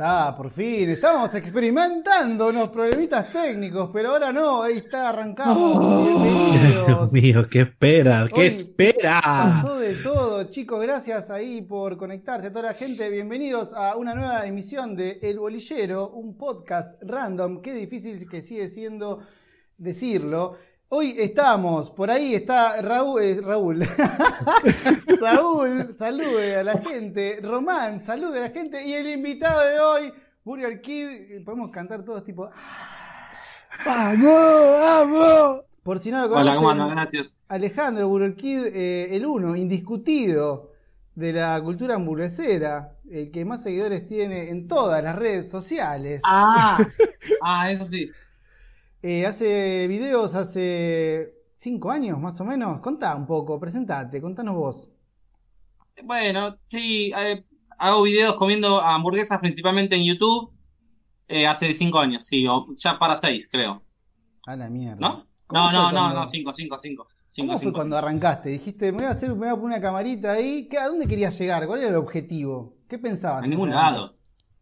está, por fin. Estamos experimentando unos problemitas técnicos, pero ahora no, ahí está, arrancamos. Bienvenidos. Dios mío, ¿qué espera? ¿Qué Hoy espera? Pasó de todo, chicos. Gracias ahí por conectarse a toda la gente. Bienvenidos a una nueva emisión de El Bolillero, un podcast random. Qué difícil que sigue siendo decirlo. Hoy estamos, por ahí está Raúl, eh, Raúl. Saúl, salude a la gente. Román, salude a la gente. Y el invitado de hoy, Burger Kid, podemos cantar todos tipo. ¡Vamos! ¡Vamos! Por si no lo Hola, conocen, ¿cómo andan? Gracias. Alejandro Burger Kid, eh, el uno, indiscutido de la cultura hamburguesera, el que más seguidores tiene en todas las redes sociales. Ah, ah, eso sí. Eh, hace videos hace cinco años más o menos. Contá un poco, presentate, contanos vos. Bueno, sí, eh, hago videos comiendo hamburguesas principalmente en YouTube. eh, hace cinco años, sí, o ya para seis, creo. A la mierda. ¿No? ¿Cómo No, no, no, no, cinco, cinco, cinco. Cinco, ¿Cómo fue cuando arrancaste? Dijiste, me voy a hacer, me voy a poner una camarita ahí. ¿Qué- ¿A dónde querías llegar? ¿Cuál era el objetivo? ¿Qué pensabas? A en ningún lado.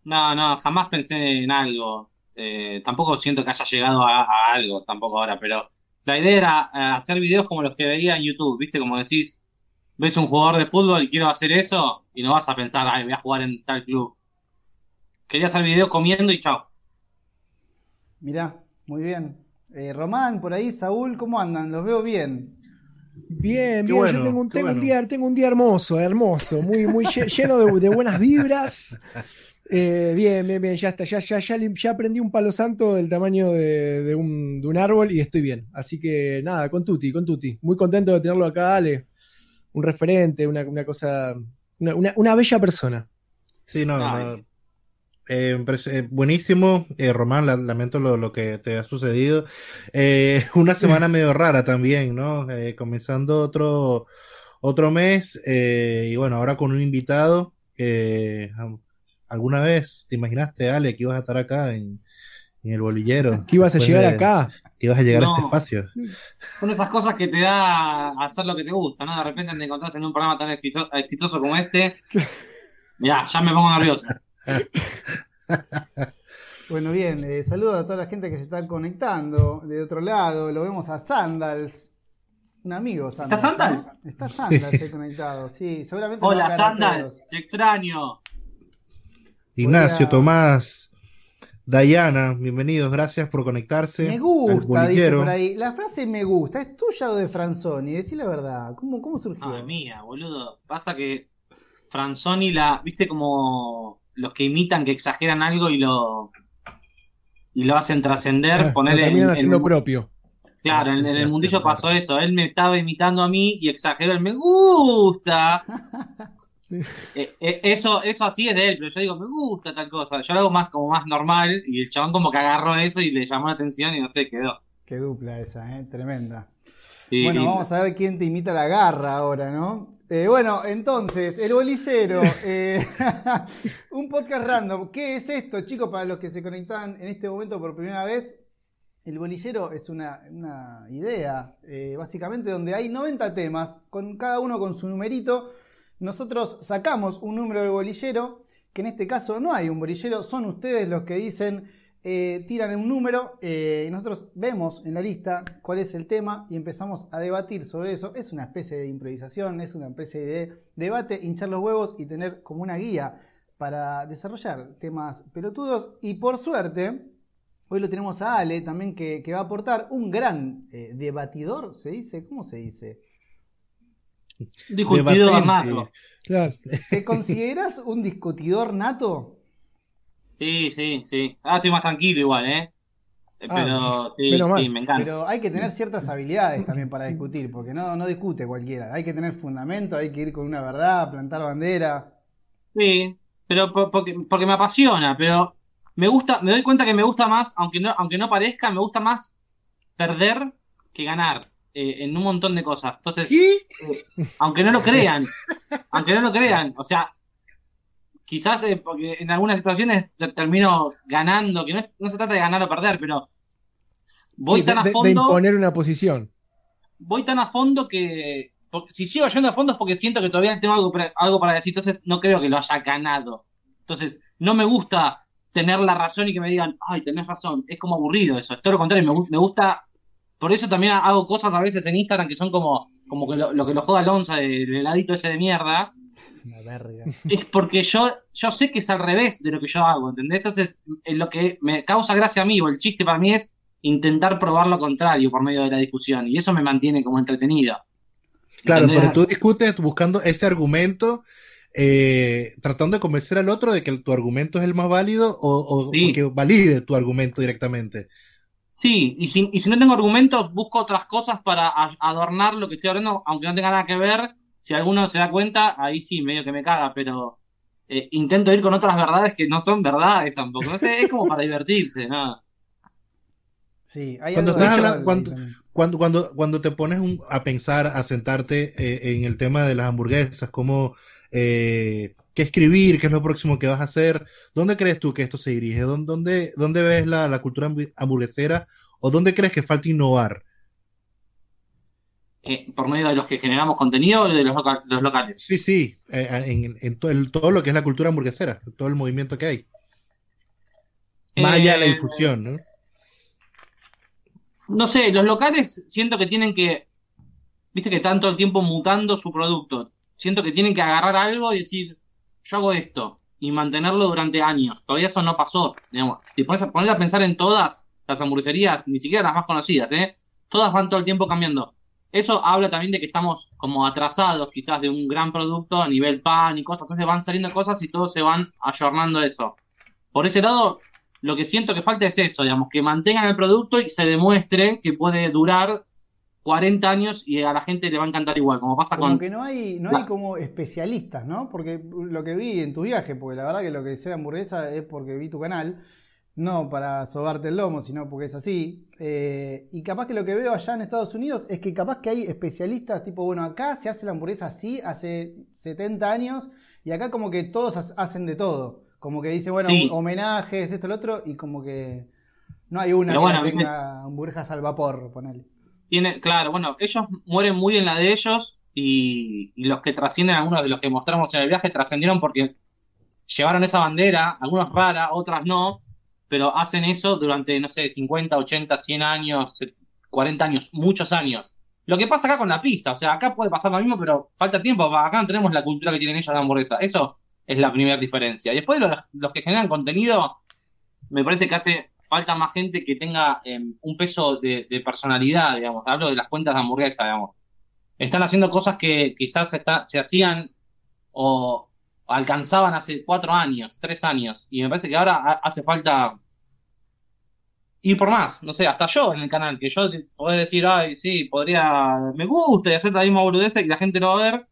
No, no, jamás pensé en algo. Eh, tampoco siento que haya llegado a, a algo, tampoco ahora, pero la idea era eh, hacer videos como los que veía en YouTube, ¿viste? Como decís, ves un jugador de fútbol y quiero hacer eso, y no vas a pensar, ay, voy a jugar en tal club. Quería hacer videos comiendo y chao. Mirá, muy bien. Eh, Román, por ahí, Saúl, ¿cómo andan? Los veo bien. Bien, Qué bien. bueno, Yo tengo un, un día, tengo un día hermoso, hermoso, muy, muy lle- lleno de, de buenas vibras. Eh, bien, bien, bien, ya está. Ya, ya, ya, aprendí un palo santo del tamaño de, de un, de un árbol y estoy bien. Así que nada, con Tuti, con Tuti. Muy contento de tenerlo acá, Ale. Un referente, una, una cosa, una, una- una bella persona. Sí, no, no. Eh, eh, buenísimo, Eh, Román, la- lamento lo, lo que te ha sucedido. Eh, una semana medio rara también, ¿no? Eh, comenzando otro, otro mes eh, y bueno, ahora con un invitado. eh, ¿alguna vez te imaginaste, Ale, que ibas a estar acá en, en el bolillero? Que ibas a llegar de- acá. Que ibas a llegar a este espacio. Son esas cosas que te da a hacer lo que te gusta, ¿no? De repente te encontrás en un programa tan exito- exitoso como este. Mirá, ya me pongo nervioso. Bueno, bien, eh, saludos a toda la gente que se está conectando de otro lado. Lo vemos a Sandals, un amigo Sandals. ¿Está Sandals? Está Sandals conectado, sí, seguramente. Hola, Sandals, te extraño. Ignacio, a- Tomás, Dayana, bienvenidos, gracias por conectarse. Me gusta, dice por ahí. La frase me gusta, ¿es tuya o de Franzoni? Decí la verdad, ¿cómo, cómo surgió? No, es mía, boludo. Pasa que Franzoni la, viste como los que imitan, que exageran algo y lo y lo hacen trascender, Lo poner en, haciendo propio. claro, en, en el mundillo pasó eso, él me estaba imitando a mí y exageró el me gusta. Eh, eh, eso, eso así es de él, pero yo digo, me gusta tal cosa. Yo lo hago más como más normal y el chabón como que agarró eso y le llamó la atención y no sé, quedó. Qué dupla esa, ¿eh? tremenda. Bueno, vamos a ver quién te imita la garra ahora, ¿no? Eh, bueno, entonces, El Bolillero, eh, un podcast random. ¿Qué es esto, chicos, para los que se conectan en este momento por primera vez? El Bolillero es una, una idea, eh, básicamente, donde hay 90 temas, con cada uno con su numerito. Nosotros sacamos un número del bolillero, que en este caso no hay un bolillero, son ustedes los que dicen, eh, tiran un número eh, y nosotros vemos en la lista cuál es el tema y empezamos a debatir sobre eso. Es una especie de improvisación, es una especie de debate, hinchar los huevos y tener como una guía para desarrollar temas pelotudos. Y por suerte, hoy lo tenemos a Ale también que, va a aportar un gran eh, debatidor, ¿se dice? ¿Cómo se dice? Discutido Debatente. nato. Claro. ¿Te consideras un discutidor nato? Sí, sí, sí. Ah, estoy más tranquilo igual, ¿eh? Ah, Pero sí, sí, me encanta. Pero hay que tener ciertas habilidades también para discutir, porque no, no discute cualquiera. Hay que tener fundamento, hay que ir con una verdad, plantar bandera. Sí, pero po- porque, porque me apasiona, pero me gusta, me doy cuenta que me gusta más, aunque no, aunque no parezca, me gusta más perder que ganar eh, en un montón de cosas. Entonces, ¿Qué? aunque no lo crean, aunque no lo crean, o sea, quizás eh, porque en algunas situaciones te- termino ganando, que no, es- no se trata de ganar o perder, pero voy Sí, tan de, a de- de fondo. imponer una posición. voy tan a fondo que. porque si sigo yendo a fondo es porque siento que todavía tengo algo para, algo para decir, entonces no creo que lo haya ganado. Entonces, no me gusta tener la razón y que me digan, ay, tenés razón. Es como aburrido eso. Es todo lo contrario, me, me gusta. Por eso también hago cosas a veces en Instagram que son como, como que lo, que lo joda Alonso, el heladito ese de mierda. Es una verga. Es porque yo, yo sé que es al revés de lo que yo hago, ¿entendés? Entonces, lo que me causa gracia a mí, o el chiste para mí es intentar probar lo contrario por medio de la discusión. Y eso me mantiene como entretenido. Claro, pero tú discutes buscando ese argumento, eh, tratando de convencer al otro de que tu argumento es el más válido o, que valide tu argumento directamente. Sí, y si, y si no tengo argumentos, busco otras cosas para adornar lo que estoy hablando, aunque no tenga nada que ver. Si alguno se da cuenta, ahí sí, medio que me caga, pero eh, intento ir con otras verdades que no son verdades tampoco. No sé, es como para divertirse, ¿no? Sí, hay cuando, cuando, cuando, cuando, cuando, te pones a pensar, a sentarte eh, en el tema de las hamburguesas, cómo, eh, qué escribir, qué es lo próximo que vas a hacer, ¿dónde crees tú que esto se dirige? ¿Dónde, dónde ves la, la cultura hamburguesera o dónde crees que falta innovar? Eh, ¿Por medio de los que generamos contenido o de los, los locales? Sí, sí, en, en todo, todo, lo que es la cultura hamburguesera, todo el movimiento que hay. Más allá de la difusión, ¿no? no sé, los locales siento que tienen que, viste que están todo el tiempo mutando su producto. Siento que tienen que agarrar algo y decir, yo hago esto y mantenerlo durante años. Todavía eso no pasó. Digamos. Si pones a, poner a pensar en todas las hamburgueserías, ni siquiera las más conocidas, ¿eh? todas van todo el tiempo cambiando. Eso habla también de que estamos como atrasados quizás de un gran producto a nivel pan y cosas. Entonces van saliendo cosas y todos se van ayornando eso. Por ese lado, lo que siento que falta es eso, digamos, que mantengan el producto y se demuestre que puede durar 40 años y a la gente le va a encantar igual, como pasa como con... que no hay, no hay como especialistas, ¿no? Porque lo que vi en tu viaje, porque la verdad que lo que sea hamburguesa es porque vi tu canal, no para sobarte el lomo, sino porque es así. Eh, y capaz que lo que veo allá en Estados Unidos es que capaz que hay especialistas tipo, bueno, acá se hace la hamburguesa así hace 70 años y acá como que todos hacen de todo. Como que dice, bueno, homenajes, esto, lo otro, y como que no hay una que tenga hamburguesas al vapor, ponele. Tiene, claro, bueno, ellos mueren muy en la de ellos y, los que trascienden, algunos de los que mostramos en el viaje, trascendieron porque llevaron esa bandera, algunas raras, otras no, pero hacen eso durante, no sé, 50, 80, 100 años, 40 años, muchos años. Lo que pasa acá con la pizza, o sea, acá puede pasar lo mismo, pero falta tiempo, acá no tenemos la cultura que tienen ellos de hamburguesa. Eso es la primera diferencia. Y después los que generan contenido, me parece que hace falta más gente que tenga em, un peso de, personalidad, digamos. Hablo de las cuentas de hamburguesa, digamos. Están haciendo cosas que quizás está, se hacían o alcanzaban hace cuatro años, tres años. Y me parece que ahora hace falta ir por más. No sé, hasta yo en el canal, que yo podés decir, ay, sí, podría, me gusta y hacer la misma boludez y la gente lo va a ver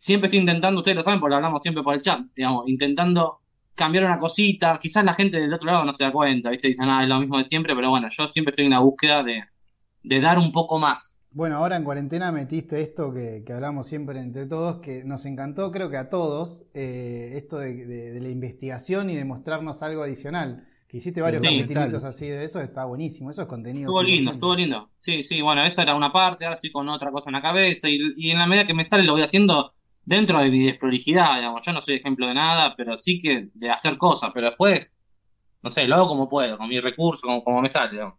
siempre estoy intentando, ustedes lo saben porque hablamos siempre por el chat, digamos, intentando cambiar una cosita, quizás la gente del otro lado no se da cuenta, ¿viste? Dicen, ah, es lo mismo de siempre, pero bueno, yo siempre estoy en la búsqueda de, dar un poco más. Bueno, ahora en cuarentena metiste esto que, hablamos siempre entre todos, que nos encantó, creo que a todos, eh, esto de, la investigación y de mostrarnos algo adicional. Que hiciste varios sí, así de eso, está buenísimo. Eso es contenido. Estuvo lindo, estuvo lindo. Sí, sí, bueno, esa era una parte, ahora estoy con otra cosa en la cabeza y, y en la medida que me sale lo voy haciendo dentro de mi desprolijidad, digamos, yo no soy ejemplo de nada, pero sí que de hacer cosas, pero después, no sé, lo hago como puedo, con mis recursos, como, como me sale. Digamos.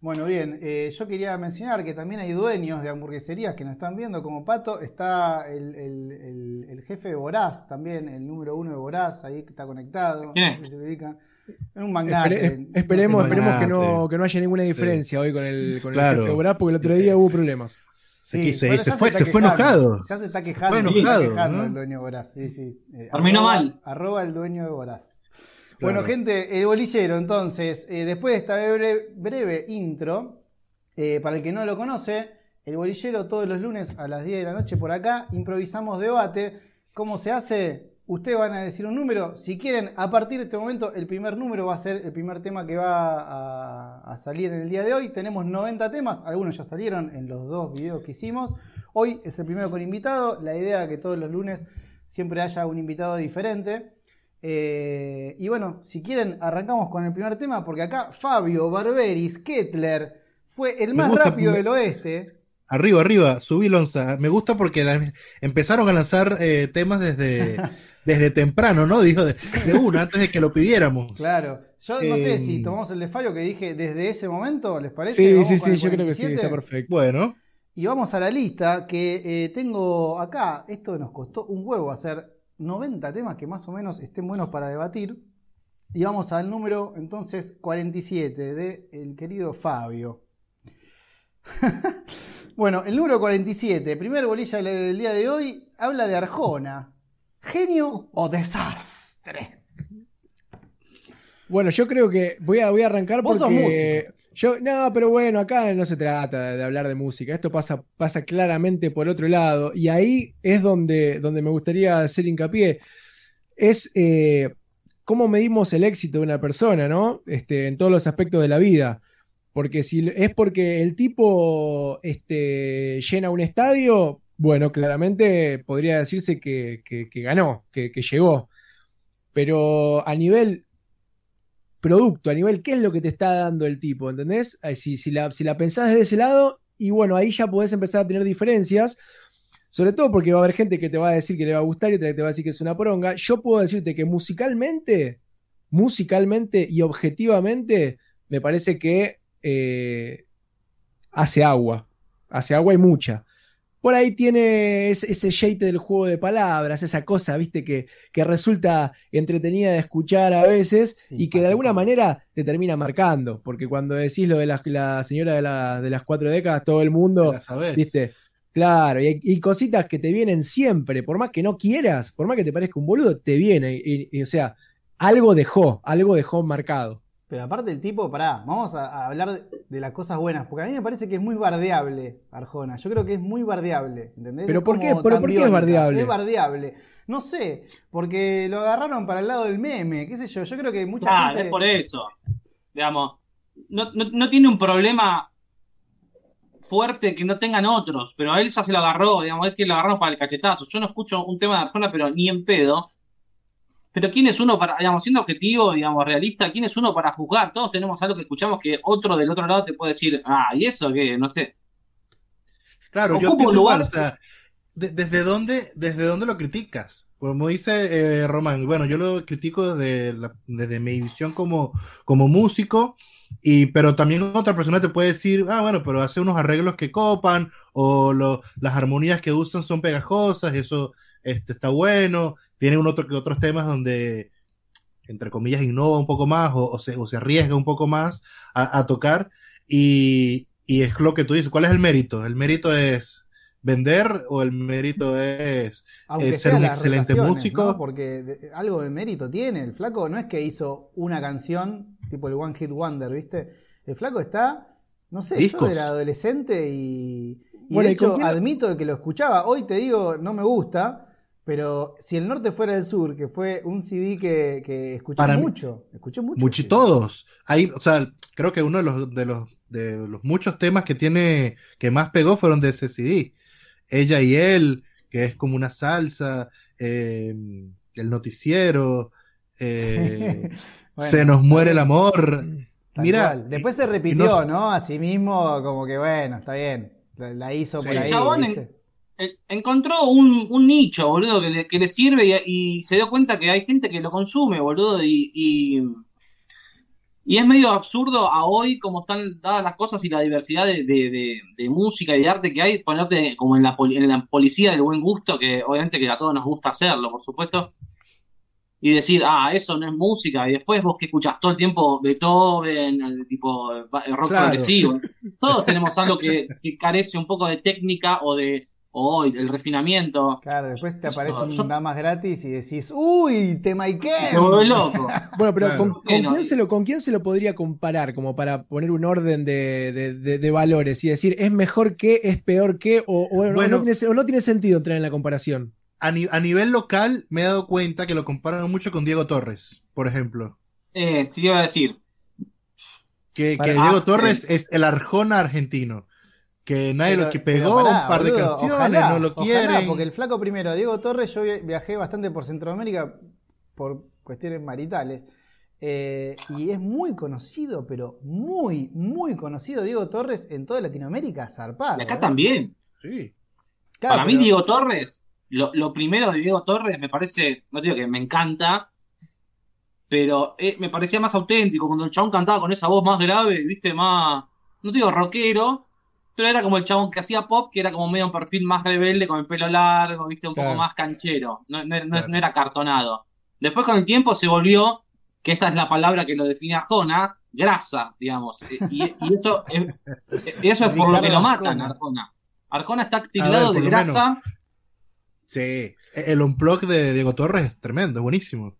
Bueno, bien, eh, yo quería mencionar que también hay dueños de hamburgueserías que nos están viendo como Pato, está el, el, el, jefe de Boraz también, el número uno de Boraz, ahí está conectado. ¿Quién es? un magnate. esperemos, esperemos que, no, que no haya ninguna diferencia hoy con el, con el jefe de Boraz, porque el otro día hubo problemas. Sí, se, fue, se, fue enojado. Ya se está quejando. enojado, el dueño de Boraz. Sí, sí. Eh, Terminó mal. Arroba el dueño de Boraz. Bueno, gente, el bolillero, entonces, eh, después de esta breve, intro, eh, para el que no lo conoce, el bolillero todos los lunes a las 10 de la noche por acá, improvisamos debate. ¿Cómo se hace? Ustedes van a decir un número. Si quieren, a partir de este momento, el primer número va a ser el primer tema que va a, salir en el día de hoy. Tenemos 90 temas, algunos ya salieron en los dos videos que hicimos. Hoy es el primero con invitado. La idea es que todos los lunes siempre haya un invitado diferente. Eh, y bueno, si quieren, arrancamos con el primer tema, porque acá Fabio Barberis Kettler fue el más rápido del oeste. Arriba, arriba, subí Lonza. Me gusta porque empezaron a lanzar eh, temas desde desde temprano, ¿no? Dijo de, de una, antes de que lo pidiéramos. Claro. Yo no sé Eh, si tomamos el de Fallo que dije desde ese momento, ¿les parece? Sí, Vamos sí, sí, yo creo que sí, 47. está perfecto. Bueno, Y vamos a la lista que eh, tengo acá. Esto nos costó un huevo hacer 90 temas que más o menos estén buenos para debatir. Y vamos al número entonces 47 de el querido Fabio. bueno, el número 47, primer bolilla del día de hoy, habla de Arjona. ¿Genio o desastre? Bueno, yo creo que voy a, voy a arrancar Vos sos porque. Yo, no, pero bueno, acá no se trata de, de hablar de música. Esto pasa, pasa claramente por otro lado. Y ahí es donde, donde me gustaría hacer hincapié. Es eh, cómo medimos el éxito de una persona, ¿no? Este, en todos los aspectos de la vida. Porque si es porque el tipo este, llena un estadio, bueno, claramente podría decirse que, ganó, que, llegó. Pero a nivel producto, a nivel qué es lo que te está dando el tipo, ¿entendés? Si, si, la, si pensás desde ese lado, y bueno, ahí ya podés empezar a tener diferencias, sobre todo porque va a haber gente que te va a decir que le va a gustar y otra que te va a decir que es una poronga. Yo puedo decirte que musicalmente, musicalmente y objetivamente, me parece que eh, hace agua, hace agua y mucha. Por ahí tiene ese, shade del juego de palabras, esa cosa, viste, que, que resulta entretenida de escuchar a veces y que de alguna manera te termina marcando. Porque cuando decís lo de la, la señora de, la- de las cuatro décadas, todo el mundo, la sabés. viste, claro, y, y cositas que te vienen siempre, por más que no quieras, por más que te parezca un boludo, te viene. Y, y, o sea, algo dejó, algo dejó marcado. Pero aparte el tipo, pará, vamos a, a hablar de, de las cosas buenas, porque a mí me parece que es muy bardeable Arjona. Yo creo que es muy bardeable, ¿entendés? ¿Pero Es por qué? ¿Pero por qué es bardeable? Es bardeable. No sé, porque lo agarraron para el lado del meme, qué sé yo. Yo creo que mucha Ah, gente... es por eso. Digamos, no, no, no tiene un problema fuerte que no tengan otros, pero a él ya se lo agarró, digamos, es que lo agarramos para el cachetazo. Yo no escucho un tema de Arjona, pero ni en pedo. Pero ¿quién es uno para, digamos, siendo objetivo, digamos, realista, quién es uno para juzgar? Todos tenemos algo que escuchamos que otro del otro lado te puede decir, ah, ¿y eso qué? No sé. Claro, yo un pienso lugar. o sea, de- desde dónde, desde dónde lo criticas. Como dice eh, Román, bueno, yo lo critico desde, la- desde mi visión como, como músico, y, pero también otra persona te puede decir, ah, bueno, pero hace unos arreglos que copan, o lo- las armonías que usan son pegajosas, eso este, está bueno, tiene otro que otros temas donde, entre comillas, innova un poco más, o, o se, o se arriesga un poco más a, a tocar, y, y es lo que tú dices, ¿cuál es el mérito? ¿El mérito es vender o el mérito es eh, ser un excelente músico? ¿no? Porque de- algo de mérito tiene. El flaco no es que hizo una canción, tipo el One Hit Wonder, ¿viste? El flaco está, no sé, Discos. yo era adolescente y, y Bueno, de ¿y con hecho admito que lo escuchaba. Hoy te digo, no me gusta, pero si el norte fuera el sur, que fue un CD que, que escuché Para mí- mucho, escuché mucho. Mucho, todos. Hay, o sea, creo que uno de los, de los, de los muchos temas que tiene, que más pegó fueron de ese CD. Ella y él, que es como una salsa, eh, el noticiero, eh, Bueno, se nos muere el amor. Mira, cual. Después se y repitió, no- ¿no? Así mismo, como que bueno, está bien. La, la hizo Sí. por El ahí. chabón ¿viste? Eh, Encontró un, un nicho, boludo, que le, que le sirve y, y se dio cuenta que hay gente que lo consume, boludo, y, y, y es medio absurdo a hoy como están dadas las cosas y la diversidad de, de- de- de música y de arte que hay, ponerte como en la, poli- en la policía del buen gusto, que obviamente que a todos nos gusta hacerlo, por supuesto, y decir, ah, eso no es música, y después vos que escuchás todo el tiempo Beethoven, eh, tipo eh, rock Claro. progresivo, todos tenemos algo que, que carece un poco de técnica o de o el refinamiento. Claro, después te aparece Yo- un damas gratis y decís, uy, te maiqué. Me vuelve loco. Bueno, pero Claro. ¿con, quién se lo, ¿con quién se lo podría comparar? Como para poner un orden de, de- de- de valores y decir, ¿es mejor que, es peor que? O, o no- Bueno. no tiene, o no tiene sentido entrar en la comparación. A, ni- a nivel local me he dado cuenta que lo comparan mucho con Diego Torres, por ejemplo. Eh, sí, iba a decir. Que, Diego ah, Torres sí. es el Arjona argentino. Que nadie Pero- lo que pegó pará, un par de canciones, ojalá, no lo ojalá, quieren. porque el flaco primero, Diego Torres, yo vi- viajé bastante por Centroamérica por cuestiones maritales. eh, y es muy conocido, pero muy, muy conocido Diego Torres en toda Latinoamérica, zarpado. Y acá ¿eh? también. Sí. Claro, Para mí, Diego Torres lo, lo primero de Diego Torres me parece, no digo que me encanta, pero eh, me parecía más auténtico cuando el chabón cantaba con esa voz más grave, viste, más, no digo rockero, pero era como el chabón que hacía pop, que era como medio un perfil más rebelde, con el pelo largo, viste, un Claro. poco más canchero, no, no- no- Claro. no era cartonado. Después con el tiempo se volvió, que esta es la palabra que lo define a Jona, grasa, digamos, y, y eso, es, eso es por lo que lo matan Arjona. Arjona está tildado de grasa. Sí. El unplug de Diego Torres es tremendo, es buenísimo.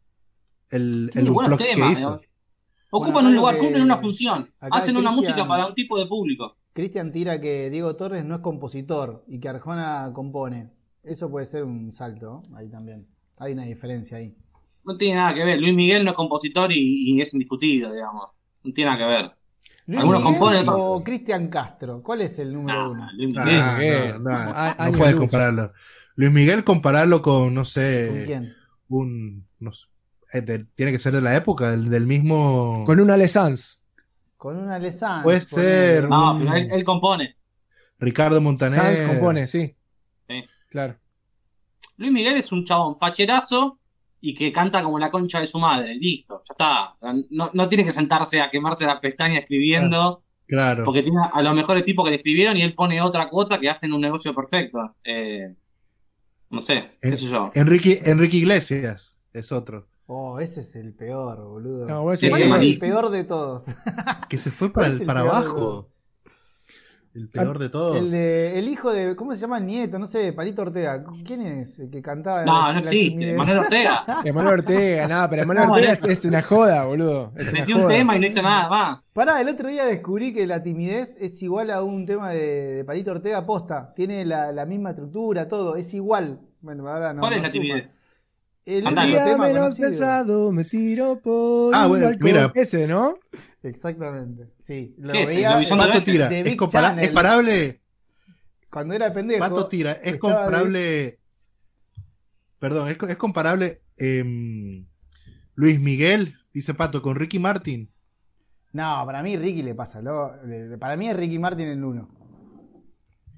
El, el buenos unplug que temas, hizo. ¿no? Ocupan Bueno, un lugar, que cumplen una función. Hacen una música para un tipo de público. Cristian tira que Diego Torres no es compositor y que Arjona compone. Eso puede ser un salto, ¿no? ahí también. Hay una diferencia ahí. No tiene nada que ver. Luis Miguel no es compositor y, y es indiscutido, digamos. No tiene nada que ver. ¿Luis Algunos Miguel componen, o Cristian Castro? ¿Cuál es el número Nah, uno? Luis Ah, Miguel. Miguel. no, no, A- no años puedes compararlo. Luis Miguel compararlo con, no ¿Con sé, quién? un, no sé, eh, de- tiene que ser de la época, del, del mismo... Con una Sanz. Con una Alessandra. Puede ser. No, pero él, él compone. Ricardo Montaner. Sanz compone, sí. Sí. Claro. Luis Miguel es un chabón facherazo y que canta como la concha de su madre. Listo, ya está. No, no tiene que sentarse a quemarse las pestañas escribiendo. Claro. Porque tiene a los mejores tipos que le escribieron y él pone otra cuota que hacen un negocio perfecto. Eh, no sé, qué sé yo. Enrique, Enrique Iglesias es otro. Oh, ese es el peor, boludo. No, bueno, Sí, ¿Cuál sí, es el peor de todos? Que se fue ¿Cuál para, el para peor de abajo. todos? El peor de todo. El, de, el hijo de. ¿Cómo se llama? Nieto, no sé, Palito Ortega. ¿Quién es el que cantaba? No, la- no existe. Manuel Ortega. Emanuel Ortega, nada, pero Emanuel No, Ortega es, es una joda, boludo. Es Metió un tema y no hizo nada más. Pará, el otro día descubrí que la timidez es igual a un tema de, de Palito Ortega posta. Tiene la, la misma estructura, todo, es igual. Bueno, ahora no. ¿Cuál es no la suma. timidez? El Día tema menos conocido. pesado, me tiro por Ah, un bueno, mira. Ese, ¿no? Exactamente, sí. Lo ¿Qué es? veía ¿La visión en- de Pato tira. de Es, Big compara- Channel. es comparable. Cuando era pendejo. Pato tira. Es comparable. Perdón, es, es comparable. em, Luis Miguel, dice Pato, con Ricky Martin. No, para mí Ricky le pasa. lo- le- para mí es Ricky Martin el uno.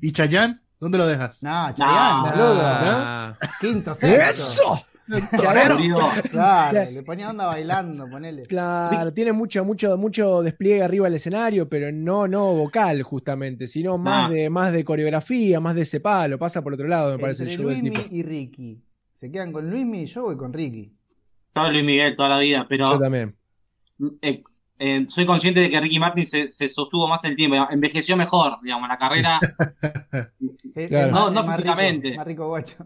¿Y Chayanne? ¿Dónde lo dejas? No, Chayanne, boludo. Ah. Quinto, sexto. ¡Eso! Claro, le ponía onda bailando, ponele. Claro, tiene mucho, mucho, mucho despliegue arriba del escenario, pero no, no vocal, justamente, sino más de, más de coreografía, más de ese palo, pasa por otro lado, me parece el show. Luismi y Ricky. Se quedan con Luismi y yo voy con Ricky. Todo Luis Miguel toda la vida, Yo pero también. eh, eh, soy consciente de que Ricky Martin se, se sostuvo más el tiempo, envejeció mejor, digamos, la carrera. Es- Claro. es No, no más físicamente. rico, más rico guacho.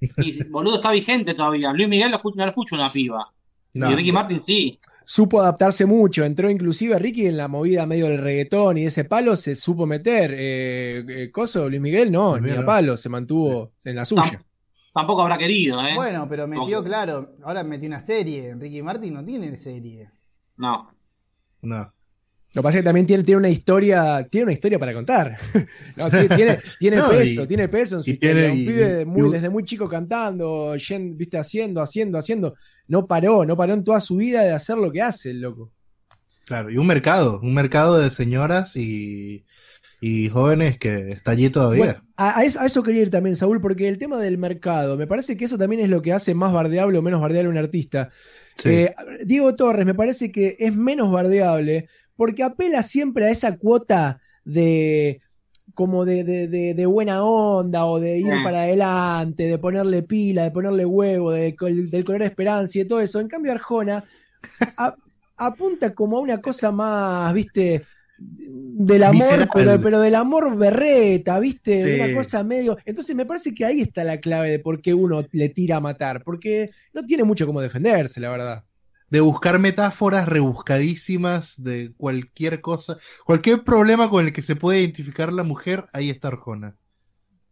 Y boludo está vigente todavía. Luis Miguel lo no lo escucha una piba. No. y Ricky Martin sí. Supo adaptarse mucho, entró inclusive Ricky en la movida medio del reggaetón y ese palo se supo meter. Eh, eh, Coso, Luis Miguel no, Luis ni a palo, se mantuvo en la suya. Tam- tampoco habrá querido, ¿eh? Bueno, pero metió, claro, ahora metió una serie. Ricky Martin no tiene serie. No. No. Lo que pasa es que también tiene, tiene una historia, tiene una historia para contar. No, tiene, tiene, No, peso, y- tiene peso en su y historia. tiene- un pibe de muy- y- desde muy chico cantando, viste, haciendo, haciendo, haciendo. No paró, no paró en toda su vida de hacer lo que hace el loco. Claro, y un mercado, un mercado de señoras y, y jóvenes que está allí todavía. Bueno, a, a eso, a eso quería ir también, Saúl, porque el tema del mercado, me parece que eso también es lo que hace más bardeable o menos bardeable a un artista. Sí. Eh, Diego Torres me parece que es menos bardeable porque apela siempre a esa cuota de como de, de- de- de buena onda o de ir para adelante, de ponerle pila, de ponerle huevo, de, del color esperanza y todo eso. En cambio, Arjona a- apunta como a una cosa más, viste, del amor, Visceral. pero, pero del amor berreta, viste, de Sí. una cosa medio. Entonces me parece que ahí está la clave de por qué uno le tira a matar, porque no tiene mucho como defenderse, la verdad. De buscar metáforas rebuscadísimas de cualquier cosa, cualquier problema con el que se puede identificar la mujer, ahí está Arjona.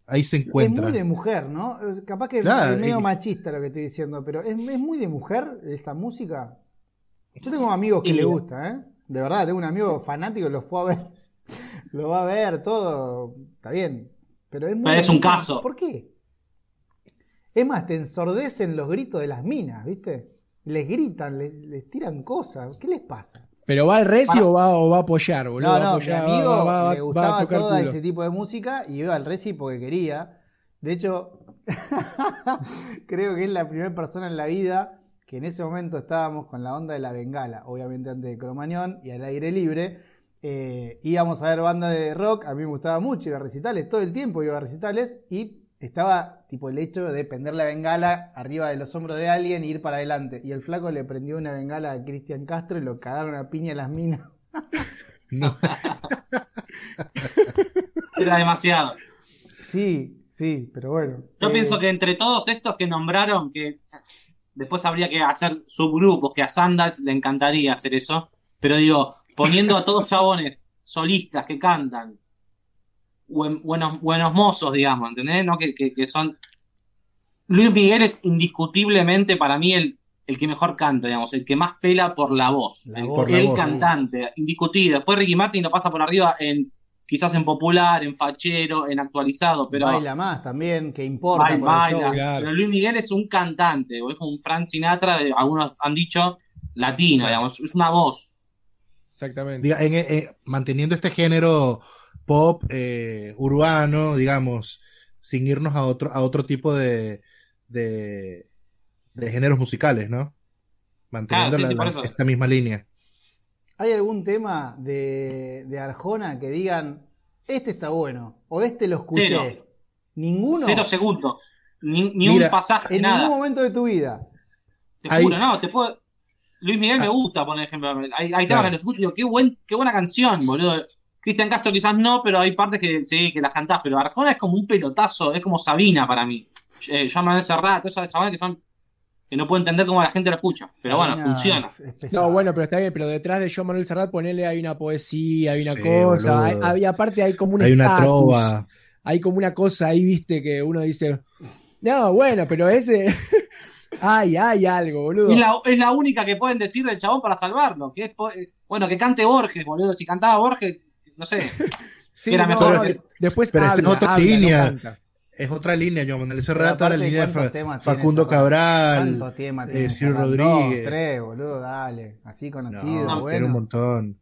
Ahí se Es encuentra. muy de mujer, ¿no? Es- Capaz que Claro, es medio y- machista lo que estoy diciendo, pero es, es muy de mujer esta música. Yo tengo amigos que Y- le gusta, ¿eh? De verdad, tengo un amigo fanático, lo fue a ver. Lo va a ver todo. Está bien. Pero es muy. Es un caso. ¿Por qué? Es más, te ensordecen los gritos de las minas, ¿viste? Les gritan, les, les tiran cosas. ¿Qué les pasa? Pero va al Reci Para- o va, o va a apoyar, boludo. No, no, mi apoyar, va- amigo va- va- le gustaba todo ese tipo de música y iba al Reci porque quería. De hecho, creo que es la primera persona en la vida que en ese momento estábamos con la onda de la bengala, obviamente antes de Cromañón y al aire libre. eh, íbamos a ver banda de rock, a mí me gustaba mucho ir a recitales, todo el tiempo iba a recitales y estaba tipo el hecho de prender la bengala arriba de los hombros de alguien e ir para adelante. Y el flaco le prendió una bengala a Cristian Castro y lo cagaron a piña las minas. No. Era demasiado. Sí, sí, pero bueno. Yo Eh, pienso que entre todos estos que nombraron, que después habría que hacer subgrupos, que a Sandals le encantaría hacer eso, pero digo, poniendo a todos chabones solistas que cantan, buen- buenos, buenos mozos, digamos, ¿entendés? ¿No? Que, que- que son... Luis Miguel es indiscutiblemente para mí el, el que mejor canta, digamos, el que más pela por la voz, La el, voz, la el voz, cantante, indiscutido. Después Ricky Martin lo pasa por arriba en quizás en popular, en fachero, en actualizado, pero... Baila más también, que importa Baila, por baila. Claro. Pero Luis Miguel es un cantante, o es como un Frank Sinatra, de- algunos han dicho latino, digamos, es una voz. Exactamente. Diga, en- en- manteniendo este género pop eh, urbano, digamos, sin irnos a otro, a otro tipo de, de, de géneros musicales, ¿no? Manteniendo Ah, sí, la- sí, por la- eso. esta misma línea. ¿Hay algún tema de, de Arjona que digan, este está bueno, o este lo escuché? Cero. ¿Ninguno? Cero segundos, ni, ni Mira, un pasaje, En nada. ningún momento de tu vida. Te Hay- juro, no, te puedo. Luis Miguel me gusta, por ejemplo. Hay, hay temas Claro. que los escucho y digo, qué, buen, qué buena canción, boludo. Cristian Castro quizás no, pero hay partes que sí, que las cantás. Pero Arjona es como un pelotazo, es como Sabina para mí. Eh, Joan Manuel Serrat, todas esas bandas que son. que no puedo entender cómo la gente lo escucha. Pero bueno, funciona. No, bueno, pero está bien, pero detrás de Joan Manuel Serrat, ponele, hay una poesía, hay una Sí, cosa, hay, hay- aparte hay como un Hay una trova. Hay como una cosa ahí, viste, que uno dice, no, bueno, pero ese, ay, hay algo, boludo. Es la, es la única que pueden decir del chabón para salvarlo. Que es, eh, bueno, que cante Borges, boludo. Si cantaba Borges, no sé. Sí, era no, mejor no, que- de- después pero esa es habla, otra habla, línea. Es otra línea, Joan Manuel Pero Serrat, la línea de ¿cuántos Fa- Facundo Serrat? Cabral, ¿Cuántos temas eh, Ciro? Rodríguez. Dos, tres, boludo, dale. Así conocido, No, bueno. tiene un montón.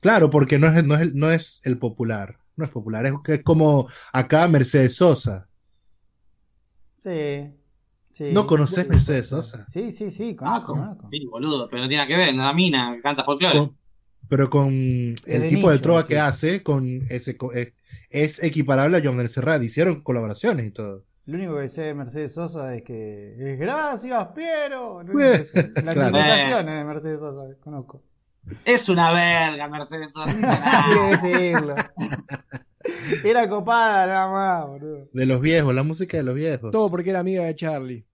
Claro, porque no es, no, es el, no es el popular. No es popular. Es, es como acá Mercedes Sosa. Sí. sí. ¿No conoces Mercedes Sosa? Sí, sí, sí, Ah, conozco, conozco. Sí, boludo, pero no tiene nada que ver. Una mina que canta folclore. Con- pero con el tipo de trova sí. que hace, con ese es, es equiparable a Joan Manuel Serrat. Hicieron colaboraciones y todo. Lo único que sé de Mercedes Sosa es que es gracias, Piero. Las claro. imitaciones de Mercedes Sosa, conozco. Es una verga, Mercedes Sosa. Hay que decirlo. Era copada nada más, boludo. De los viejos, la música de los viejos. Todo porque era amiga de Charlie.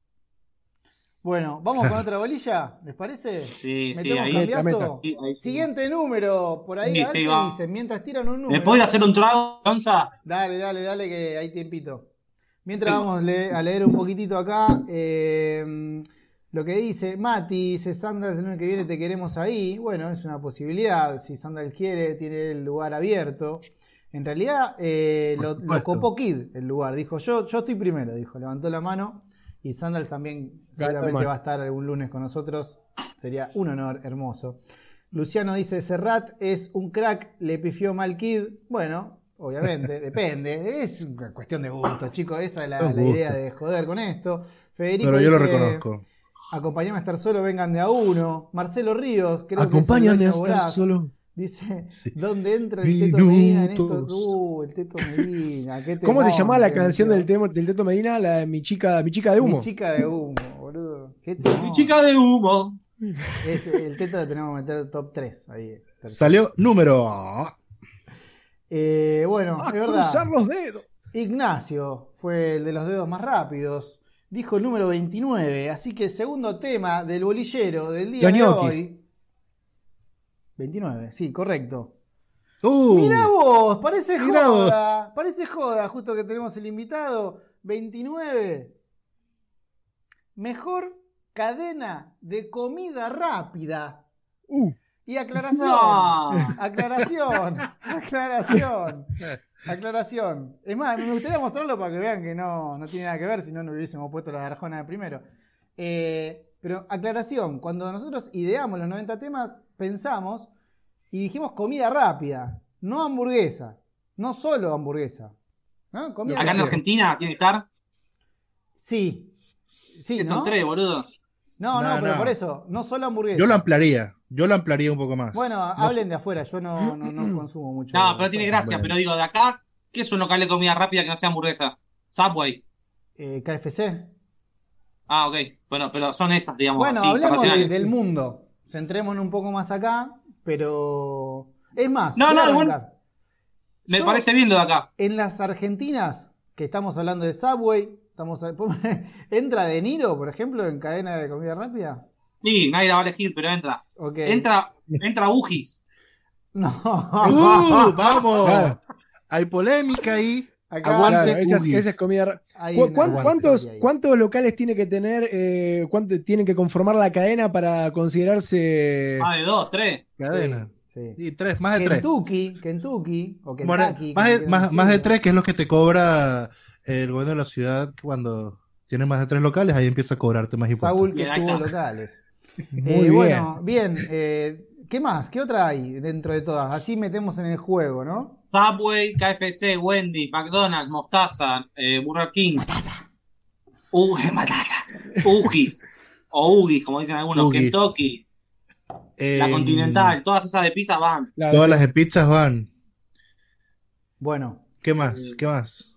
Bueno, vamos con otra bolilla, ¿les parece? Sí, sí, ¿Metemos ahí. cambiazo? ahí- ahí sí. Siguiente número, por ahí, Sí, a ver dicen, mientras tiran un número. ¿Me a hacer un trago, Gonza? Dale, dale, dale, que hay tiempito. Mientras Sí. vamos a leer un poquitito acá, eh, lo que dice Mati, dice Sandals el año que viene te queremos ahí. Bueno, es una posibilidad. Si Sandals quiere, tiene el lugar abierto. En realidad, eh, lo, lo copó Kid el lugar. Dijo, yo, yo estoy primero, dijo, levantó la mano. Y Sandals también seguramente va a estar algún lunes con nosotros. Sería un honor hermoso. Luciano dice, Serrat es un crack, le pifió mal Kid. Bueno, obviamente, depende. Es una cuestión de gusto, chicos. Esa es la, Es la gusto. idea de joder con esto. Federico Pero yo lo reconozco. Acompáñame a estar solo, vengan de a uno. Marcelo Ríos, creo Acompáñame que a es dueño estar voraz, solo. Dice, Sí. ¿dónde entra el Teto Medina en esto? Uh, el Teto Medina. qué ¿Cómo se llamaba la canción del, tema, del Teto Medina? La de mi chica, mi chica de humo. Mi chica de humo, boludo. Qué. Mi chica de humo. Es el Teto que tenemos que meter top 3 ahí. Salió número. Eh, bueno, ¡A es verdad. cruzar los dedos! Ignacio fue el de los dedos más rápidos. Dijo el número 29. Así que segundo tema del bolillero del día Los de ñoquis. hoy. 29, sí, correcto. Uh, Mirá vos, parece Mirá joda. Parece joda, justo que tenemos el invitado. 29. Mejor cadena de comida rápida. Uh, Y aclaración. No. Aclaración. Aclaración. Aclaración. Es más, me gustaría mostrarlo para que vean que no, no tiene nada que ver, si no, no hubiésemos puesto la garjona de primero. Eh, pero aclaración, cuando nosotros ideamos los 90 temas, pensamos y dijimos comida rápida, no hamburguesa, no solo hamburguesa. ¿no? Comida Acá en. Argentina tiene que estar. Sí. Sí, son tres, boludo. No, no, No, pero no. por eso, no solo hamburguesa. Yo lo ampliaría. Yo lo ampliaría un poco más. Bueno, No hablen de afuera, yo no, no, no consumo mucho. No, pero tiene gracia. Pero digo, de acá, ¿qué es un local de comida rápida que no sea hamburguesa? Subway. Eh, KFC. Ah, ok. Bueno, pero son esas, digamos. Bueno, así, hablemos de- del mundo. Centrémonos un poco más acá, pero. Es más, No, no, igual-. Me Yo- parece bien lo de acá. En las Argentinas, que estamos hablando de Subway, estamos a- ¿entra De Niro, por ejemplo, en cadena de comida rápida? Sí, nadie la va a elegir, pero entra. Ok. Entra, entra Ugis. No. ¡Uh! ¡Vamos! Claro. Hay polémica ahí. Acá- Aguante Claro, esa, es, Ugis. esa es comida. ra- Hay ¿Cu- una- cuán- aguante ¿Cuántos, ahí. ¿Cuántos locales tiene que tener, eh, cuánto tienen que conformar la cadena para considerarse Más de dos, tres. Cadena. Sí. Y tres, más de tres. Kentucky, Kentucky, o Bueno, Kentucky. más, como de, más, más de tres, que es lo que te cobra el gobierno de la ciudad cuando tiene más de tres locales, ahí empieza a cobrarte más impuestos. Saúl que está. locales. Muy Eh, bien. Bueno, bien. eh, ¿Qué más? ¿Qué otra hay dentro de todas? Así metemos en el juego, ¿no? Subway, KFC, Wendy, McDonald's, Mostaza, eh, Burger King. Mostaza. Mostaza. Ugis. O Ugis, como dicen algunos. Ugis. Kentucky. La Eh, Continental. Todas esas de pizza van. la- Todas las de pizzas van. Bueno, ¿Qué más? ¿Qué más?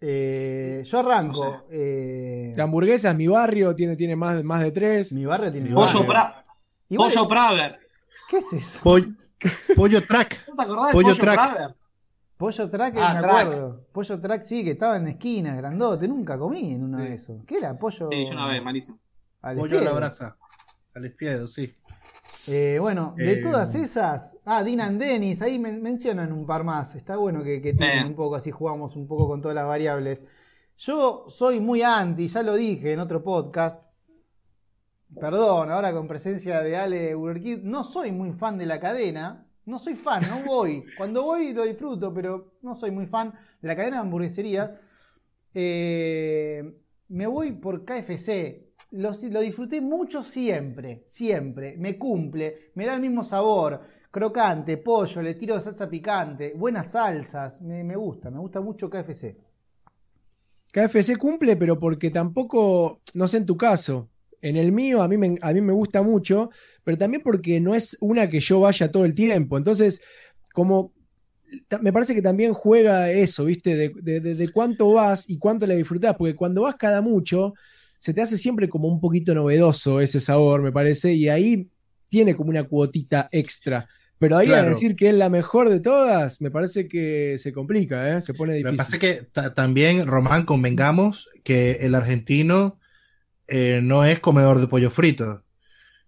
eh, yo arranco. eh, la hamburguesa, mi barrio, tiene, tiene más, más de tres. mi barrio tiene. Mi Pollo, barrio. Pra- Igual- Pollo Praver. ¿Qué es eso? Pollo, pollo track. ¿No te acordás de Pollo Pollo, Track. Pollo track, Ah, me track. acuerdo. Pollo track sí, que estaba en esquinas, grandote. Nunca comí en uno de esos. ¿Qué era? Pollo. Sí, yo una vez, malísimo. al Pollo a la brasa. Al espiedo, sí. Eh, bueno, de Eh, todas esas, ah, Dinan Dennis, ahí men- mencionan un par más. Está bueno que, que tienen Eh. un poco, así jugamos un poco con todas las variables. Yo soy muy anti, ya lo dije en otro podcast. Perdón, ahora con presencia de Ale Burger no soy muy fan de la cadena. No soy fan, no voy. Cuando voy lo disfruto, pero no soy muy fan de la cadena de hamburgueserías. Eh, me voy por KFC. Lo, lo disfruté mucho siempre, siempre. Me cumple, me da el mismo sabor. Crocante, pollo, le tiro salsa picante, buenas salsas. Me, me gusta, me gusta mucho KFC. KFC cumple, pero porque tampoco, no sé en tu caso, en el mío a mí, me, a mí me gusta mucho, pero también porque no es una que yo vaya todo el tiempo. Entonces, como me parece que también juega eso, ¿viste? De, de- de- de cuánto vas y cuánto la disfrutás, porque cuando vas cada mucho, se te hace siempre como un poquito novedoso ese sabor, me parece, y ahí tiene como una cuotita extra. Pero ahí a decir que es la mejor de todas, me parece que se complica, ¿eh? Se pone Me difícil. pasa que ta- también, Román, convengamos que el argentino eh, no es comedor de pollo frito.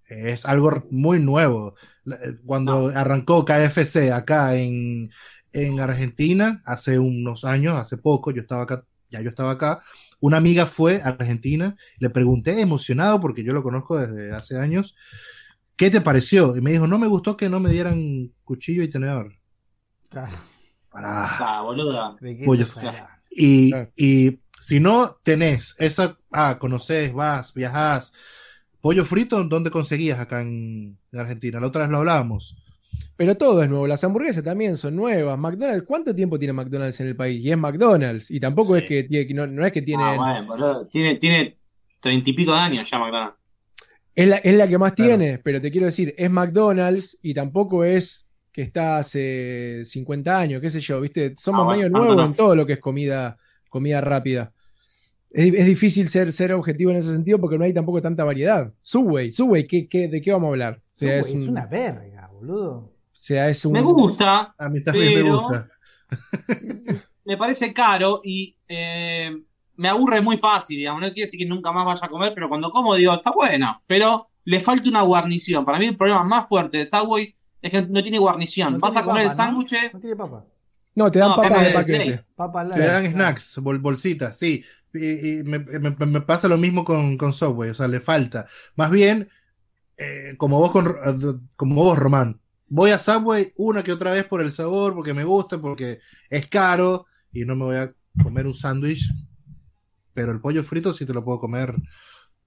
Es algo muy nuevo. Eh, Cuando arrancó KFC acá en, en Argentina, hace unos años, hace poco, yo estaba acá, ya yo estaba acá, una amiga fue a Argentina, le pregunté emocionado, porque yo lo conozco desde hace años, ¿qué te pareció? Y me dijo, no me gustó que no me dieran cuchillo y tenedor. Claro, Para. Ah. Y, Claro. y si no tenés esa, ah, conoces, vas, viajás, pollo frito, ¿dónde conseguías acá en, en Argentina? La otra vez lo hablábamos. Pero todo es nuevo. Las hamburguesas también son nuevas. McDonald's, ¿cuánto tiempo tiene McDonald's en el país? Y es McDonald's. Y tampoco Sí. es que tiene, no, no es que tiene. Ah, bueno, boludo. Tiene, tiene treinta y pico de años ya McDonald's. es, la, es la que más Claro. tiene, pero te quiero decir, es McDonald's y tampoco es que está hace 50 años, qué sé yo, ¿viste? Somos Ah, bueno, medio nuevos no. en todo lo que es comida, comida rápida. Es, es difícil ser, ser objetivo en ese sentido porque no hay tampoco tanta variedad. Subway, Subway, ¿qué, qué, ¿de qué vamos a hablar? O sea, Subway es, es un- una verga, boludo. o sea, es un- Me gusta, A mí también me Pero- gusta. me parece caro y eh, me aburre muy fácil, digamos. No quiere decir que nunca más vaya a comer, pero cuando como digo, está bueno. Pero le falta una guarnición. Para mí el problema más fuerte de Subway es que no tiene guarnición. No Vas a comer el sándwich. No tiene papa. No, te dan No, papas papa de paquete. Papa Te dan snacks, bol- bolsitas, sí. Y, y me, me- me pasa lo mismo con, con Subway, o sea, le falta. Más bien, eh, como vos con, como vos, Román, voy a Subway una que otra vez por el sabor, porque me gusta, porque es caro y no me voy a comer un sándwich. Pero el pollo frito sí te lo puedo comer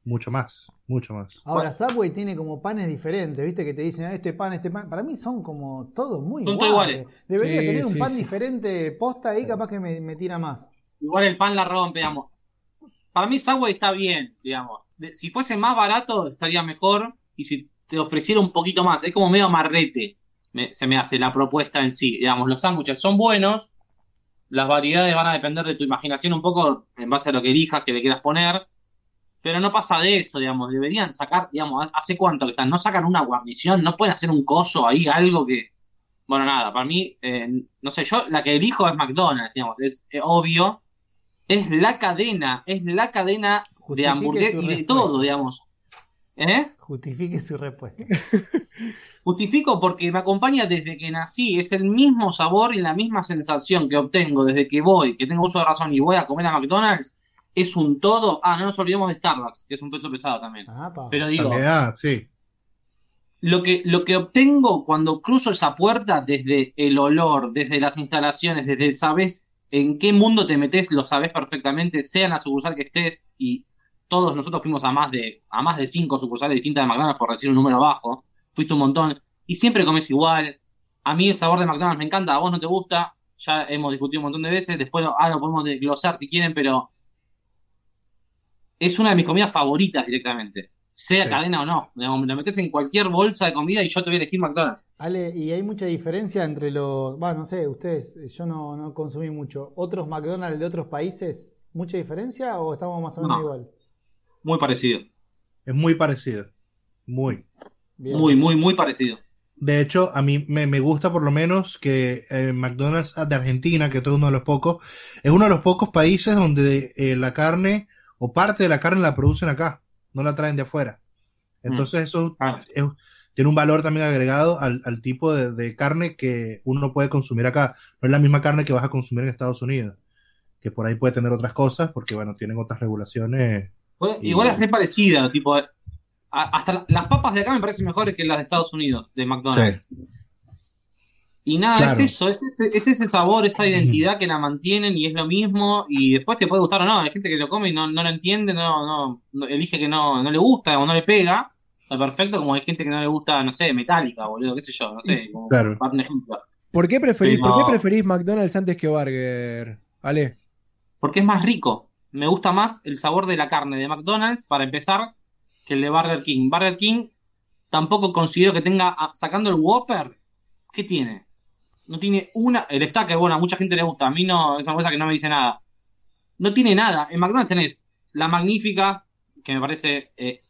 mucho más, mucho más. Ahora, Subway tiene como panes diferentes, ¿viste? Que te dicen, "Ah, este pan, este pan. Para mí son como todos muy Son todos iguales. iguales. Debería Sí, tener un sí, pan sí. diferente posta ahí, capaz que me, me tira más. Igual el pan la rompe, digamos. Para mí Subway está bien, digamos. Si fuese más barato, estaría mejor. Y si te ofreciera un poquito más, es como medio amarrete, me- se me hace la propuesta en sí. Digamos, los sándwiches son buenos, las variedades van a depender de tu imaginación un poco en base a lo que elijas, que le quieras poner. Pero no pasa de eso, digamos. Deberían sacar, digamos, ¿hace cuánto que están? No sacan una guarnición, no pueden hacer un coso ahí, algo que. Bueno, nada, para mí, eh, no sé, yo la que elijo es McDonald's, digamos, es obvio. Es la cadena, es la cadena de hamburguesas y de todo, digamos. ¿Eh? Justifique su respuesta. Justifico porque me acompaña desde que nací, es el mismo sabor y la misma sensación que obtengo desde que voy, que tengo uso de razón y voy a comer a McDonald's, es un todo. Ah, no nos olvidemos de Starbucks, que es un peso pesado también. Ah. Pero digo, También, ah, sí. lo que, lo que obtengo cuando cruzo esa puerta, desde el olor, desde las instalaciones, desde sabes en qué mundo te metes, lo sabes perfectamente, sea en la sucursal que estés, y todos nosotros fuimos a más de, a más de cinco sucursales distintas de McDonald's, por decir un número bajo, fuiste un montón, y siempre comes igual. A mí el sabor de McDonald's me encanta, a vos no te gusta, ya hemos discutido un montón de veces, después lo, ah, lo podemos desglosar si quieren, pero es una de mis comidas favoritas directamente. Sea Sí. cadena o no. Digamos, me lo metes en cualquier bolsa de comida y yo te voy a elegir McDonald's. Ale, y hay mucha diferencia entre los. Bueno, no sé, ustedes, eh, yo no, no consumí mucho. ¿Otros McDonald's de otros países? ¿Mucha diferencia o estamos más o menos No. igual? Muy parecido. Es muy parecido. Muy. Bien. Muy, muy, muy parecido. De hecho, a mí me, me gusta por lo menos que eh, McDonald's de Argentina, que esto es uno de los pocos, es uno de los pocos países donde eh, la carne o parte de la carne la producen acá, no la traen de afuera. Entonces eso Ah, es- tiene un valor también agregado al, al tipo de, de carne que uno puede consumir acá. No es la misma carne que vas a consumir en Estados Unidos, que por ahí puede tener otras cosas, porque bueno, tienen otras regulaciones. pues, Y- Igual es re parecida, tipo. a- hasta la- las papas de acá me parecen mejores que las de Estados Unidos, de McDonald's. Y nada, Claro. es eso, es ese, es ese sabor, esa identidad que la mantienen y es lo mismo. Y después te puede gustar o no. Hay gente que lo come y no, no lo entiende, no, no, no- elige que no, no le gusta o no le pega. Está perfecto, como hay gente que no le gusta, no sé, Metallica, boludo, qué sé yo, no sé, como Claro. para un ejemplo. ¿Por qué, preferís, Pero- ¿Por qué preferís McDonald's antes que Burger? Ale. Porque es más rico. Me gusta más el sabor de la carne de McDonald's, para empezar, que el de Burger King. Burger King tampoco considero que tenga, sacando el Whopper, ¿qué tiene? No tiene una, el Stacker, bueno, a mucha gente le gusta, a mí no, es una cosa que no me dice nada. No tiene nada. En McDonald's tenés la magnífica, que me parece eh,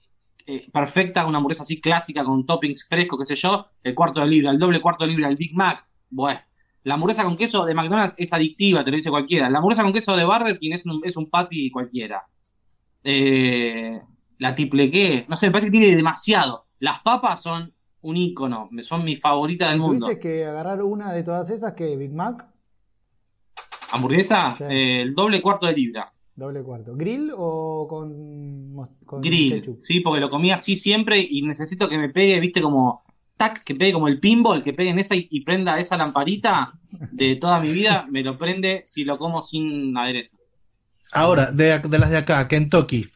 eh, perfecta, una hamburguesa así clásica con toppings frescos, qué sé yo, el cuarto de libra, el doble cuarto de libra, el Big Mac, bueno. La hamburguesa con queso de McDonald's es adictiva, te lo dice cualquiera. La hamburguesa con queso de Burger King es un, es un patty cualquiera. Eh, la triple Q, no sé, me parece que tiene demasiado. Las papas son un ícono, son mi favorita del Si mundo. tuvieses que agarrar una de todas esas, que Big Mac, Hamburguesa, Sí. eh, el doble cuarto de libra. doble cuarto. ¿Grill o con, Grill, ketchup? sí, porque lo comí así siempre y necesito que me pegue, viste, como tac, que pegue como el pinball, que pegue en esa y, y prenda esa lamparita de toda mi vida, me lo prende si lo como sin aderezo. Ahora, de, de las de acá, Kentucky,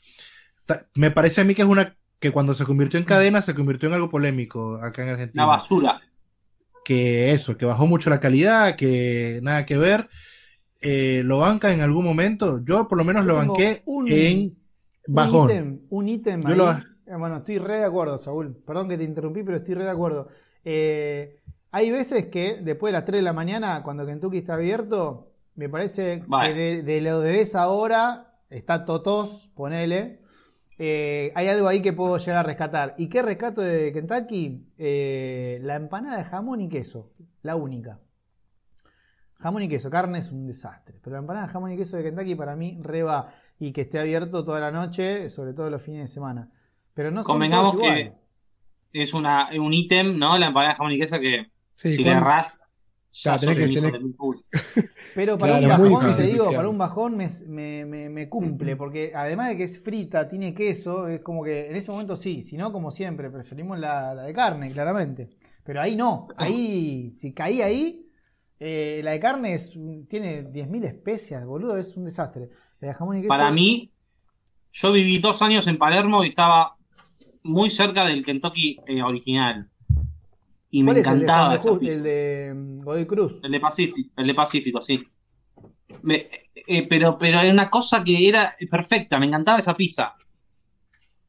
me parece a mí que es una que cuando se convirtió en cadena se convirtió en algo polémico acá en Argentina. Una basura. que eso, que bajó mucho la calidad, que nada que ver. Eh, ¿Lo banca en algún momento? Yo por lo menos Yo lo banqué un- en Un bajón. ítem, un ítem Yo lo- Eh, Bueno, estoy re de acuerdo, Saúl. Perdón que te interrumpí, pero estoy re de acuerdo. Eh, hay veces que después de las 3 de la mañana, cuando Kentucky está abierto, me parece Vale. que de, de lo de esa hora está Totos, ponele. Eh, hay algo ahí que puedo llegar a rescatar. ¿Y qué rescato de Kentucky? Eh, la empanada de jamón y queso, la única. Jamón y queso, carne es un desastre. Pero la empanada de jamón y queso de Kentucky para mí reba y que esté abierto toda la noche, sobre todo los fines de semana. Pero no Convengamos que es una, un ítem, ¿no? La empanada de jamón y queso que Sí, si le errás, ya tenés que-. Pero para Claro, un bajón, te digo, para un bajón me, me- me- me- me cumple, porque además de que es frita, tiene queso, es como que en ese momento sí, si no, como siempre, preferimos la, la de carne, claramente. Pero ahí no, ahí, si caí ahí, eh, la de carne es, un- tiene 10.000 especias, boludo, es un desastre. La de jamón y queso. Para mí, yo viví dos años en Palermo y estaba muy cerca del Kentucky eh, original. Y me ¿Cuál es el de encantaba esa. El de Godoy Cruz. El de Pacífico, el de Pacífico, sí. Me- eh, pero, pero era una cosa que era perfecta, me encantaba esa pizza.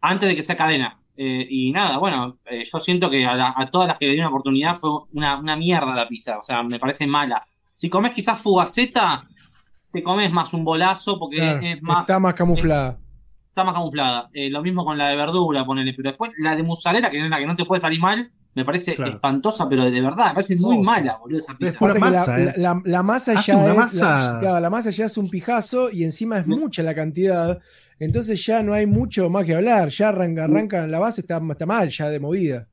Antes de que sea cadena. Eh, y nada, bueno, eh, yo siento que a, la- a todas las que le di una oportunidad fue una, una mierda la pizza. O sea, me parece mala. Si comes quizás fugaceta, te comes más un bolazo porque Claro, es más, está más camuflada. está más camuflada. Eh, lo mismo con la de verdura, ponele. Pero después la de mozzarella, que es la que no te puede salir mal, me parece Claro. espantosa, pero de verdad, me parece muy mala, boludo, esa pizza. pura la- masa, la, eh. la- la masa Hace ya es, masa. La, claro, la masa ya es un pijazo y encima es mucha la cantidad. Entonces ya no hay mucho más que hablar. Ya arranca, arranca la base, está, está mal ya de movida.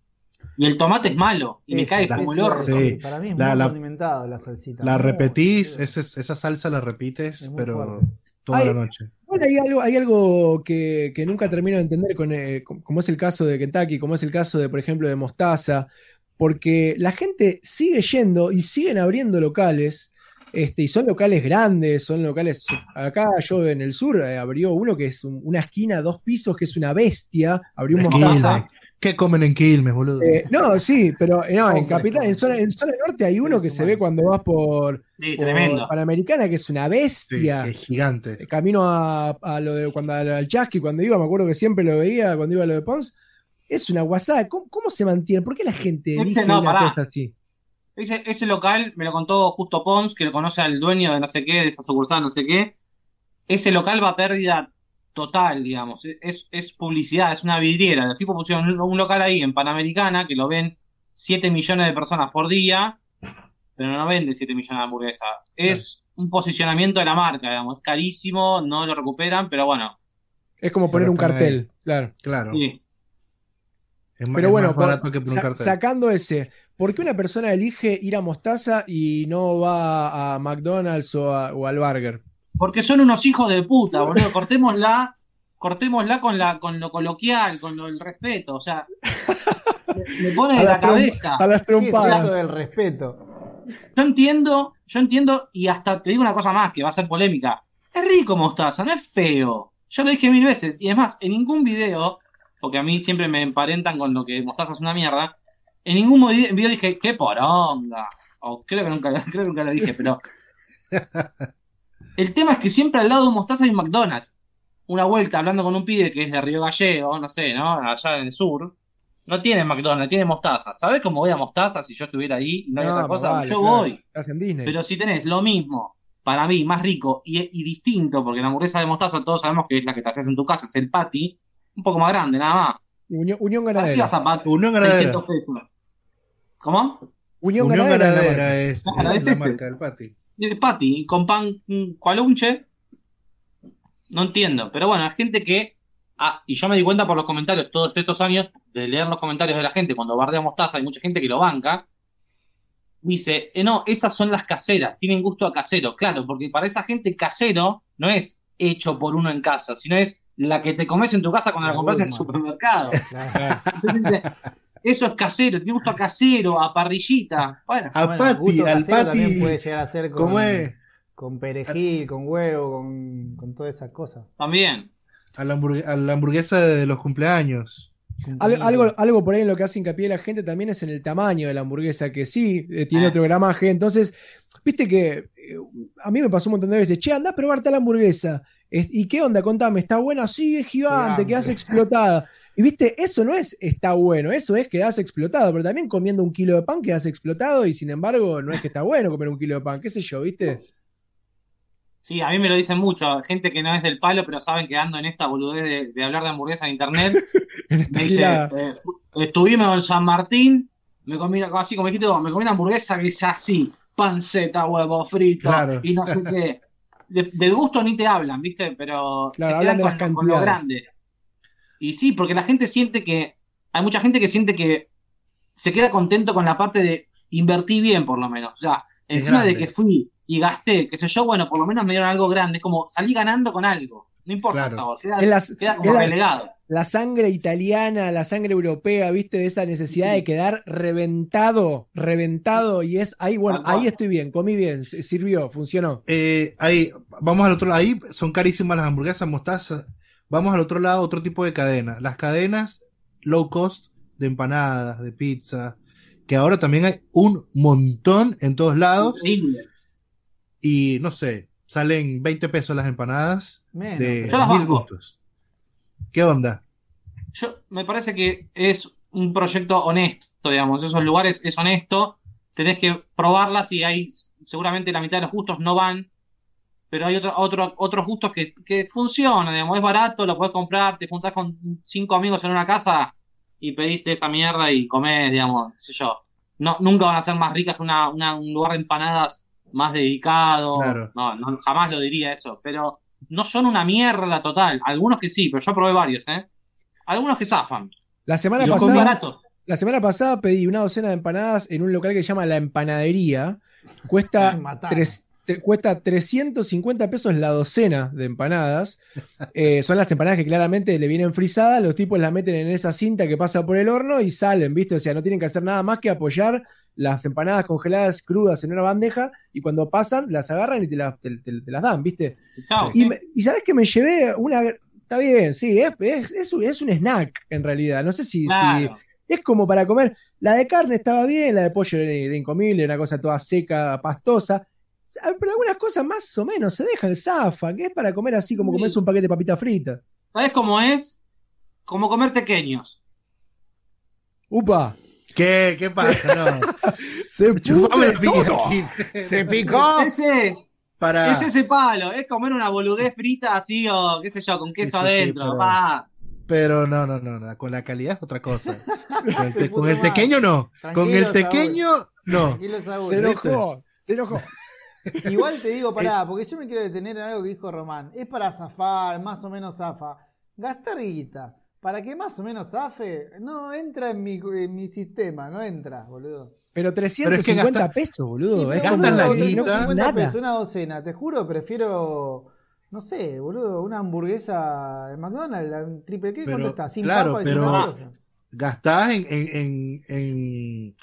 Y el tomate es malo, y me cae como el orto. Sí. Para mí es La- muy la- condimentado la salsita. La repetís, esa, esa salsa la repites, pero fuerte. toda Ay, la noche. Bueno, hay algo, hay algo que, que nunca termino de entender, con, eh, com- como es el caso de Kentucky, como es el caso de, por ejemplo, de Mostaza, porque la gente sigue yendo y siguen abriendo locales, este, y son locales grandes, son locales. Acá yo en el sur eh, abrió uno que es un- una esquina, dos pisos, que es una bestia, abrió un Mostaza. ¿Qué comen en Quilmes, boludo? Eh, no, sí, pero eh, no, en capital, en zona, en zona norte hay uno Sí, que sí, se ve cuando vas por, Sí, por tremendo. Panamericana, que es una Sí, bestia. es gigante. Eh, camino a, a lo de cuando al Chasqui, cuando iba, me acuerdo que siempre lo veía cuando iba a lo de Pons. Es una guasada. ¿Cómo, cómo se mantiene? ¿Por qué la gente Ese elige no, una así? Ese, ese local me lo contó justo Pons, que lo conoce al dueño de no sé qué, de esa sucursal, no sé qué. Ese local va a pérdida total, digamos. Es, es publicidad, es una vidriera. Los tipos pusieron un, un local ahí en Panamericana que lo ven 7 millones de personas por día, pero no vende 7 millones de hamburguesas. Es un posicionamiento de la marca, digamos. Es carísimo, no lo recuperan, pero bueno. Es como poner Pero un cartel, claro. Claro. Sí. Es más, Pero es bueno, más por- barato que por un sa- cartel. sacando ese, ¿por qué una persona elige ir a Mostaza y no va a McDonald's o, a- o al Burger? Porque son unos hijos de puta, boludo. Cortémosla, cortémosla con la, con lo coloquial, con lo, el respeto. O sea, me, me pone de la cabeza. a las ¿Qué es eso trompadas. del respeto? Yo entiendo, yo entiendo, y hasta te digo una cosa más que va a ser polémica. Es rico mostaza, no es feo. Yo lo dije mil veces. Y es más, en ningún video, porque a mí siempre me emparentan con lo que mostaza es una mierda, en ningún video, video dije, qué poronga. O creo que nunca, creo que nunca lo dije, pero. El tema es que siempre al lado de un mostaza hay un McDonald's. Una vuelta hablando con un pibe que es de Río Gallego, no sé, ¿no? Allá en el sur. No tiene McDonald's, tiene mostaza. ¿Sabes cómo voy a mostaza si yo estuviera ahí y no hay No, otra cosa? vale, yo claro. voy. Estás en Disney. Pero si tenés lo mismo, para mí, más rico y, y distinto, porque la hamburguesa de mostaza todos sabemos que es la que te haces en tu casa, es el patty, un poco más grande, nada más. Unión, Unión ¿Para qué Ganadera. vas a patty? Unión Ganadera. 600 pesos. ¿Cómo? Unión, Unión Ganadera. es Ganadera es, Claro, es es la marca del Pati. El patty, con pan mm, cualunche. No entiendo. Pero bueno, hay gente que. Ah, y yo me di cuenta por los comentarios todos estos años de leer los comentarios de la gente cuando bardea mostaza, hay mucha gente que lo banca. Dice, eh, no, esas son las caseras, tienen gusto a casero. Claro, porque para esa gente casero no es hecho por uno en casa, sino es la que te comes en tu casa cuando la, La compras en el supermercado. Claro. Entonces eso es casero, tiene gusto a casero, a parrillita. Bueno, A Bueno, Pati, gusto al casero también Pati. puede llegar a ser con, ¿Cómo es? con perejil, con huevo, con, con todas esas cosas. también. A la, hamburg- a la hamburguesa de los cumpleaños. Algo, algo, algo por ahí en lo que hace hincapié la gente también es en el tamaño de la hamburguesa, que sí, eh, tiene Ah. otro gramaje. Entonces, viste que eh, a mí me pasó un montón de veces, che, anda a probarte la hamburguesa. Es- ¿Y qué onda? Contame, ¿está buena? Sí, es gigante, Gigante. quedas explotada. Y viste, eso no es está bueno, eso es quedas explotado, pero también comiendo un kilo de pan quedas explotado y sin embargo no es que está bueno comer un kilo de pan, qué sé yo, ¿viste? Sí, a mí me lo dicen mucho, gente que no es del palo, pero saben que ando en esta boludez de, de hablar de hamburguesa en internet. En Me dice, eh, estuvimos en San Martín, me comí, una- así como dijiste, me comí una hamburguesa que es así, panceta, huevo frito Claro. y no sé qué. De- del gusto ni te hablan, ¿viste? Pero Claro, se quedan con, lo grande. Y sí, porque la gente siente que, hay mucha gente que siente que se queda contento con la parte de invertí bien, por lo menos. O sea, encima de que fui y gasté, qué sé yo, bueno, por lo menos me dieron algo grande, es como salí ganando con algo. No importa Claro. el sabor, queda, la- queda como la- relegado. la sangre italiana, la sangre europea, viste, de esa necesidad de quedar reventado, reventado, y es ahí, bueno, ahí estoy bien, comí bien, sirvió, funcionó. Eh, ahí, vamos al otro lado. Ahí son carísimas las hamburguesas mostaza. Vamos al otro lado, otro tipo de cadena. Las cadenas low cost de empanadas, de pizza, que ahora también hay un montón en todos lados. Increíble. Y no sé, salen 20 pesos las empanadas Menos. de Yo las mil gustos. ¿Qué onda? Yo, me parece que es un proyecto honesto, digamos. Esos lugares es honesto. Tenés que probarlas y hay seguramente la mitad de los gustos no van. Pero hay otro, otro, otros gustos que, que funcionan, digamos. Es barato, lo puedes comprar, te juntás con cinco amigos en una casa y pediste esa mierda y comés, digamos, qué sé yo. No, nunca van a ser más ricas que una, una- un lugar de empanadas más dedicado. Claro. No, no, jamás lo diría eso. Pero no son una mierda total. Algunos que sí, pero yo probé varios, ¿eh? Algunos que zafan. La semana pasada. baratos. La semana pasada pedí una docena de empanadas en un local que se llama La Empanadería. Cuesta, tres- te- cuesta 350 pesos la docena de empanadas. Eh, son las empanadas que claramente le vienen frisadas. Los tipos las meten en esa cinta que pasa por el horno y salen, ¿viste? O sea, no tienen que hacer nada más que apoyar las empanadas congeladas crudas en una bandeja y cuando pasan las agarran y te, las- te- te- te las dan, ¿viste? Y, sí. me- y sabes que me llevé una. Está bien, sí, es, es, es un, es un snack en realidad. No sé si, es como para comer. La de carne estaba bien, la de pollo era incomible, una cosa toda seca, pastosa. Ah, Pero algunas cosas más o menos se deja el zafa, que es para comer así como Sí. comes un paquete de papita frita. ¿Sabes cómo es? Como comer pequeños. ¡Upa! ¿Qué, qué pasa? No. ¡Se. Se picó. Ese es, Para... es ese palo, es comer una boludez frita así o qué sé yo, con queso sí, sí, adentro. pero- pa. Pero no, no, no, no, con la calidad es otra cosa. Con el, te- con el pequeño no. Con el pequeño no. Se enojó, se enojó. Igual te digo, pará, porque yo me quiero detener en algo que dijo Román. Es para zafar, más o menos zafa. Gastar guita. Para que más o menos zafe, no entra en mi, en mi sistema, no entra, boludo. Pero 350 Pero es que gasta- pesos, boludo. Es como gastas la guita. 350 nada. pesos, una docena. Te juro, prefiero, no sé, boludo, una hamburguesa de McDonald's, triple K, ¿cuánto Pero, está? Sin claro, papa y sin pero- gaseosa. Gastás en, en, en, en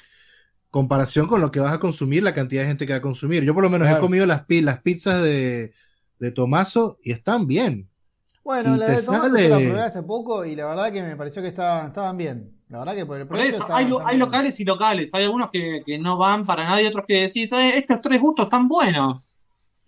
comparación con lo que vas a consumir, la cantidad de gente que va a consumir. Yo por lo menos he comido las, las pizzas de, de Tomaso y están bien. Bueno, y la de Tomás sale- la probé hace poco y la verdad que me pareció que estaban, estaban bien. La verdad que por el Por precio eso, estaban- hay, lo- hay locales y locales. Hay algunos que, que no van para nadie, otros que decís, "Eh, estos tres gustos están buenos.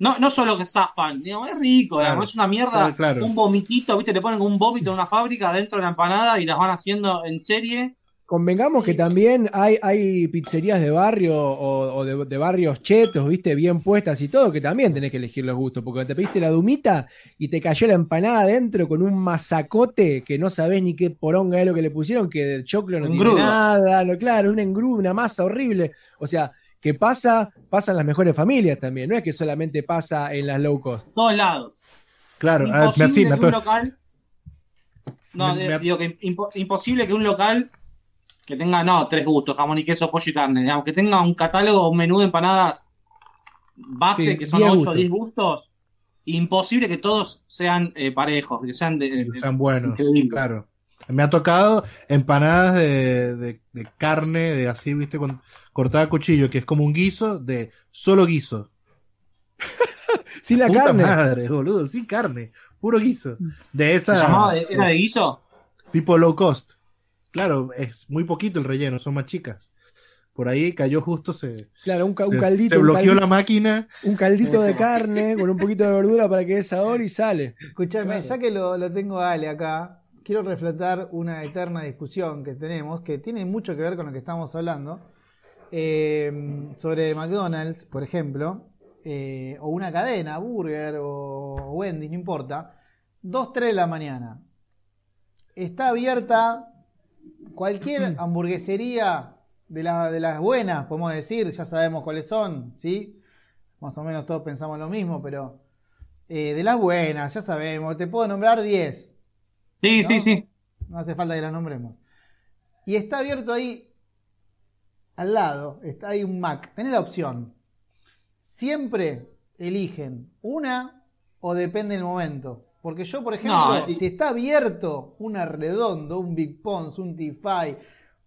No, no solo que zafan, digamos, es rico, Claro. es una mierda, Claro, claro. un vomitito, ¿viste? Le ponen un vómito en una fábrica dentro de la empanada y las van haciendo en serie. Convengamos que también hay, hay pizzerías de barrio o, o de, de barrios chetos, viste, bien puestas y todo, que también tenés que elegir los gustos, porque te pediste la dumita y te cayó la empanada adentro con un masacote que no sabés ni qué poronga es lo que le pusieron, que de choclo no tiene Engrudo. nada, no, claro, un engrudo, una masa horrible. O sea, que pasa, pasa en las mejores familias también, no es que solamente pasa en las low cost. todos lados. Claro, ah, me- Imposible sí, me que un local. No, Me- me- digo que impo- imposible que un local que tenga, no, tres gustos, jamón y queso, pollo y carne, digamos, que tenga un catálogo, un menú de empanadas base, Sí, que son 10 8 o gustos. 10 gustos, imposible que todos sean eh, parejos, que sean de, de- Están buenos, Increíble. claro. Me ha tocado empanadas de, de- de carne, de así, viste, con, cortada a cuchillo, que es como un guiso de solo guiso. Sin la Puta carne. madre, boludo, sin carne, puro guiso. De ¿Se esa llamaba de- ¿Era de guiso? tipo low cost. Claro, es muy poquito el relleno, son más chicas. Por ahí cayó justo, se, Claro, un, ca- un se- caldito. se un bloqueó caldito- la máquina. un caldito de carne con un poquito de verdura para que dé sabor y sale. Escuchame, Claro. ya que lo, lo tengo a Ale acá, quiero refletar una eterna discusión que tenemos, que tiene mucho que ver con lo que estamos hablando, eh, sobre McDonald's, por ejemplo, eh, o una cadena, Burger o Wendy's, no importa, 2, 3 de la mañana. Está abierta cualquier hamburguesería de, la- de las buenas, podemos decir, ya sabemos cuáles son, ¿sí? Más o menos todos pensamos lo mismo, pero eh, de las buenas, ya sabemos, te puedo nombrar 10. Sí, ¿No? sí, sí. No hace falta que las nombremos. Y está abierto ahí, al lado, está ahí un Mac. Tenés la opción. Siempre eligen una o depende del momento. Porque yo, por ejemplo, No, y- si está abierto un Arredondo, un Big Pons, un Tify,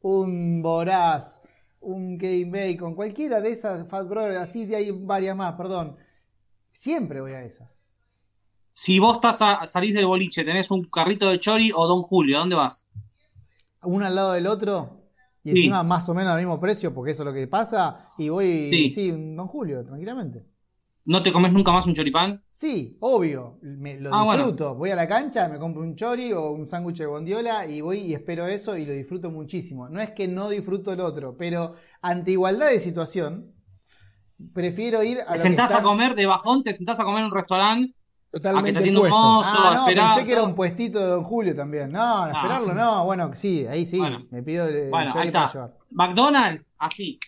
un Boraz, un Kevin Bacon, cualquiera de esas Fat Brothers, así de hay varias más, perdón. Siempre voy a esas. Si vos estás a, salís del boliche, tenés un carrito de chori o Don Julio, ¿a dónde vas? uno al lado del otro y Sí. encima más o menos al mismo precio, porque eso es lo que pasa, y voy, Sí. sí, un Don Julio, tranquilamente. ¿No te comes nunca más un choripán? Sí, obvio, me, lo Ah, bueno. disfruto. Voy a la cancha, me compro un chori o un sándwich de bondiola y voy y espero eso y lo disfruto muchísimo. No es que no disfruto el otro, pero ante igualdad de situación, prefiero ir a Te sentás está- a comer de bajón, te sentás a comer en un restaurante, a que Totalmente te atienda un puesto. mozo, Ah, a no, esperar. pensé que era un puestito de Don Julio también. No, No. esperarlo no. Bueno, sí, ahí sí. Bueno. me pido el, el Bueno, chori ahí para está. llevar. McDonald's, así.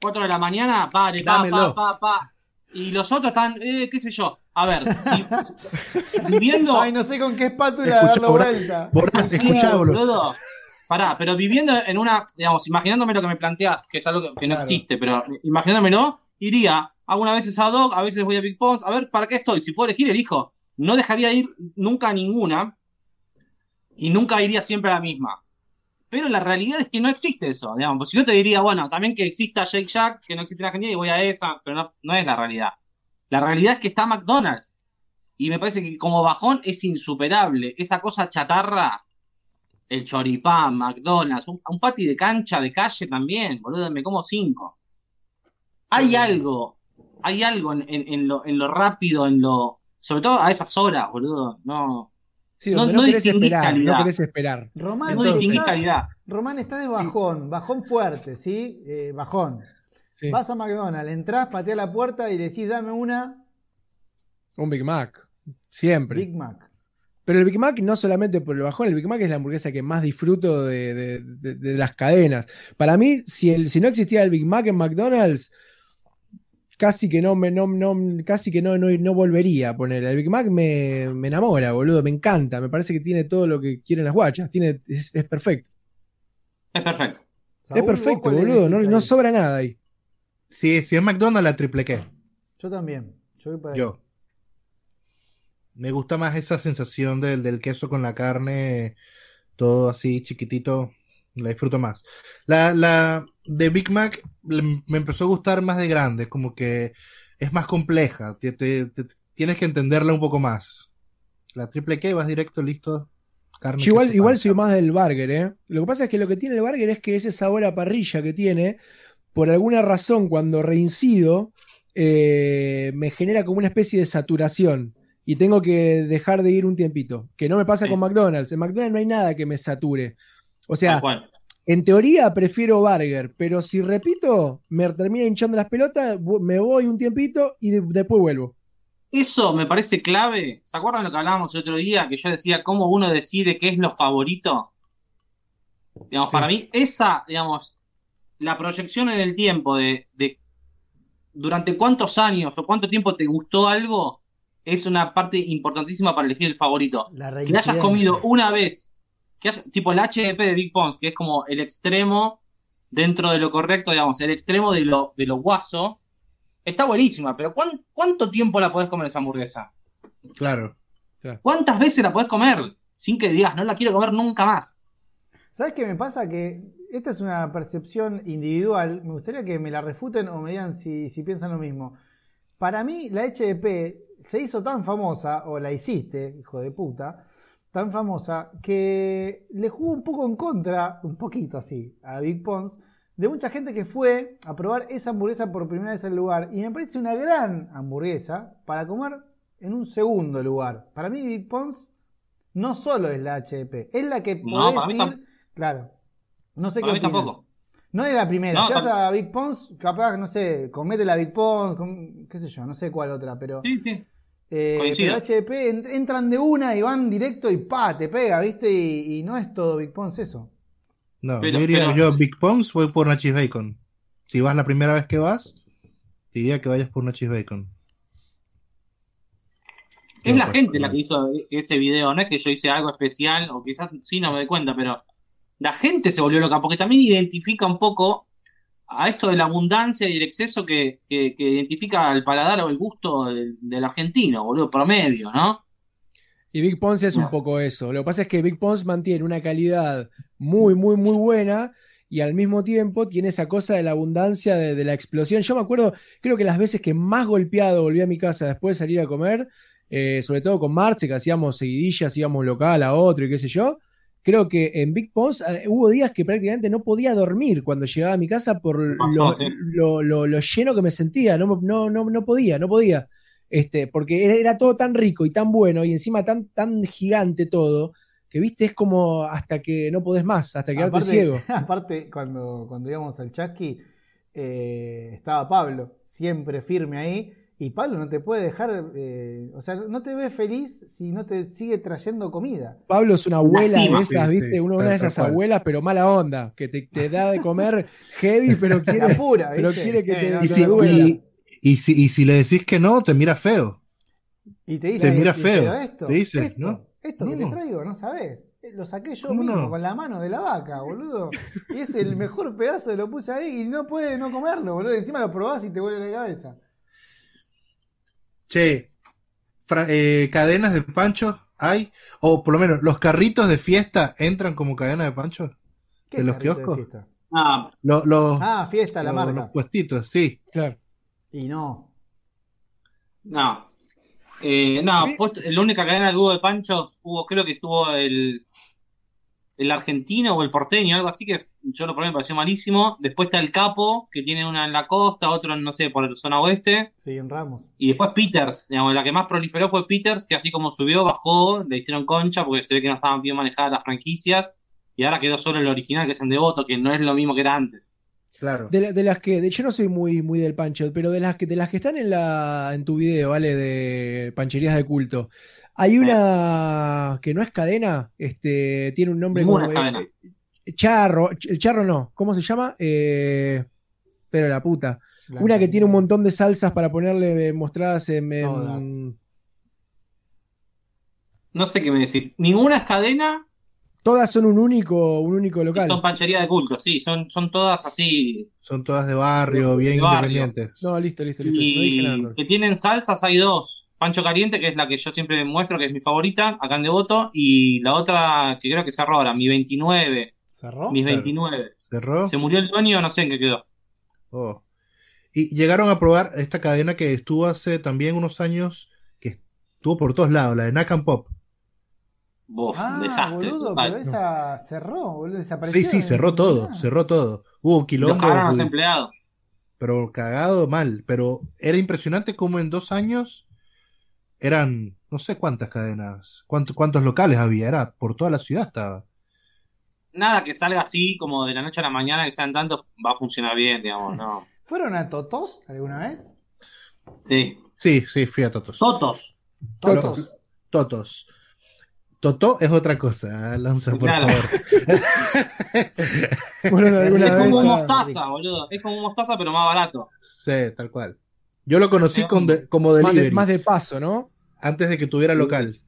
4 de la mañana, pare, pa, Dámelo. pa, pa, pa. Y los otros están, eh, qué sé yo. A ver, si, viviendo. Ay, no sé con qué espátula Escucha, darlo Borras, vuelta. Borras, Sí, escuchá, boludo. Pará, pero viviendo en una, digamos, imaginándome lo que me planteás, que es algo que, que no Claro. existe, pero imaginándomelo, iría algunas veces a Dog, a veces voy a Big Pons, a ver, ¿para qué estoy? Si puedo elegir, elijo. No dejaría ir nunca a ninguna y nunca iría siempre a la misma. Pero la realidad es que no existe eso, digamos. Pues si yo te diría, bueno, también que exista Shake Shack, que no existe en Argentina, y voy a esa, pero no, no es la realidad. La realidad es que está McDonald's. Y me parece que como bajón es insuperable. Esa cosa chatarra, el choripán, McDonald's, un, un patty de cancha, de calle también, boludo, me como cinco. Hay algo, hay algo en, en- en lo, en lo rápido, en lo. Sobre todo a esas horas, boludo. No, Sí, No- donde no no, querés esperar, calidad. no querés esperar. Román, no distinguís calidad. Román, estás de bajón, bajón fuerte, ¿sí? Eh, bajón. Sí. Vas a McDonald's, entrás, pateás la puerta y decís, dame una Un Big Mac. Siempre. Big Mac. Pero el Big Mac no solamente por el bajón, el Big Mac es la hamburguesa que más disfruto de, de- de- de las cadenas. Para mí, si, el, si no existiera el Big Mac en McDonald's, casi que no me no, no- casi que no, no, no volvería a poner. El Big Mac me, me enamora, boludo, me encanta. Me parece que tiene todo lo que quieren las guachas. Tiene, es, es perfecto. Es perfecto. Es ¿vos perfecto, boludo. No, no sobra nada ahí. Si, si es McDonald's, la triple Q. Yo también. Yo voy para ahí. Yo. Me gusta más esa sensación del, del queso con la carne, todo así chiquitito. La disfruto más. La, la de Big Mac me empezó a gustar más de grande, como que es más compleja. te- te- te- tienes que entenderla un poco más. La triple K vas directo, listo. Carne, Yo igual, igual soy más del burger, ¿eh? Lo que pasa es que lo que tiene el burger es que ese sabor a parrilla que tiene, por alguna razón, cuando reincido, eh, me genera como una especie de saturación. Y tengo que dejar de ir un tiempito. Que no me pasa Sí. con McDonald's. En McDonald's no hay nada que me sature. O sea, en teoría prefiero burger, pero si repito, me termina hinchando las pelotas, me voy un tiempito y de- después vuelvo. Eso me parece clave. ¿Se acuerdan lo que hablábamos el otro día? Que yo decía cómo uno decide qué es lo favorito. Digamos, Sí. para mí, esa, digamos, la proyección en el tiempo de, de durante cuántos años o cuánto tiempo te gustó algo es una parte importantísima para elegir el favorito. La Que hayas comido una vez, que hayas- tipo el HDP de Big Pons, que es como el extremo dentro de lo correcto, digamos, el extremo de lo, de lo guaso, está buenísima, pero ¿cuán- ¿cuánto tiempo la podés comer esa hamburguesa? Claro. ¿Cuántas veces la podés comer? Sin que digas, no la quiero comer nunca más. ¿Sabes qué me pasa? Que esta es una percepción individual. Me gustaría que me la refuten o me digan si, si piensan lo mismo. Para mí, la HDP se hizo tan famosa, o la hiciste, hijo de puta, tan famosa, que le jugó un poco en contra, un poquito así, a Big Pons, de mucha gente que fue a probar esa hamburguesa por primera vez en el lugar. Y me parece una gran hamburguesa para comer en un segundo lugar. Para mí, Big Pons no solo es la HDP, es la que No, podés ir. Claro. No sé Para qué mí tampoco. No es la primera. No, si vas a Big Pons, capaz, no sé, comete la Big Pons, com- qué sé yo, no sé cuál otra, pero. Sí, sí. Eh, pero HDP entran de una y van directo y pa, te pega, ¿viste? Y, y no es todo Big Pons eso. No, Pero- yo diría, pero- yo Big Pons voy por una cheese bacon. Si vas la primera vez que vas, diría que vayas por una cheese bacon. Es la gente la que hizo ese video, no es que yo hice algo especial, o quizás sí no me doy cuenta, pero la gente se volvió loca, porque también identifica un poco a esto de la abundancia y el exceso que, que- que identifica el paladar o el gusto del, del argentino, boludo, promedio, ¿no? Y Big Pons es un poco eso. Lo que pasa es que Big Pons mantiene una calidad muy, muy, muy buena y al mismo tiempo tiene esa cosa de la abundancia, de, de la explosión. Yo me acuerdo, creo que las veces que más golpeado volví a mi casa después de salir a comer, eh, sobre todo con Marce, que hacíamos seguidillas, íbamos local a otro y qué sé yo, creo que en Big Pons eh, hubo días que prácticamente no podía dormir cuando llegaba a mi casa por lo, sí. lo- lo- lo lleno que me sentía. No, no, no, no podía, no podía. Este, porque era, era todo tan rico y tan bueno y encima tan, tan gigante todo, que viste, es como hasta que no podés más, hasta quedarte aparte, ciego. aparte, cuando, cuando íbamos al Chasqui, eh, estaba Pablo, siempre firme ahí. Y Pablo no te puede dejar, eh, o sea, no te ve feliz si no te sigue trayendo comida. Pablo es una abuela Lastima, de esas, ¿viste? sí, una, de tal esas cual. abuelas, pero mala onda, que te, te da de comer heavy, pero quiere. pura, pero quiere que te- no, Y si, y- y si, y si le decís que no, te mira feo. Y te dice, te mira "Y- feo, Esto, te dice, esto, ¿no? esto que te No. traigo, no sabes. Eh, Lo saqué yo ¿Cómo mismo no? con la mano de la vaca, boludo. Y es el mejor pedazo, lo puse ahí y no puede no comerlo, boludo. Encima lo probás y te vuelve la cabeza. Che, eh, cadenas de pancho hay, o por lo menos los carritos de fiesta entran como cadena de pancho. ¿Qué ¿De los kioscos? fiesta? Ah, Los, los, Ah, fiesta, la los- marca. los puestitos, sí. Claro. Y no. no. Eh, no, post- la única cadena que hubo de panchos, hubo, creo que estuvo el, el argentino o el porteño, algo así que yo lo probé, me pareció malísimo. Después está el Capo, que tiene una en la costa, otro, en, no sé, por la zona oeste. Sí, en Ramos. Y después Peters, digamos, la que más proliferó fue Peters, que así como subió, bajó, le hicieron concha porque se ve que no estaban bien manejadas las franquicias. Y ahora quedó solo el original, que es en Devoto, que no es lo mismo que era antes. Claro. De, la- de las que, de hecho no soy muy, muy del pancho, pero de las que, de las que están en la, en tu video, ¿vale? De pancherías de culto. Hay una que no es cadena, este, tiene un nombre Ninguna como es cadena. eh, charro, el charro no, ¿cómo se llama? Eh, pero la puta. Una que tiene un montón de salsas para ponerle eh, mostradas en, en- Todas. No sé qué me decís. Ninguna es cadena todas son un único, un único y local. son panchería de culto, sí, son, son todas así. Son todas de barrio, bien De barrio. independientes. No, listo, listo, listo. No dije que tienen salsas hay dos. Pancho Caliente, que es la que yo siempre muestro, que es mi favorita, acá en Devoto, y la otra que creo que cerró ahora, mi 29, ¿Cerró? mis Claro. 29. ¿Cerró? Se murió el dueño, no sé en qué quedó. Oh. Y llegaron a probar esta cadena que estuvo hace también unos años, que estuvo por todos lados, la de Nakam Pop. Buf, Ah, desastre. boludo, total. pero esa cerró, boludo, desapareció. Sí, sí, cerró todo, Ah. cerró todo. Hubo quilombo, los judi- empleados. pero cagado mal. Pero era impresionante como en dos años eran no sé cuántas cadenas, cuánto- cuántos locales había, era por toda la ciudad estaba. Nada que salga así como de la noche a la mañana, que sean tantos, va a funcionar bien, digamos, ¿no? ¿Fueron a Totos alguna vez? Sí. Sí, sí, fui a Totos. Totos. Totos. Totos. Totó es otra cosa, Alonso, por Claro. favor. Bueno, Es como mostaza, boludo. Es como mostaza, pero más barato. Sí, tal cual. Yo lo conocí con de- como más, delivery, de, más de paso, ¿no? antes de que tuviera local.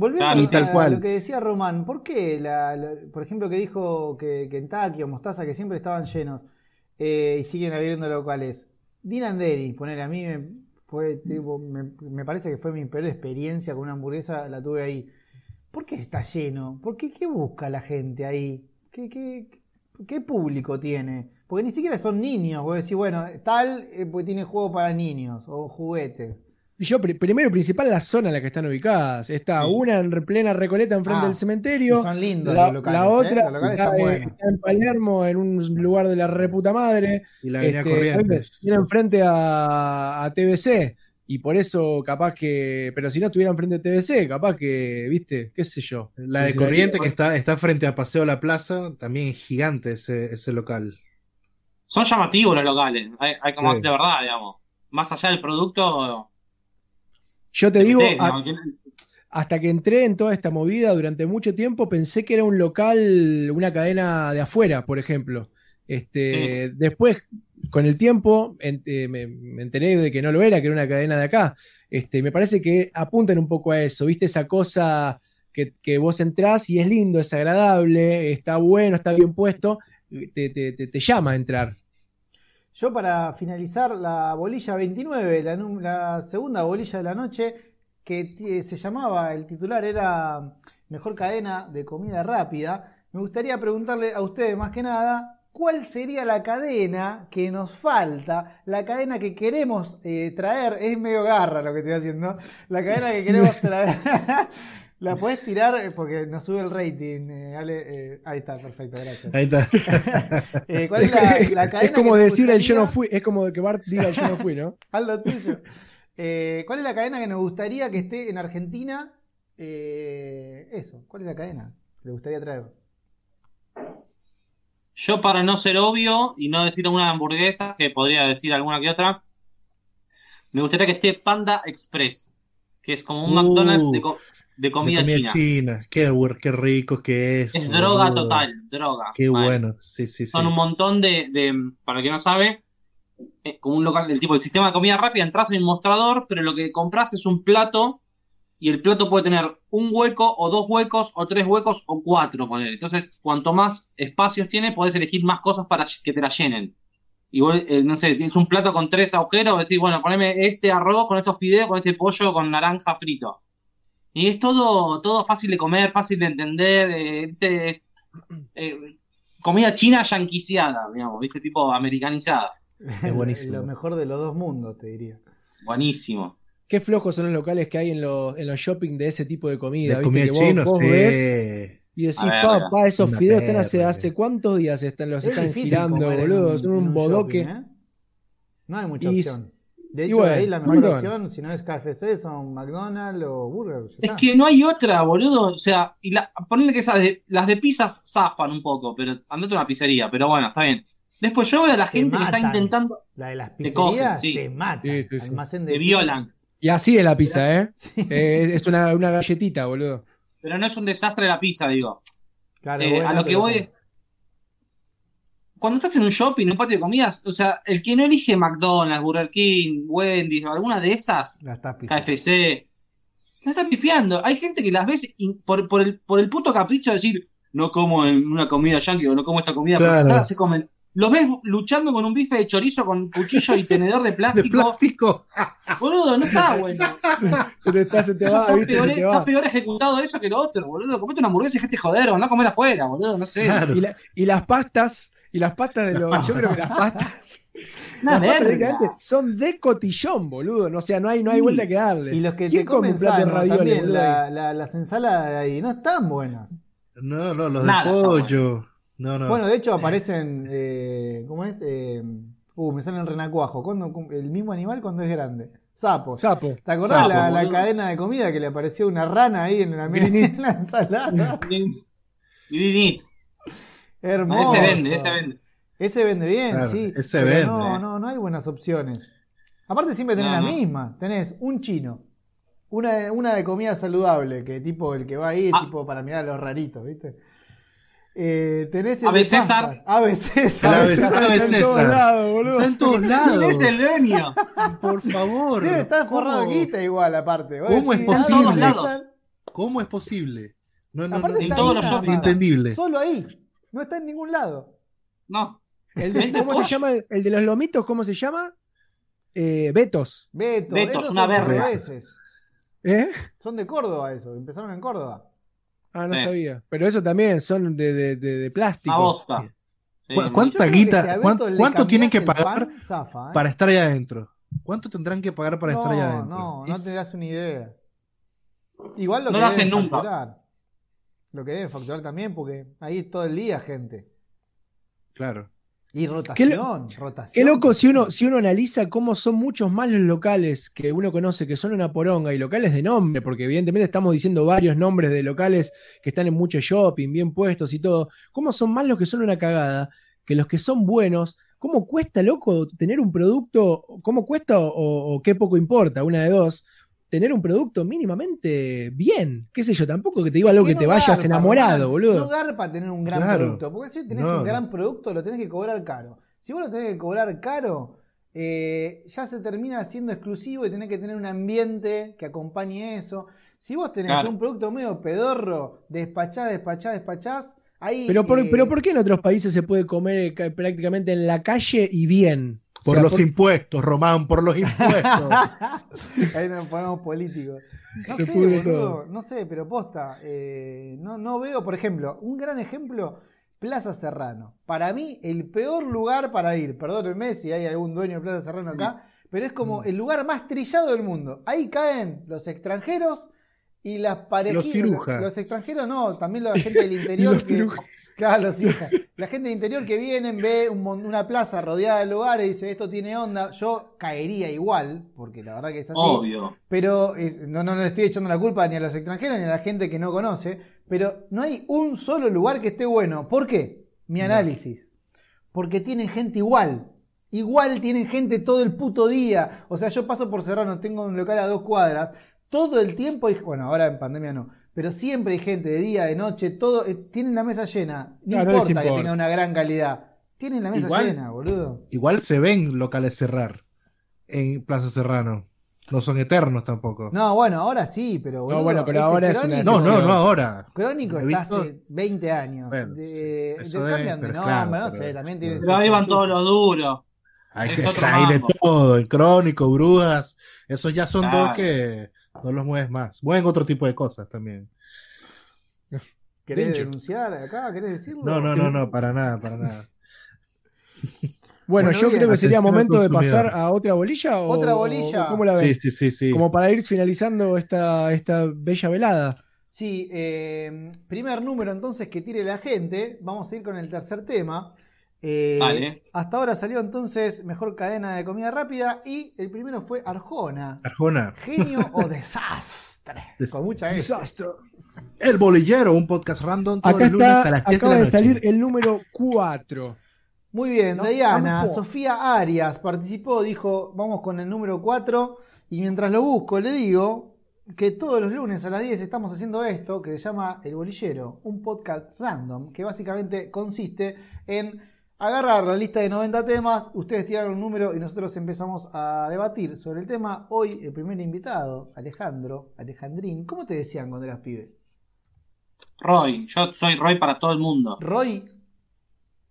Volviendo Claro, a, cual. lo que decía Román, ¿por qué, la- la- por ejemplo, que dijo que Kentucky o Mostaza, que siempre estaban llenos eh, y siguen abriendo locales? Dean and Dairy, poner a mí me, fue, tipo, me, me parece que fue mi peor experiencia con una hamburguesa, la tuve ahí. ¿Por qué está lleno? ¿Por qué, qué busca la gente ahí? ¿Qué, qué, qué público tiene? Porque ni siquiera son niños, vos decís, bueno, tal, eh, pues tiene juego para niños o juguetes. Y yo, pri- primero y principal, la zona en la que están ubicadas. Está Sí. una en plena Recoleta, enfrente Ah, del cementerio. Son lindos La, los locales. la ¿eh? otra Los locales está, están eh, está en Palermo, en un lugar de la reputa madre. Y la avenida Este, Corrientes. Tiene enfrente a, a TBC. Y por eso, capaz que. Pero si no estuviera enfrente de TBC, capaz que, viste, qué sé yo. La de Sí, Corriente que está, está frente a Paseo La Plaza, también es gigante ese, ese local. Son llamativos los locales. Hay, hay como Sí. decir la verdad, digamos. Más allá del producto. Yo te digo, a- hasta que entré en toda esta movida durante mucho tiempo, pensé que era un local, una cadena de afuera, por ejemplo. Este, Después, con el tiempo, eh, me, me enteré de que no lo era, que era una cadena de acá. Este, me parece que apuntan un poco a eso, ¿viste? Esa cosa que, que vos entrás y es lindo, es agradable, está bueno, está bien puesto, te, te- te- te llama a entrar. Yo para finalizar la bolilla 29, la, segunda bolilla de la noche, que ti- se llamaba, el titular era Mejor cadena de comida rápida, me gustaría preguntarle a ustedes más que nada, ¿cuál sería la cadena que nos falta? La cadena que queremos eh, traer, es medio garra lo que estoy haciendo, la cadena que queremos traer, La podés tirar eh, porque nos sube el rating. eh, Ale, eh, ahí está, perfecto, gracias. Ahí está. Eh, ¿Cuál es la, la cadena Es como que decir el yo no fui, es como que Bart diga el yo no fui, ¿no? Lo tuyo. Eh, ¿Cuál es la cadena que nos gustaría que esté en Argentina? Eh, eso, ¿cuál es la cadena que le gustaría traer? Yo, para no ser obvio y no decir una hamburguesa, que podría decir alguna que otra, me gustaría que esté Panda Express, que es como un Uh, McDonald's de, co- de comida, De china. Qué, bu- qué rico que es. Es droga total, droga. Qué bueno. Sí, sí, sí. Son un montón de, de- para el que no sabe, eh, como un local del tipo del sistema de comida rápida, entras en un mostrador, pero lo que compras es un plato y el plato puede tener un hueco o dos huecos o tres huecos o cuatro, poner. Entonces, cuanto más espacios tiene, podés elegir más cosas para que te la llenen. Y vos, eh, no sé, tienes un plato con tres agujeros, decís, bueno, poneme este arroz con estos fideos, con este pollo, con naranja frito. Y es todo, todo fácil de comer, fácil de entender, eh, viste, eh, comida china yanquiciada, digamos, viste, tipo americanizada. Es buenísimo. Lo mejor de los dos mundos, te diría. Buenísimo. Qué flojos son los locales que hay en los, en los shopping de ese tipo de comida. De ¿viste? comida que vos, chino, vos sí. ves y decís, ver, pa, mira. pa, esos Una fideos están hace, hace cuántos días están, los Es están girando, boludo. son un un bodoque. shopping, ¿eh? No hay mucha Y- opción. De hecho, bueno, ahí la mejor opción, si no es KFC, son McDonald's o Burger. Es está. que no hay otra, boludo. O sea, y la, ponerle que esas de, las de pizzas zafan un poco, pero andate a una pizzería, pero bueno, está bien. Después yo veo a la Te gente que está intentando, La de las Te pizzerías cogen, sí. te matan. Sí, sí, sí. Almacén de te violan. Y así es la pizza, ¿eh? Sí. Eh, es una, una galletita, boludo. Pero no es un desastre la pizza, digo. Claro, Eh, bueno, a lo que voy Cuando estás en un shopping, en un patio de comidas, o sea, el que no elige McDonald's, Burger King, Wendy's o alguna de esas, La estás pisando. KFC, la está pifiando. Hay gente que las ves por, por el, por el puto capricho de decir, no como en una comida yankee o no como esta comida Claro. procesada, se comen. Los ves luchando con un bife de chorizo con cuchillo y tenedor de De plástico. plástico. Boludo, no está bueno. Pero está, se te va, Está viste, peor, se te está va. peor ejecutado eso que lo otro, boludo. Comete una hamburguesa y gente joder, o andá a comer afuera, boludo, no sé. Claro. Y, la- y las pastas, y las pastas de los. Yo creo que las pastas. Una las pastas son de cotillón, boludo. No, o sea, no hay, no hay vuelta que darle. Y los que ¿Quién te comen de ravioles, también, boludo? la- la- las ensaladas de ahí no están buenas. No, no, los Nada, de pollo. No, no. Bueno, de hecho aparecen, eh, ¿cómo es? Eh, uh, me salen renacuajos. ¿Cuándo- el mismo animal cuando es grande. Sapos. Sapo. ¿Te acordás Sapo, la, cadena de comida que le apareció una rana ahí en la, en la ensalada? Grinit. Hermoso. Ese vende, ese vende. Ese vende bien, Claro, sí. ese pero vende. No, no, no hay buenas opciones. Aparte siempre tenés No, la no. misma. Tenés un chino. Una, de- una de comida saludable, que tipo el que va ahí, Ah. tipo para mirar a los raritos, ¿viste? Eh, tenés el Ave César. Ave César. Ave César. Está en todos lados, boludo. Está en todos lados. ¿Quién es el dueño? Por favor. Debe estar forrado guita igual, aparte. ¿Cómo es posible? ¿Cómo es posible? No, no, Aparte no. En todos los nada shopping. más. Entendible. Solo ahí. No está en ningún lado. No. El de- Vende ¿Cómo se llama? El de los lomitos, ¿cómo se llama? Eh, Betos. Beto, Beto, esos es una son verga. cordobeses. ¿Eh? Son de Córdoba eso. Empezaron en Córdoba. Ah, no Eh. sabía. Pero eso también son de, de, de, de plástico. Una bosta. Sí, ¿Cu- no. cuánta Yo creo que guita- si a Beto cuán- le cuánto tienen que el pagar pan, zafa, ¿eh? Para estar allá adentro. ¿Cuánto tendrán que pagar para estar allá No, adentro? no, no Es- te das una idea. Igual lo No que lo hacen nunca. facturar. Lo que deben facturar también, porque ahí es todo el día gente. Claro. Y Qué rotación, Qué loco si uno, si uno analiza cómo son muchos más los locales que uno conoce, que son una poronga, y locales de nombre, porque evidentemente estamos diciendo varios nombres de locales que están en mucho shopping, bien puestos y todo. ¿Cómo son más los que son una cagada que los que son buenos? ¿Cómo cuesta, loco, tener un producto? ¿Cómo cuesta o, o qué poco importa? Una de dos. Tener un producto mínimamente bien. ¿Qué sé yo? Tampoco que te diga algo que, no te vayas garpa, enamorado, boludo. No garpa tener un gran Claro. producto. Porque si tenés No, un gran producto, lo tenés que cobrar caro. Si vos lo tenés que cobrar caro, eh, ya se termina siendo exclusivo y tenés que tener un ambiente que acompañe eso. Si vos tenés Claro. un producto medio pedorro, despachás, despachás, despachás, ahí. Pero por, eh, pero ¿por qué en otros países se puede comer eh, ca- prácticamente en la calle y bien? O Por sea, los por- impuestos, Román, por los impuestos. Ahí nos ponemos políticos. No Se sé, boludo, no sé, pero posta. eh, no, no veo, por ejemplo, un gran ejemplo, Plaza Serrano. Para mí, el peor lugar para ir, perdónenme si hay algún dueño de Plaza Serrano acá, pero es Mm. como el lugar más trillado del mundo. Ahí caen los extranjeros Y las parejitas. Los cirujas. Los extranjeros no, también la gente del interior. los que. Claro, los. La gente del interior que vienen, ve un una plaza rodeada de lugares y dice, esto tiene onda. Yo caería igual, porque la verdad que es así. Obvio. Pero es- no, no le estoy echando la culpa ni a los extranjeros ni a la gente que no conoce. Pero no hay un solo lugar que esté bueno. ¿Por qué? Mi análisis. Porque tienen gente igual. Igual tienen gente todo el puto día. O sea, yo paso por Serrano, tengo un local a dos cuadras. Todo el tiempo, bueno, ahora en pandemia no. Pero siempre hay gente de día, de noche, todo. eh, tienen la mesa llena. No Claro, no importa que tenga una gran calidad. Tienen la mesa Igual- llena, boludo. Igual se ven locales cerrar en Plaza Serrano. No son eternos tampoco. No, bueno, ahora sí, pero boludo. bueno, pero ahora es una no, no, no ahora. Crónico está hace 20 años. Bueno, de, eso de- es, cambian de pero nombre, claro, no pero- sé, también tiene Pero ahí van todos los duros. Hay, Es que, hay de todo, en crónico, brujas. Esos ya son Claro. dos que no los mueves más. Mueven otro tipo de cosas también. ¿Querés denunciar acá? ¿Querés decirlo? No, no, no, no, para nada, para nada. Bueno, Bueno, yo bien. creo que sería momento de pasar a otra bolilla. o- Otra bolilla. o ¿Cómo la ves? Sí, sí, sí, sí. Como para ir finalizando esta, esta bella velada. Sí, eh, primer número entonces que tire la gente. Vamos a ir con el tercer tema. Eh, Dale. Hasta ahora salió entonces mejor cadena de comida rápida y el primero fue Arjona. Arjona, Genio o desastre. Con mucha S. Desastre. El Bolillero, un podcast random todos Acá los lunes está, a las 10 de acaba la de noche. salir el número 4. Muy bien, No, Diana. Sofía Arias participó, dijo, vamos con el número 4 y mientras lo busco le digo que todos los lunes a las 10 estamos haciendo esto que se llama El Bolillero, un podcast random que básicamente consiste en agarrar la lista de 90 temas, ustedes tiran un número y nosotros empezamos a debatir sobre el tema. Hoy el primer invitado, Alejandro, Alejandrín, ¿cómo te decían cuando eras pibe? Roy, yo soy Roy para todo el mundo. Roy,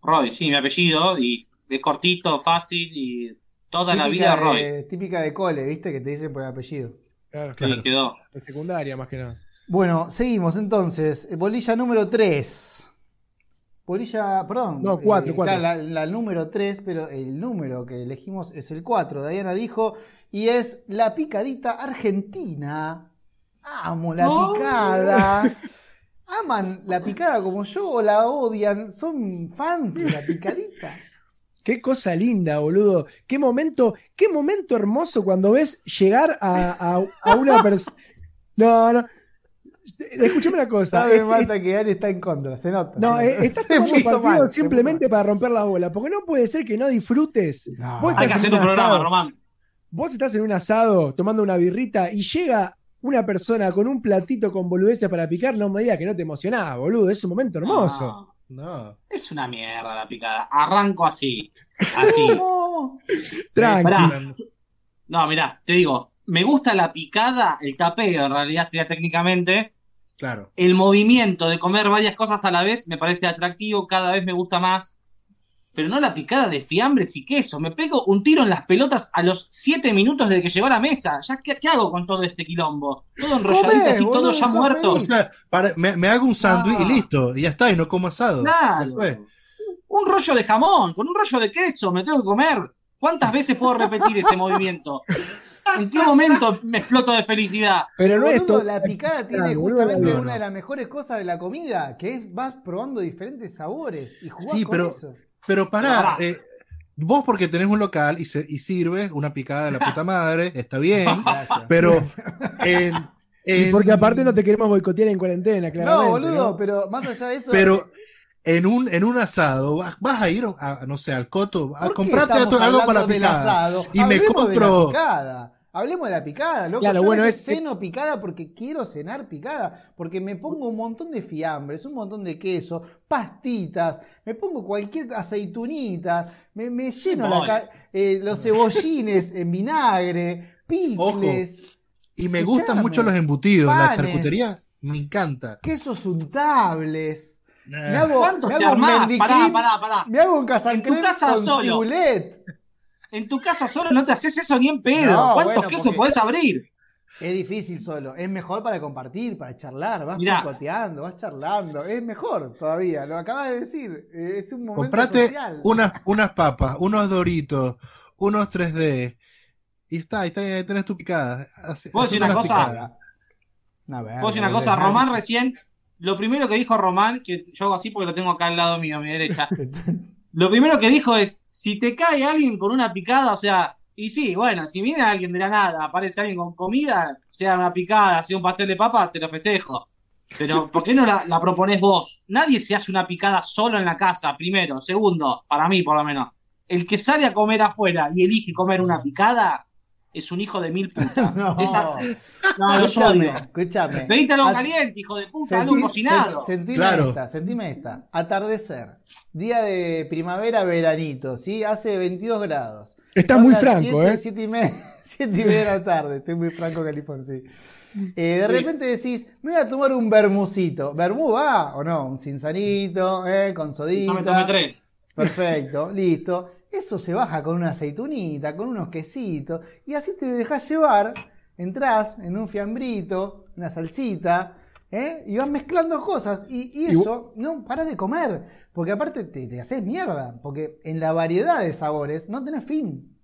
Roy, sí, mi apellido, y es cortito, fácil, y toda la vida Roy. de, típica de cole, ¿viste? Que te dicen por el apellido. Claro, Sí, claro. quedó. de secundaria más que nada. Bueno, seguimos entonces. Bolilla número 3. Bolilla, perdón. No, cuatro, eh, cuatro. claro, La, la número 3, pero el número que elegimos es el 4. Diana dijo, y es la picadita argentina. Amo la Oh. picada. ¿Aman la picada como yo o la odian? ¿Son fans de la picadita? Qué cosa linda, boludo. Qué momento, qué momento hermoso cuando ves llegar a, a- a una persona. No, no. Escúchame una cosa. Sabe, Es- Marta, que Ari está en contra, se nota. No, se eh, estás Se puso mal, simplemente puso para romper la bola, porque no puede ser que no disfrutes. No. Vos Hay estás que en hacer un programa, asado, Román. Vos estás en un asado tomando una birrita y llega una persona con un platito con boludeces para picar, no me digas que no te emocionás, boludo. Es un momento hermoso. No, No. es una mierda la picada. Arranco así. Así. ¿Cómo? Tranqui. Pará. No, mirá, te digo, me gusta la picada, el tapeo en realidad sería técnicamente. Claro. El movimiento de comer varias cosas a la vez me parece atractivo, cada vez me gusta más. Pero no la picada de fiambres y queso. Me pego un tiro en las pelotas a los 7 minutos de que llegó a la mesa. ¿Ya qué, qué hago con todo este quilombo? Todo enrolladito así, todo ya muerto. O feliz. sea, para- me, me hago un sándwich Ah. y listo. Y ya está, y no como asado. Claro. Después. Un rollo de jamón, con un rollo de queso, me tengo que comer. ¿Cuántas veces puedo repetir ese movimiento? ¿En qué momento me exploto de felicidad? Pero no es Boludo, todo. la picada tiene justamente una de las mejores cosas de la comida, que es vas probando diferentes sabores y jugás Sí, con pero- eso. Pero pará, eh, vos porque tenés un local y, se- y sirves una picada de la puta madre, está bien, Gracias. pero en, Y en- porque aparte no te queremos boicotear en cuarentena, claramente. No, boludo, ¿no? pero más allá de eso. pero en un, en un asado vas, vas a ir a, no sé, al coto, a ¿por qué comprarte algo para asado? Y me de compro- la picada. Hablemos de la picada, loco. Claro, Yo bueno, es- ceno picada porque quiero cenar picada. Porque me pongo un montón de fiambres, un montón de queso, pastitas, me pongo cualquier aceitunitas, me, me lleno la eh, los cebollines en vinagre, picles. Y me gustan mucho los embutidos, la Panes. charcutería me encanta. quesos untables. Me hago, ¿Cuántos me te hago un armás? Pará, pará, pará. Me hago un casancrem En tu casa con solo. cibulet. En tu casa solo no te haces eso ni en pedo. No, ¿Cuántos bueno, quesos porque- podés abrir? Es difícil solo. Es mejor para compartir, para charlar. Vas picoteando, vas charlando. Es mejor todavía. Lo acabas de decir. Es un momento Comprate social. unas, unas papas, unos doritos, unos 3D. Y está, ahí, tenés tu picada. Así- ¿Puedo así decir son una cosa? A ver, Puedo decir una cosa. Román recién, lo primero que dijo Román, que yo hago así porque lo tengo acá al lado mío, a mi derecha. Lo primero que dijo es, si te cae alguien con una picada, o sea, y sí, bueno, si viene alguien de la nada, aparece alguien con comida, sea una picada, sea un pastel de papa, te lo festejo. Pero, ¿por qué no la, la proponés vos? Nadie se hace una picada solo en la casa, primero. Segundo, para mí por lo menos. El que sale a comer afuera y elige comer una picada es un hijo de mil putas. No, Esa- no, los escúchame, escúchame. Algo A- caliente, hijo de puta, Sentí- algo cocinado. sen- Sentime Claro. esta, sentime esta. Atardecer. Día de primavera, veranito, ¿sí? Hace 22 grados. Está Son muy franco, siete- ¿eh? siete y media, siete y media de la tarde. Estoy muy franco, California, sí. Eh, de repente decís, me voy a tomar un bermucito. ¿Bermú va o no? Un cinzanito, ¿eh? Con sodita. No me tomé tres. Perfecto, listo. Eso se baja con una aceitunita, con unos quesitos, y así te dejas llevar, entras en un fiambrito, una salsita, ¿eh? y vas mezclando cosas, y, y Y eso no paras de comer, porque aparte te, te haces mierda, porque en la variedad de sabores no tenés fin.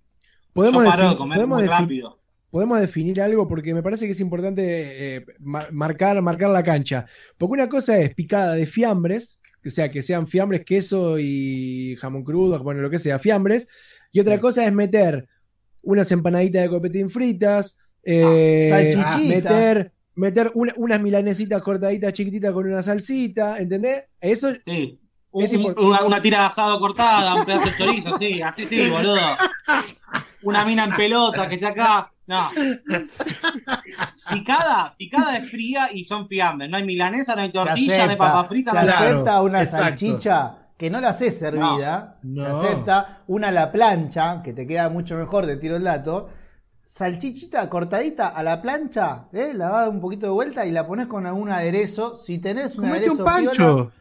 Podemos, Yo paro de comer podemos muy rápido. podemos definir algo porque me parece que es importante eh, mar- marcar, marcar la cancha. Porque una cosa es picada de fiambres, o sea, que sean fiambres, queso y jamón crudo, bueno, lo que sea, fiambres. Y otra Sí. cosa es meter unas empanaditas de copetín fritas, eh, salchichitas. meter, meter una- unas milanesitas cortaditas chiquititas con una salsita, ¿entendés? Eso Sí. Un- una, una tira de asado cortada, un pedazo de chorizo, sí, así sí, boludo. Una mina en pelota que está acá. No. Picada, picada es fría y son fiambres. No hay milanesa, no hay tortilla, no hay papa frita, se no hay nada. Claro, acepta una exacto. salchicha que no la haces servida, No. se acepta una a la plancha, que te queda mucho mejor, te tiro el dato. Salchichita cortadita a la plancha, ¿eh? la vas un poquito de vuelta y la pones con algún aderezo. Si tenés un Comete aderezo un pancho.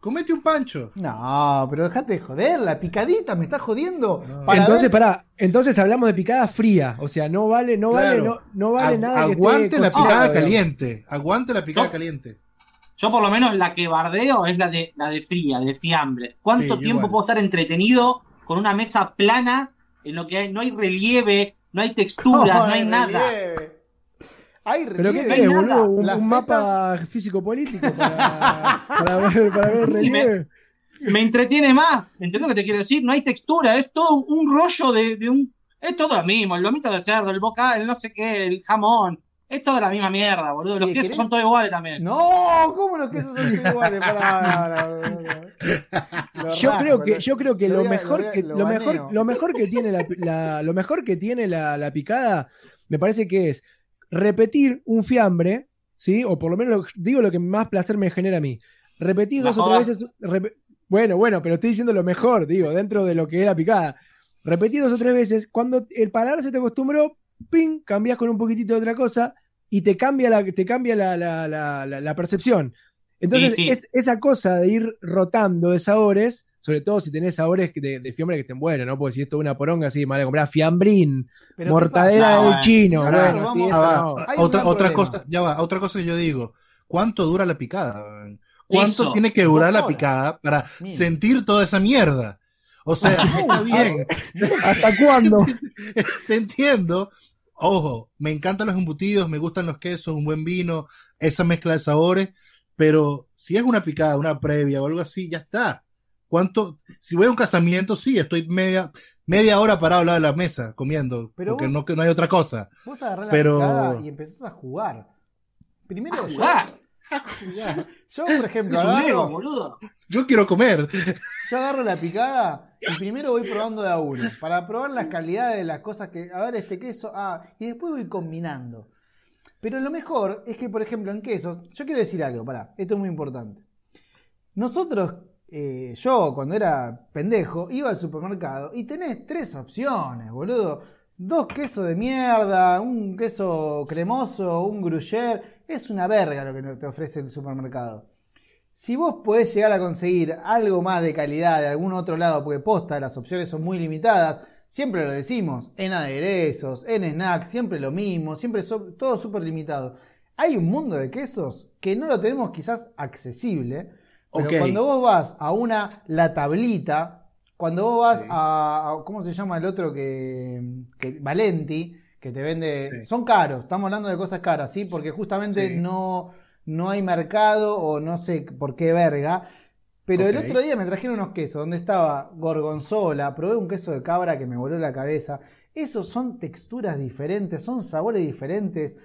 Comete un pancho. No, pero dejate de joder, la picadita, me estás jodiendo. Para entonces, ver- pará, entonces hablamos de picada fría. O sea, no vale, no vale, no, no vale Agu- nada que Aguante esté la picada digamos. caliente. Aguante la picada No. caliente. Yo por lo menos la que bardeo es la de la de fría, de fiambre. ¿Cuánto Sí, tiempo igual. puedo estar entretenido con una mesa plana en lo que hay- no hay relieve, no hay texturas, no, hay nada? Relieve. Hay Pero qué no boludo, un, mapa físico-político para, para ver, para ver relieve. Me entretiene más, ¿entendés lo que te quiero decir? No hay textura, es todo un rollo de, de un... Es todo lo mismo, el lomito de cerdo, el boca, el no sé qué, el jamón. Es toda la misma mierda, boludo. Sí, Los quesos ¿querés? son todos iguales también. No, ¿cómo los quesos son iguales? Yo creo que, lo- yo creo que lo mejor que lo mejor, lo mejor que tiene la, la- lo mejor que tiene la, la picada, me parece que es repetir un fiambre, ¿sí? O por lo menos lo- digo lo que más placer me genera a mí. Repetir dos o tres veces. rep- bueno, bueno, pero estoy diciendo lo mejor, digo, dentro de lo que es la picada. Repetir dos o tres veces. Cuando el paladar se te acostumbró, ping, cambias con un poquitito de otra cosa y te cambia la, te cambia la, la- la- la- la percepción. Entonces, Sí, sí. Es, esa cosa de ir rotando de sabores, sobre todo si tenés sabores que de, de fiambre que estén buenos, ¿no? Porque si esto es una poronga así, me a comprar fiambrín, Pero ¿qué mortadera pasa? del No, chino. si bueno, nosotros sí, vamos eso Ah, no. va. Hay un otra, otra cosa, ya va, otra cosa que yo digo. ¿Cuánto dura la picada? ¿Cuánto Eso, tiene que durar la picada para sentir toda esa mierda? O sea, está bien, ¿Hasta cuándo? te entiendo. Ojo, me encantan los embutidos, me gustan los quesos, un buen vino, esa mezcla de sabores, pero si es una picada, una previa o algo así, ya está. ¿Cuánto? Si voy a un casamiento, sí, estoy media, media hora parado al lado de la mesa comiendo, Pero porque vos- no, que no hay otra cosa. Vos agarrás la Pero- picada y empezás a jugar. Primero A yo- jugar. Yo, por ejemplo, agarro- boludo. Yo quiero comer. Yo agarro la picada y primero voy probando de a uno. Para probar la calidad de las cosas que. A ver, este queso. Ah, y después voy combinando. Pero lo mejor es que, por ejemplo, en quesos. Yo quiero decir algo, pará. Esto es muy importante. Nosotros, eh, yo cuando era pendejo, iba al supermercado y tenés tres opciones, boludo. Dos quesos de mierda, un queso cremoso, un gruyère. Es una verga lo que te ofrece el supermercado. Si vos podés llegar a conseguir algo más de calidad de algún otro lado, porque posta, las opciones son muy limitadas, siempre lo decimos, en aderezos, en snacks, siempre lo mismo, siempre todo súper limitado. Hay un mundo de quesos que no lo tenemos quizás accesible, pero cuando vos vas a una La Tablita, cuando vos vas Sí. a, a- ¿cómo se llama el otro que, que- Valenti, que te vende. Sí. Son caros, estamos hablando de cosas caras, ¿sí? Porque justamente Sí. no, no hay mercado o no sé por qué verga. Pero el otro día me trajeron unos quesos donde estaba gorgonzola, probé un queso de cabra que me voló la cabeza. Esos son texturas diferentes, son sabores diferentes.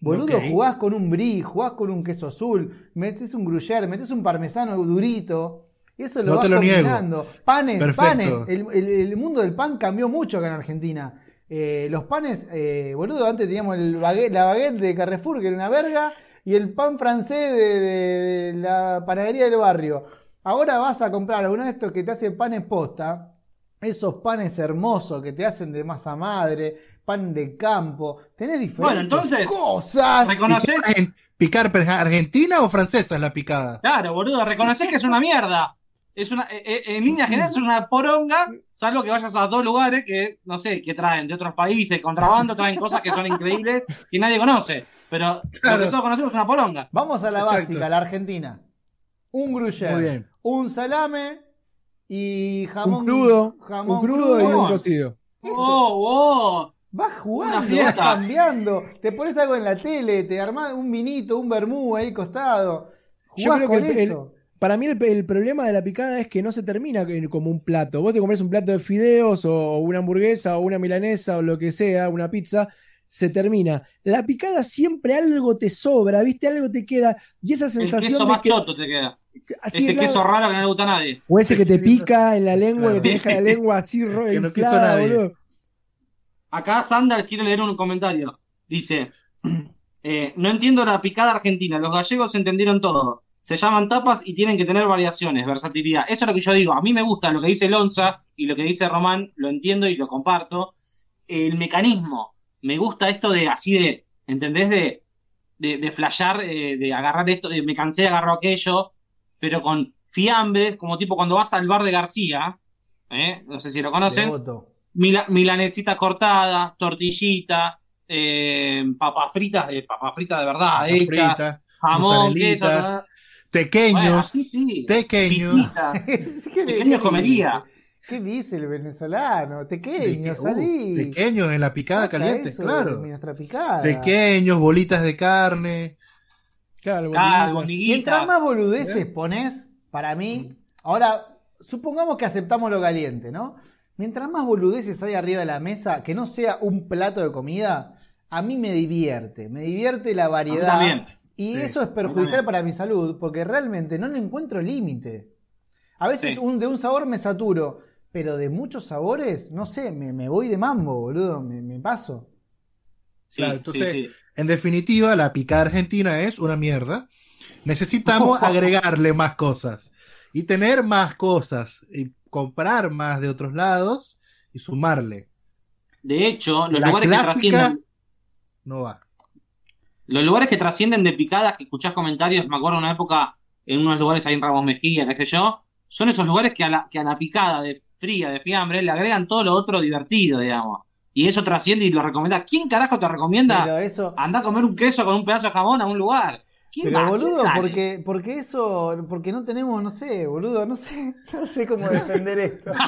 Boludo, jugás con un brie, jugás con un queso azul, metes un gruyère, metes un parmesano durito. Eso lo No vas te lo niego. combinando. Panes, Perfecto. panes. El, el- el mundo del pan cambió mucho acá en Argentina. Eh, los panes, eh, boludo, antes teníamos el baguette- la baguette de Carrefour, que era una verga, y el pan francés de, de- de la panadería del barrio. Ahora vas a comprar alguno de estos que te hace panes posta, esos panes hermosos que te hacen de masa madre, pan de campo, tenés diferentes Bueno, entonces, cosas. ¿Reconoces? ¿Picar argentina o francesa es la picada? Claro, boludo, reconoces que es una mierda. Es una, eh, eh, en líneas generales es una poronga, salvo que vayas a dos lugares que, no sé, que traen de otros países, contrabando, traen cosas que son increíbles que nadie conoce. Pero Claro. lo que todos conocemos es una poronga. Vamos a la Exacto. básica, la Argentina. Un bien. un salame y jamón un crudo, jamón un crudo y un crudo. cocido. ¡Oh, oh! Vas jugando, vas cambiando. Te pones algo en la tele, te armás un vinito, un vermú ahí costado. Yo Jugás creo con que el- eso. Para mí el, el problema de la picada es que no se termina como un plato. Vos te compras un plato de fideos o una hamburguesa o una milanesa o lo que sea, una pizza, se termina. La picada siempre algo te sobra, ¿viste? Algo te queda. Y esa El sensación queso de más que... choto te queda. así Ese queso raro que no le gusta a nadie. O ese que te pica en la lengua, que te deja la lengua así ro- Que no quiso nadie. boludo. Acá Sandal quiere leer un comentario. Dice, eh, no entiendo la picada argentina, los gallegos entendieron todo. Se llaman tapas y tienen que tener variaciones, versatilidad. Eso es lo que yo digo. A mí me gusta lo que dice Lonza y lo que dice Román, lo entiendo y lo comparto. El mecanismo, me gusta esto de así de, ¿entendés? De, de, de flashear, eh, de agarrar esto, de me cansé, agarro aquello, pero con fiambres, como tipo cuando vas al bar de García, ¿eh? no sé si lo conocen, Devoto. Mila- milanesita cortada, tortillita, eh, papas fritas de papas fritas de verdad, hechas, Frita, jamón, queso, ta- Tequeños, Bueno, así sí. tequeños. Pisita. ¿Qué, Pequeño qué comería. ¿Qué dice el venezolano? Tequeño, Teque- salí. uh, tequeños en la picada Saca caliente, eso claro. nuestra picada. Tequeños, bolitas de carne. Claro. Mientras más boludeces pones, para mí, ahora supongamos que aceptamos lo caliente, ¿no? Mientras más boludeces hay arriba de la mesa, que no sea un plato de comida, a mí me divierte. Me divierte la variedad. también. Y Sí, eso es perjudicial para mi salud, porque realmente no le encuentro límite. A veces Sí. un, de un sabor me saturo, pero de muchos sabores, no sé, me, me voy de mambo, boludo, me, me paso. Sí, Claro, sí, entonces- sí. En definitiva, la picada argentina es una mierda. Necesitamos agregarle más cosas y tener más cosas y comprar más de otros lados y sumarle. De hecho, los La lugares que trascienden, No va. los lugares que trascienden de picadas, que escuchás comentarios, me acuerdo una época en unos lugares ahí en Ramos Mejía, qué sé yo, son esos lugares que a la, que a la picada de fría, de fiambre, le agregan todo lo otro divertido, digamos. Y eso trasciende y lo recomienda. ¿Quién carajo te recomienda eso, anda a comer un queso con un pedazo de jamón a un lugar? ¿Quién Pero boludo, porque, porque eso, porque no tenemos, no sé, boludo, no sé, no sé cómo defender esto.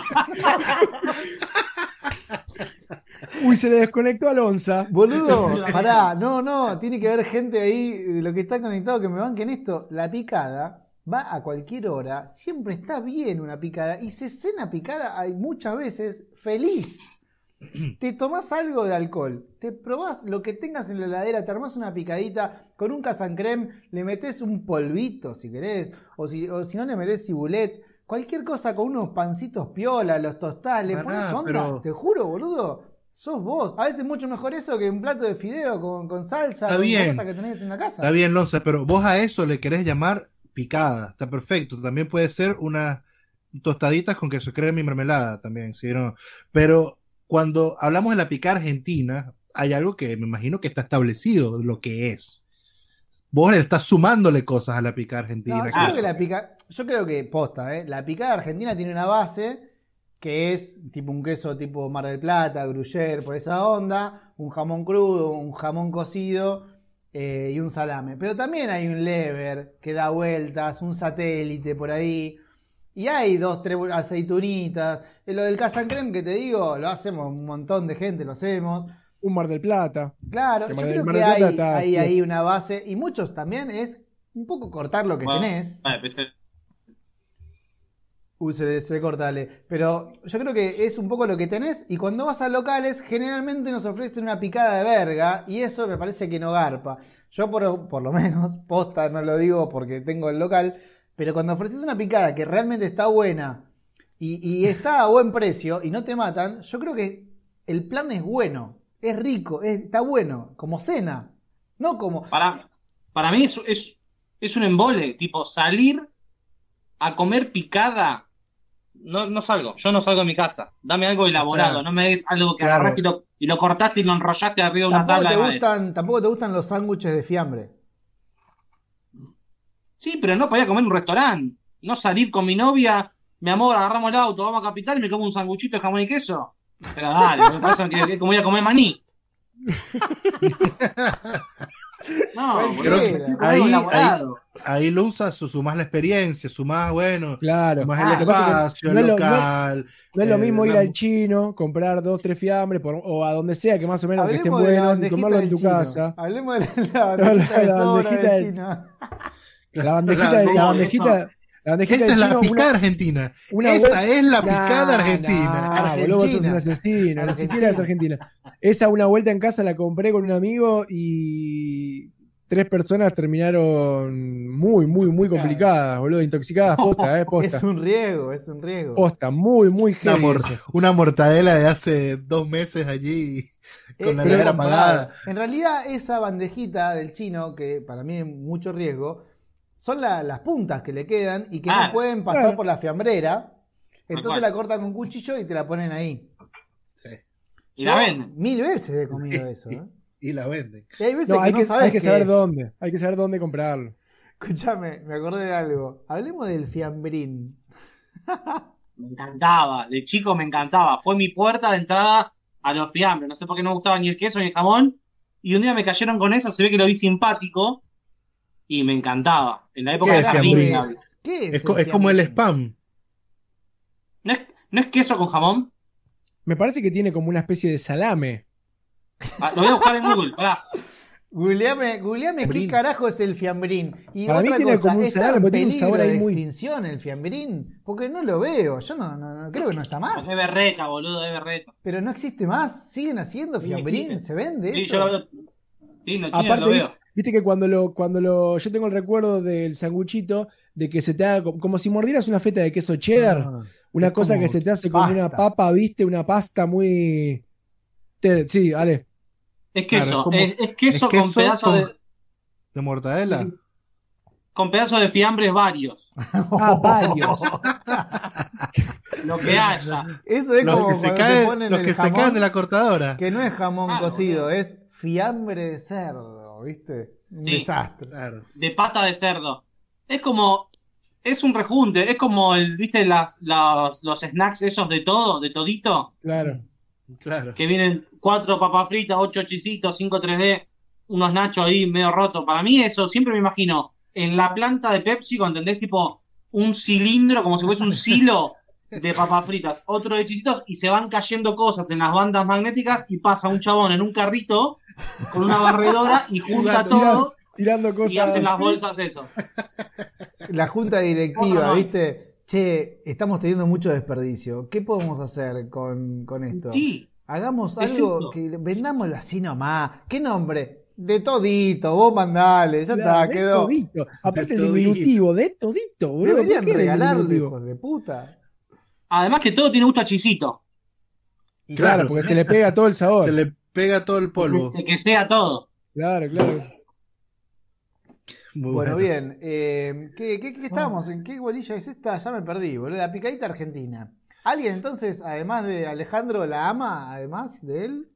Uy, se le desconectó a Lonza. Boludo, pará, no, no, tiene que haber gente ahí de lo que está conectado que me banquen esto. La picada va a cualquier hora, siempre está bien una picada y se cena picada hay muchas veces feliz. Te tomás algo de alcohol, te probás lo que tengas en la heladera, te armás una picadita con un casancrem, le metés un polvito si querés, o si, o si no le metés cibulet, cualquier cosa con unos pancitos piola, los tostás, le pones onda, pero- te juro, boludo. Sos vos. A veces mucho mejor eso que un plato de fideo con, con salsa, Está con bien. cosas que tenés en la casa. Está bien, Lonza, pero vos a eso le querés llamar picada. Está perfecto. También puede ser unas tostaditas con queso crema y mermelada también, ¿sí? ¿no? Pero cuando hablamos de la picada argentina, hay algo que me imagino que está establecido lo que es. Vos le estás sumándole cosas a la picada argentina. No, yo, creo que la pica, yo creo que posta, ¿eh? la picada argentina tiene una base que es tipo un queso tipo Mar del Plata, Gruyère, por esa onda, un jamón crudo, un jamón cocido eh, y un salame. Pero también hay un lever que da vueltas, un satélite por ahí. Y hay dos, tres aceitunitas. Eh, Lo del casancrem que te digo, lo hacemos un montón de gente, lo hacemos. Un Mar del Plata. Claro, Que yo creo que hay, está- hay sí. ahí una base, y muchos también es un poco cortar lo que Bueno, tenés. vale, pensé- Uy, se, se corta, Ale. Pero yo creo que es un poco lo que tenés. Y cuando vas a locales, generalmente nos ofrecen una picada de verga. Y eso me parece que no garpa. Yo, por, por lo menos, posta, no lo digo porque tengo el local. Pero cuando ofreces una picada que realmente está buena y, y está a buen precio y no te matan, yo creo que el plan es bueno. Es rico, es- está bueno. Como cena. No como. Para, para mí es, es, es un embole, tipo salir a comer picada. No, no salgo, yo no salgo de mi casa. Dame algo elaborado, Claro. no me des algo que Claro. agarraste y lo, y lo cortaste y lo enrollaste arriba de una tabla te, de gustan, tampoco te gustan los sándwiches de fiambre. Sí, pero no para ir a comer en un restaurante. No salir con mi novia, mi amor, agarramos el auto, vamos a Capital y me como un sanguchito de jamón y queso. Pero dale, me parece que, que como ir a comer maní. No, quiero comer Ahí- elaborado. Ahí lo usa su, su más la experiencia, su más, bueno, Claro. su más Ah, el que que espacio, el no- local. No es lo eh, mismo ir la- al chino, comprar dos, tres fiambres por- o a donde sea que más o menos que estén buenos y comerlo en tu chino. casa. Hablemos de la, la La- bandejita de la sobra bandejita del del- chino. La bandejita, La- la no, bandejita, la bandejita Esa del es la chino, picada una- argentina. una Esa es la Nah, picada argentina. nah, boludo, vos sos un asesino, ni siquiera es argentina. Esa una vuelta en casa la compré con un amigo y tres personas terminaron muy, muy, muy complicadas, boludo, intoxicadas, posta, eh, posta. Es un riesgo, es un riesgo. Posta, muy, muy Una, mor- una mortadela de hace dos meses allí Eh, con la eh, nevera comparado. apagada. En realidad, esa bandejita del chino, que para mí es mucho riesgo, son la- las puntas que le quedan y que Ah, no pueden pasar claro. por la fiambrera. Entonces la cortan con cuchillo y te la ponen ahí. Sí, Y Yo la venden. Mil veces he comido eso. ¿eh? y la venden. Y hay veces No, que hay no que, sabes hay que saber es. dónde, hay que saber dónde comprarlo. Escúchame, me acordé de algo. Hablemos del fiambrín. Me encantaba, de chico me encantaba. Fue mi puerta de entrada a los fiambres. No sé por qué no me gustaba ni el queso ni el jamón. Y un día me cayeron con eso, se ve que lo vi simpático. Y me encantaba. En la época ¿Qué de es? ¿Qué es? Es, co- es como el spam. ¿No es, ¿No es queso con jamón? Me parece que tiene como una especie de salame. Ah, lo voy a buscar en Google, pará. Googleame, googleame qué carajo es el fiambrín. Y Para mí otra tiene cosa, como un ¿está salame, pero tiene un sabor ahí de muy- extinción el fiambrín? Porque no lo veo. Yo no, no, no- creo que no está más. Es berreta, boludo, es berreta. Pero no existe más. ¿Siguen haciendo fiambrín? ¿Se vende Sí, eso? yo lo veo. Sí, no, Aparte, lo veo. Viste que cuando lo, cuando lo, yo tengo el recuerdo del sanguchito de que se te haga co- como si mordieras una feta de queso cheddar, Ah, una cosa como que se te hace como pasta. una papa, viste, una pasta muy, sí, Ale, Es Claro, queso, es como- es, es queso es con queso pedazos con- de, de mortadela. Sí. con pedazos de fiambres varios. ah, varios, Lo que haya. Eso es Los como que se caen, ponen los que se jamón, caen de la cortadora. Que no es jamón Claro, cocido, es fiambre de cerdo, ¿viste? Un Sí. desastre. Claro. de pata de cerdo. Es como, es un rejunte, es como el, viste, las, las- los snacks esos de todo, de todito, claro. Claro. que vienen cuatro papas fritas, ocho chisitos, cinco 3D, unos nachos ahí medio rotos. Para mí eso, siempre me imagino, en la planta de Pepsi, ¿entendés? Tipo un cilindro, como si fuese un silo de papas fritas, otro de chisitos, y se van cayendo cosas en las bandas magnéticas y pasa un chabón en un carrito con una barredora y junta todo Tirando cosas. y hacen las bolsas eso. La junta directiva. ¿viste? Che, estamos teniendo mucho desperdicio. ¿Qué podemos hacer con, con esto? Sí, Hagamos Es algo esto. que vendámoslo así nomás. ¿Qué nombre? De todito, vos mandale, ya Claro, está, de quedó. todito. Aparte De el diminutivo, de todito, boludo. ¿por Deberían regalarlo, hijos de puta. Además que todo tiene gusto a chisito. Y Claro, Claro, porque se le pega todo el sabor. Se le pega todo el polvo. Que, que sea todo. Claro, claro. Muy Bueno, bien. eh, ¿qué, qué, qué estábamos? ¿En qué bolilla es esta? Ya me perdí, boludo. La picadita argentina. ¿Alguien entonces, además de Alejandro, la ama, además de él?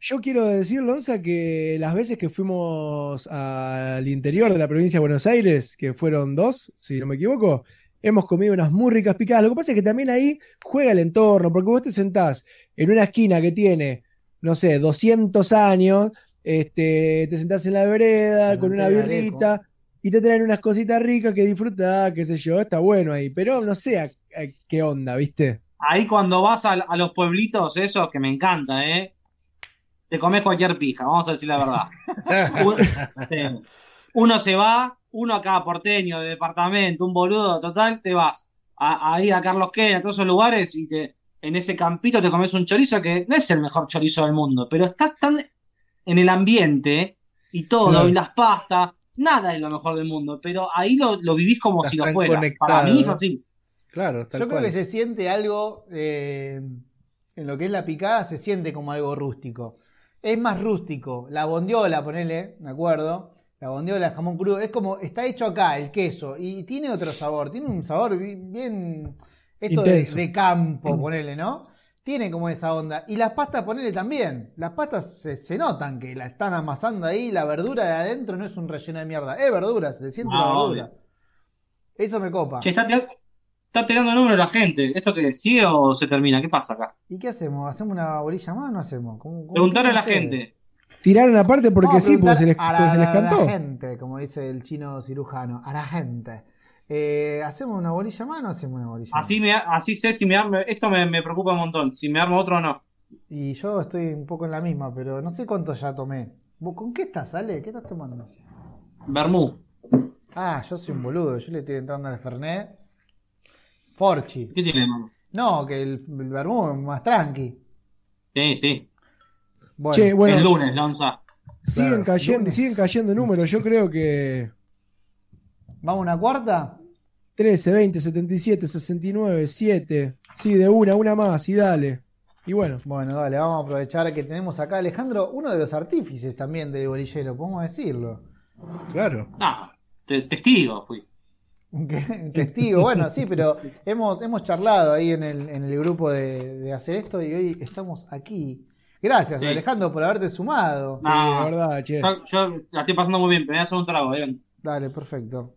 Yo quiero decir, Lonza, que las veces que fuimos al interior de la provincia de Buenos Aires, que fueron dos, si no me equivoco, hemos comido unas muy ricas picadas. Lo que pasa es que también ahí juega el entorno, porque vos te sentás en una esquina que tiene, no sé, 200 años, este, te sentás en la vereda Con con un una birrita y te traen unas cositas ricas que disfrutás, qué sé yo, está bueno ahí, pero no sé a- a qué onda, ¿viste? Ahí cuando vas a, a los pueblitos, eso que me encanta, ¿eh? te comes cualquier pija, vamos a decir la verdad. Sí. Uno se va, uno acá porteño de departamento, un boludo total, te vas a- ahí a Carlos Ken, a todos esos lugares y te, en ese campito te comes un chorizo que no es el mejor chorizo del mundo, pero estás tan en el ambiente y todo, y las pastas, nada es lo mejor del mundo, pero ahí lo, lo vivís como Estás si lo fuera. conectado, Para mí es así. Claro, tal Yo creo cual. que se siente algo, eh, en lo que es la picada, se siente como algo rústico. Es más rústico. La bondiola, ponele, me acuerdo. La bondiola, el jamón crudo, es como, está hecho acá, el queso, y tiene otro sabor, tiene un sabor bi- bien, esto de, campo, ponele, ¿no? Tiene como esa onda. Y las pastas, ponele también. Las pastas se, se notan que la están amasando ahí, la verdura de adentro no es un relleno de mierda, es verdura, se le siente Ah, la verdura. obvio. Eso me copa. Che, está, tira- está tirando el número la gente. ¿Esto que sigue o se termina? ¿Qué pasa acá? ¿Y qué hacemos? ¿Hacemos una bolilla más o no hacemos? ¿Cómo- cómo Preguntarle a la quieren gente. Tiraron aparte porque sí, porque se les, a se les la, a la cantó. gente, como dice el chino cirujano, a la gente. Eh, ¿Hacemos una bolilla más o no hacemos una bolilla Así, me, así sé si me armo. Esto me, me preocupa un montón. Si me armo otro o no. Y yo estoy un poco en la misma, pero no sé cuánto ya tomé. ¿Vos ¿Con qué estás, Ale? ¿Qué estás tomando? Bermú. Ah, yo soy un boludo, yo le estoy entrando al Fernet. Forchi. ¿Qué tiene, mamá? No, que el, el vermú es más tranqui. Sí, sí. Bueno, Che, bueno, el lunes, Lonza. siguen, Claro, cayendo, lunes. siguen cayendo números. Yo creo que ¿vamos a una cuarta? 13, 20, 77, 69, 7. Sí, de una, una más, y dale. Y bueno, Bueno, dale, vamos a aprovechar que tenemos acá a Alejandro, uno de los artífices también de bolillero, podemos decirlo. Claro. No, te- testigo fui. ¿Qué? Testigo, bueno, sí, pero hemos, hemos charlado ahí en el, en el grupo de, de hacer esto y hoy estamos aquí. Gracias, Sí. Alejandro, por haberte sumado. sí, No, de verdad, che. yo, yo la estoy pasando muy bien, pero voy a hacer un trago. ¿eh? Dale, perfecto.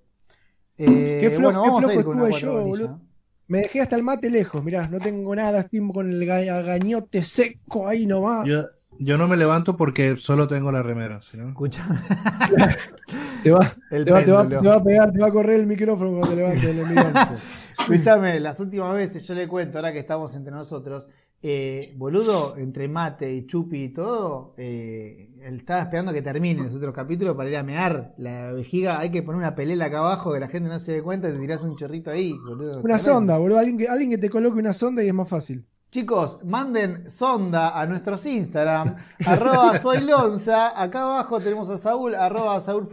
Eh, Qué flo- bueno, qué vamos a flojo ir con una estuve yo, boludo. Me dejé hasta el mate lejos, mirá, no tengo nada, estoy con el ga- gañote seco ahí nomás. Yo, yo no me levanto porque solo tengo la remera, ¿sí, no? Escuchame. Te va, El te, va, te, va, péndulo. te va a pegar, te va a correr el micrófono cuando te levantes. Escúchame, las últimas veces yo le cuento, ahora que estamos entre nosotros, eh, boludo, entre mate y chupi y todo, eh, él estaba esperando que termine los otros capítulos para ir a mear la vejiga. Hay que poner una pelela acá abajo que la gente no se dé cuenta y te tirás un chorrito ahí, boludo. Una sonda, boludo. Alguien que, alguien que te coloque una sonda y es más fácil. Chicos, manden sonda a nuestros Instagram, arroba soy Lonza, acá abajo tenemos a Saúl, arroba Saúl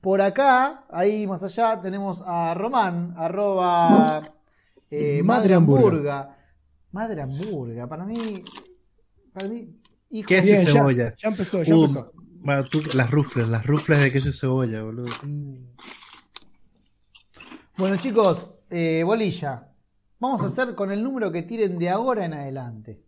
por acá, ahí más allá, tenemos a Román, arroba eh, Madre. Hamburga. Madre Hamburga, para mí, para mí, hijo ¿Qué es Bien, ya- cebolla? Ya, empezó, ya Uh, empezó. tú- las rufles, las rufles de queso y cebolla, boludo. Mm. Bueno chicos, eh, bolilla. Vamos a hacer con el número que tiren de ahora en adelante.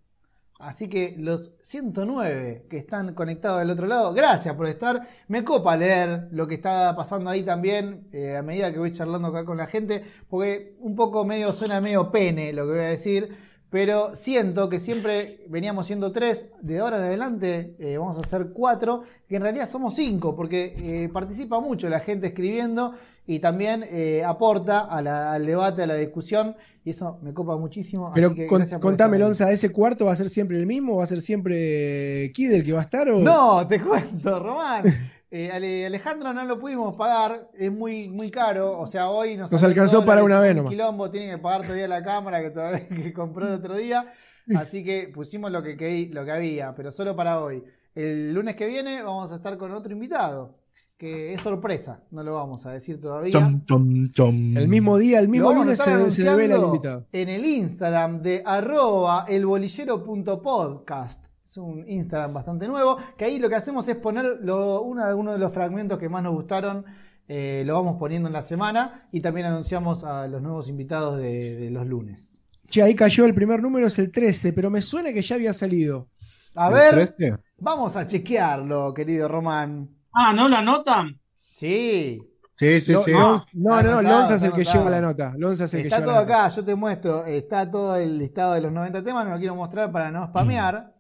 Así que los 109 que están conectados del otro lado, gracias por estar. Me copa leer lo que está pasando ahí también eh, a medida que voy charlando acá con la gente, porque un poco medio suena medio pene lo que voy a decir, pero siento que siempre veníamos siendo tres, de ahora en adelante eh, vamos a hacer cuatro, que en realidad somos cinco, porque eh, participa mucho la gente escribiendo y también eh, aporta a la- al debate, a la discusión, y eso me copa muchísimo. Pero así que con- gracias por contame. Lonza, ¿ese cuarto va a ser siempre el mismo? ¿Va a ser siempre Kid el que va a estar? O... No, te cuento, Román. Eh, Ale- Alejandro no lo pudimos pagar, es muy, muy caro. O sea, hoy nos, alcanzó para una vez nomás. quilombo, tiene que pagar todavía la cámara que, todavía, que compró el otro día. Así que pusimos lo que, que- lo que había, pero solo para hoy. El lunes que viene vamos a estar con otro invitado, que es sorpresa, no lo vamos a decir todavía. El mismo día, el mismo lunes se, se revela el anunciando invitado. en el Instagram de arroba elbolillero.podcast. Es un Instagram bastante nuevo, que ahí lo que hacemos es poner lo- uno, uno de los fragmentos que más nos gustaron, eh, lo vamos poniendo en la semana y también anunciamos a los nuevos invitados de, de los lunes. Che, ahí cayó el primer número, es el 13, pero me suena que ya había salido. A ¿El ver, 13? vamos a chequearlo, querido Román. Ah, ¿no lo anotan? Sí, Sí, sí, Lo- sí. Lonza- no, no, no, Lonza es el que anotado. lleva la nota. Lonza es el que Está todo la nota. acá, yo te muestro, está todo el listado de los 90 temas, no lo quiero mostrar para no spamear.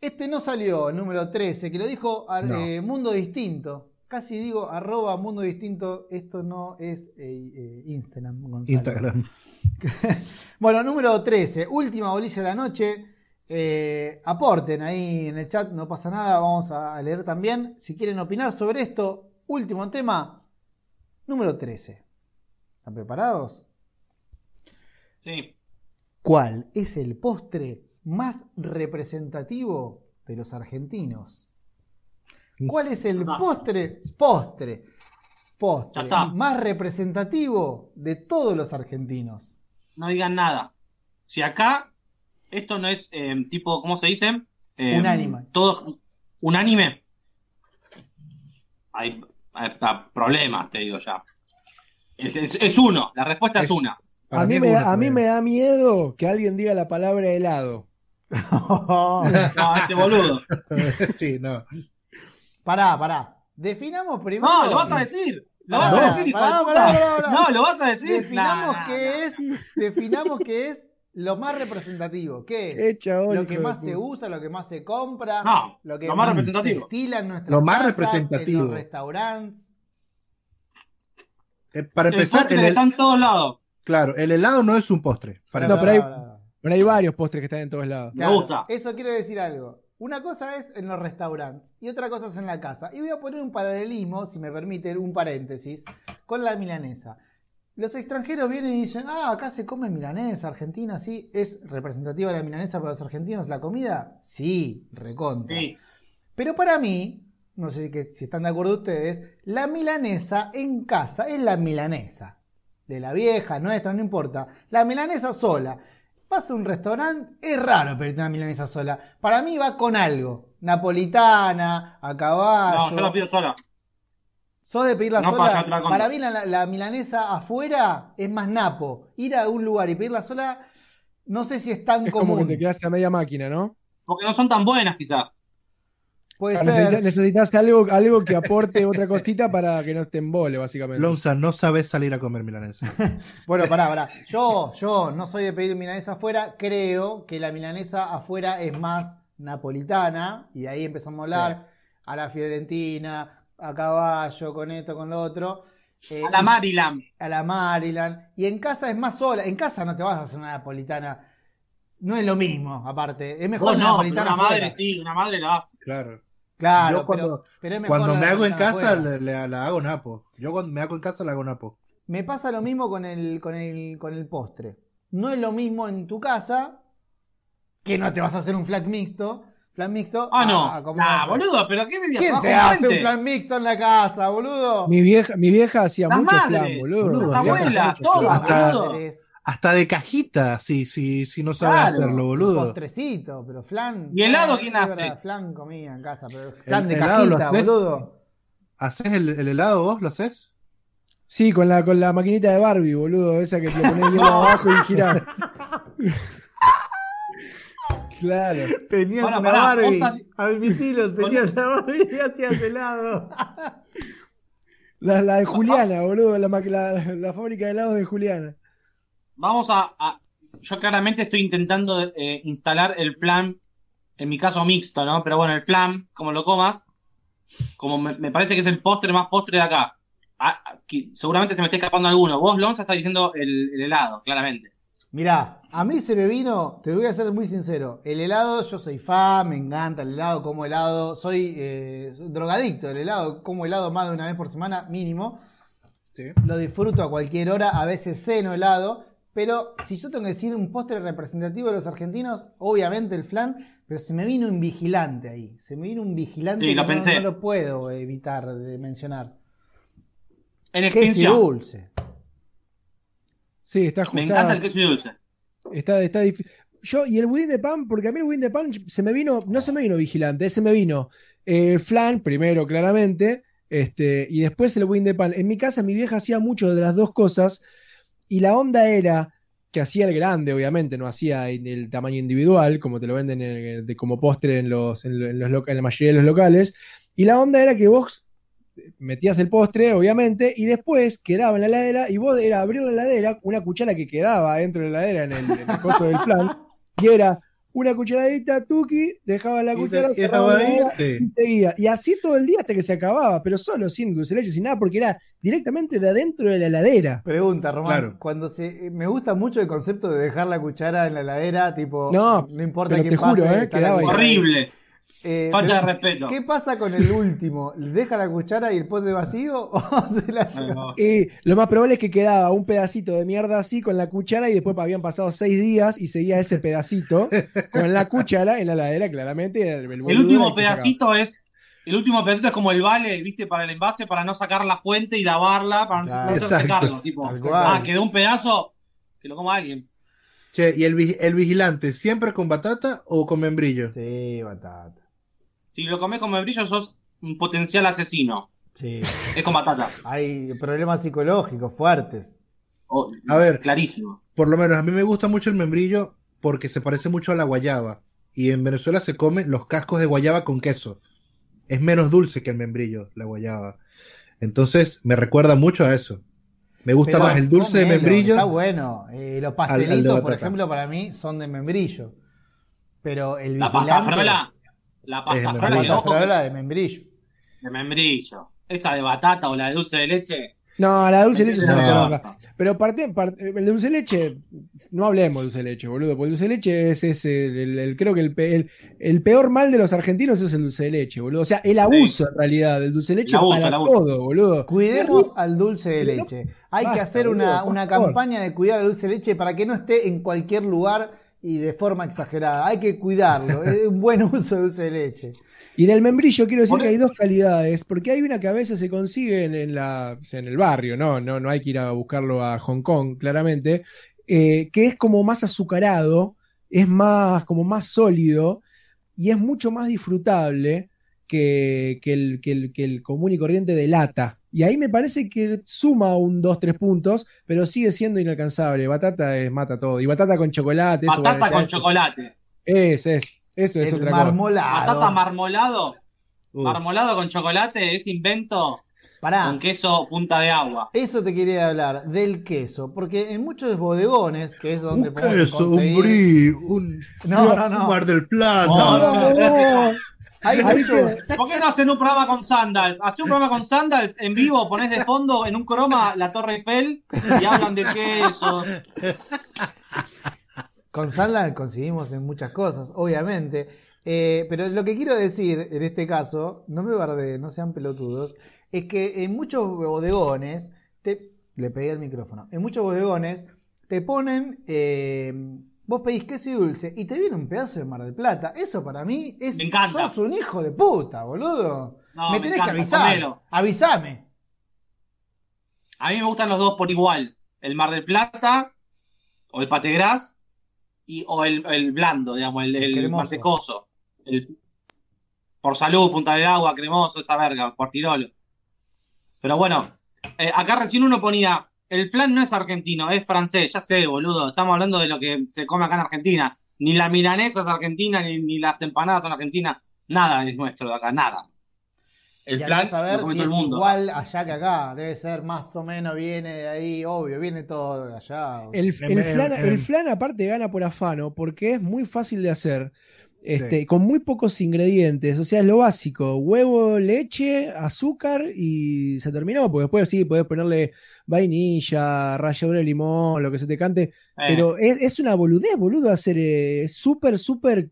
Este no salió, el número 13, que lo dijo ar- No. eh, Mundo Distinto. Casi digo arroba Mundo Distinto, esto no es eh, eh, Instagram, Gonzalo. Instagram. Bueno, número 13, última bolilla de la noche. Eh, aporten ahí en el chat, no pasa nada, vamos a leer también. Si quieren opinar sobre esto, último tema, número 13. ¿Están preparados? Sí. ¿Cuál es el postre más representativo de los argentinos? ¿Cuál es el Ah. postre, postre, postre más representativo de todos los argentinos? No digan nada. Si acá esto no es eh, tipo, ¿cómo se dice? Eh, Unánime. Todo unánime. Hay, hay- problemas, te digo ya. Es, es- es uno, la respuesta es, Es- una. A mí, me, a mí me da miedo que alguien diga la palabra helado. No, este boludo. sí, no. pará, pará. Definamos primero. No, lo vas a decir. Lo Pará, vas a pará, decir, pará, pará, puta. pará, pará. No, lo vas a decir. Definamos Nah, qué nah. es. Definamos qué es lo más representativo. ¿Qué es? Qué chabón, lo que más se usa, lo que más se compra, No, lo que lo más se representativo. estila en nuestras Lo más casas, representativo. en los restaurantes. Eh, para El empezar, postre el, está en todos lados. claro, el helado no es un postre. Para No, empezar. pero hay- Pero hay varios postres que están en todos lados. Me gusta. Eso quiere decir algo. Una cosa es en los restaurantes y otra cosa es en la casa. Y voy a poner un paralelismo, si me permiten, un paréntesis, con la milanesa. Los extranjeros vienen y dicen, ah, acá se come milanesa, Argentina, sí. ¿Es representativa la milanesa para los argentinos la comida? Sí, recontra. Sí. Pero para mí, no sé que- si están de acuerdo ustedes, la milanesa en casa es la milanesa. De la vieja, nuestra, no importa. La milanesa sola. Vas a un restaurante, es raro pedirte una milanesa sola. Para mí va con algo. Napolitana, a caballo. No, yo la pido sola. ¿Sos de pedirla No, sola? para allá, otra cosa. Para mí la, la milanesa afuera es más napo. Ir a un lugar y pedirla sola, no sé si es tan Es como común. que te quedaste a media máquina, ¿no? Porque no son tan buenas, quizás. Puede Ah, ser. necesitas algo, algo que aporte otra cosita para que no te embole, básicamente. Lonza, no sabes salir a comer milanesa. Bueno, pará, pará. Yo, yo no soy de pedir milanesa afuera. Creo que la milanesa afuera es más napolitana. Y de ahí empezamos a hablar. A la fiorentina, a caballo, con esto, con lo otro. Eh, A la Maryland. A la Maryland. Y en casa es más sola. En casa no te vas a hacer una napolitana. No es lo mismo, aparte. Es mejor no, pero napolitana una madre sí, una madre la hace. Claro. Claro, Yo cuando- pero, pero es mejor Cuando me hago en casa, afuera. le, le- la hago napo. Yo cuando me hago en casa, la hago napo. Me pasa lo mismo con el, con el, con el postre. No es lo mismo en tu casa, que no te vas a hacer un flan mixto. Flan mixto. Ah, no. a comer Nah, boludo, pero ¿qué me ¿Quién se hace un flan mixto en la casa, boludo? Mi vieja, mi vieja hacía Las mucho madres, flan, boludo. las abuelas, todas. Hasta- Hasta de cajita, si, si, si no sabes Claro. hacerlo, un boludo. postrecito, pero flan. ¿Y helado quién hace? Flan comía en casa, pero flan El de helado lo cajita, haces- boludo. ¿Haces el, el helado vos? ¿Lo haces? Sí, con la, con la maquinita de Barbie, boludo. Esa que te pones hielo abajo y girar. claro. Tenías Bueno, una pará, Barbie. estás- Admitilo, tenías la Barbie y hacías helado. La, la de Juliana, boludo. La, la, la fábrica de helados de Juliana. Vamos a, a- Yo claramente estoy intentando eh, instalar el flan, en mi caso mixto, ¿no? Pero bueno, el flan, como lo comas, como me, me parece que es el postre más postre de acá. Ah, ah, que seguramente se me está escapando alguno. Vos, Lonza, está diciendo el, el helado, claramente. Mirá, a mí se me vino, te voy a ser muy sincero, el helado, yo soy fan, me encanta el helado, como helado, soy eh, drogadicto del helado, como helado más de una vez por semana mínimo, Sí. lo disfruto a cualquier hora, a veces ceno helado, pero si yo tengo que decir un postre representativo de los argentinos, obviamente el flan, pero se me vino un vigilante ahí, se me vino un vigilante Sí, que lo no, pensé. no lo puedo evitar de mencionar. En Queso y extinción. dulce. Sí, está Me ajustada. encanta el queso y dulce. Está, está difícil. Yo, y el budín de pan, porque a mí el budín de pan se me vino, no se me vino vigilante, se me vino eh, flan, primero, claramente, este, y después el budín de pan. En mi casa, mi vieja hacía mucho de las dos cosas, y la onda era que hacía el grande, obviamente, no hacía el tamaño individual, como te lo venden en- de- como postre en, los, en, lo- en los en la mayoría de los locales, y la onda era que vos metías el postre, obviamente, y después quedaba en la heladera, y vos era abrir la heladera, una cuchara que quedaba dentro de la heladera en el, en el coso del flan, y era una cucharadita, tuki, dejaba la Y te- cuchara, y cerraba la heladera, sí. y seguía. Y así todo el día hasta que se acababa, pero solo sin dulce leche, sin nada, porque era directamente de adentro de la heladera. Pregunta, Román. Claro. Cuando se, eh, me gusta mucho el concepto de dejar la cuchara en la heladera, tipo, No, no importa quién te juro, pase, eh, quedaba. Horrible. Eh, Falta de respeto. ¿Qué pasa con el último? ¿Le ¿Deja la cuchara y el pote vacío o se la lleva? Y lo más probable es que quedaba un pedacito de mierda así con la cuchara y después habían pasado seis días y seguía ese pedacito con la cuchara en la heladera, claramente. era El, El último pedacito es. El último pedacito es como el vale, viste, para el envase, para no sacar la fuente y lavarla, para no Claro. no hacerse Exacto. cargo. Tipo, cual. ah, quedó un pedazo, que lo coma alguien. Che, ¿y el, vi- el vigilante siempre con batata o con membrillo? Sí, batata. Si lo comes con membrillo, sos un potencial asesino. Sí. Es con batata. Hay problemas psicológicos fuertes. O- A ver. Clarísimo. Por lo menos a mí me gusta mucho el membrillo porque se parece mucho a la guayaba. Y en Venezuela se comen los cascos de guayaba con queso. Es menos dulce que el membrillo, la guayaba. Entonces me recuerda mucho a eso. Me gusta Pero más el dulce de membrillo. Está bueno. Eh, los al pastelitos, de por ejemplo, para mí son de membrillo. Pero el La pasta frola. La pasta frola, frola de membrillo. de membrillo. Esa de batata o la de dulce de leche. No, la dulce de leche es una No. Pero parte, parte- el dulce de leche, no hablemos de dulce de leche, boludo, porque el dulce de leche es, es el, el- el- creo que el, pe- el- el peor mal de los argentinos es el dulce de leche, boludo. O sea, el abuso en realidad del dulce de leche abuso, para todo, boludo. Cuidemos al dulce de leche. Hay que hacer una, una campaña de cuidar al dulce de leche para que no esté en cualquier lugar y de forma exagerada. Hay que cuidarlo. Es un buen uso de dulce de leche. Y del membrillo quiero decir que hay dos calidades, porque hay una que a veces se consigue en, en la, en el barrio, ¿no? No, no hay que ir a buscarlo a Hong Kong, claramente, eh, que es como más azucarado, es más, como más sólido y es mucho más disfrutable que, que el, que, el, que el común y corriente de lata. Y ahí me parece que suma un 2-3 puntos, pero sigue siendo inalcanzable. Batata es, mata todo. Y batata con chocolate. Batata con chocolate. Es, es. Eso es el otra cosa. marmolado. Batata marmolado. Uh, Marmolado con chocolate es invento Pará. con queso punta de agua. Eso te quería hablar, del queso, porque en muchos bodegones, que es donde un podemos queso, un conseguir- brie, un, No, no, no. un Mar del Plata. No, No, no, Hay muchos- ¿Por qué no hacen un programa con Sandals? Hacé un programa con Sandals en vivo, ponés de fondo en un croma la Torre Eiffel y hablan de quesos. Con Sandal conseguimos en muchas cosas, obviamente. Eh, pero lo que quiero decir en este caso, no me bardeen, no sean pelotudos, es que en muchos bodegones, te, le pegué el micrófono, en muchos bodegones te ponen, eh, vos pedís queso y dulce y te viene un pedazo de Mar del Plata. Eso para mí es, Me encanta. sos un hijo de puta, boludo. No, me me tenés encanta, que avisar. comelo. Avisame. A mí me gustan los dos por igual. El Mar del Plata o el pategras y o el, el blando, digamos, el, el mantecoso. El, por salud, punta del agua, cremoso, esa verga, cuartirolo. Pero bueno, eh, acá recién uno ponía, el flan no es argentino, es francés, ya sé, boludo, estamos hablando de lo que se come acá en Argentina. Ni la milanesa es argentina, ni, ni las empanadas son argentinas, nada es nuestro de acá, nada. El y flan a come si es igual allá que acá. Debe ser más o menos, viene de ahí, obvio, viene todo de allá. El, el flan, el flan aparte gana por afano porque es muy fácil de hacer. Este, Con muy pocos ingredientes, o sea, es lo básico: huevo, leche, azúcar y se terminó. Porque después sí podés ponerle vainilla, ralladura de limón, lo que se te cante. Eh, Pero es, es una boludez, boludo, hacer eh, súper, súper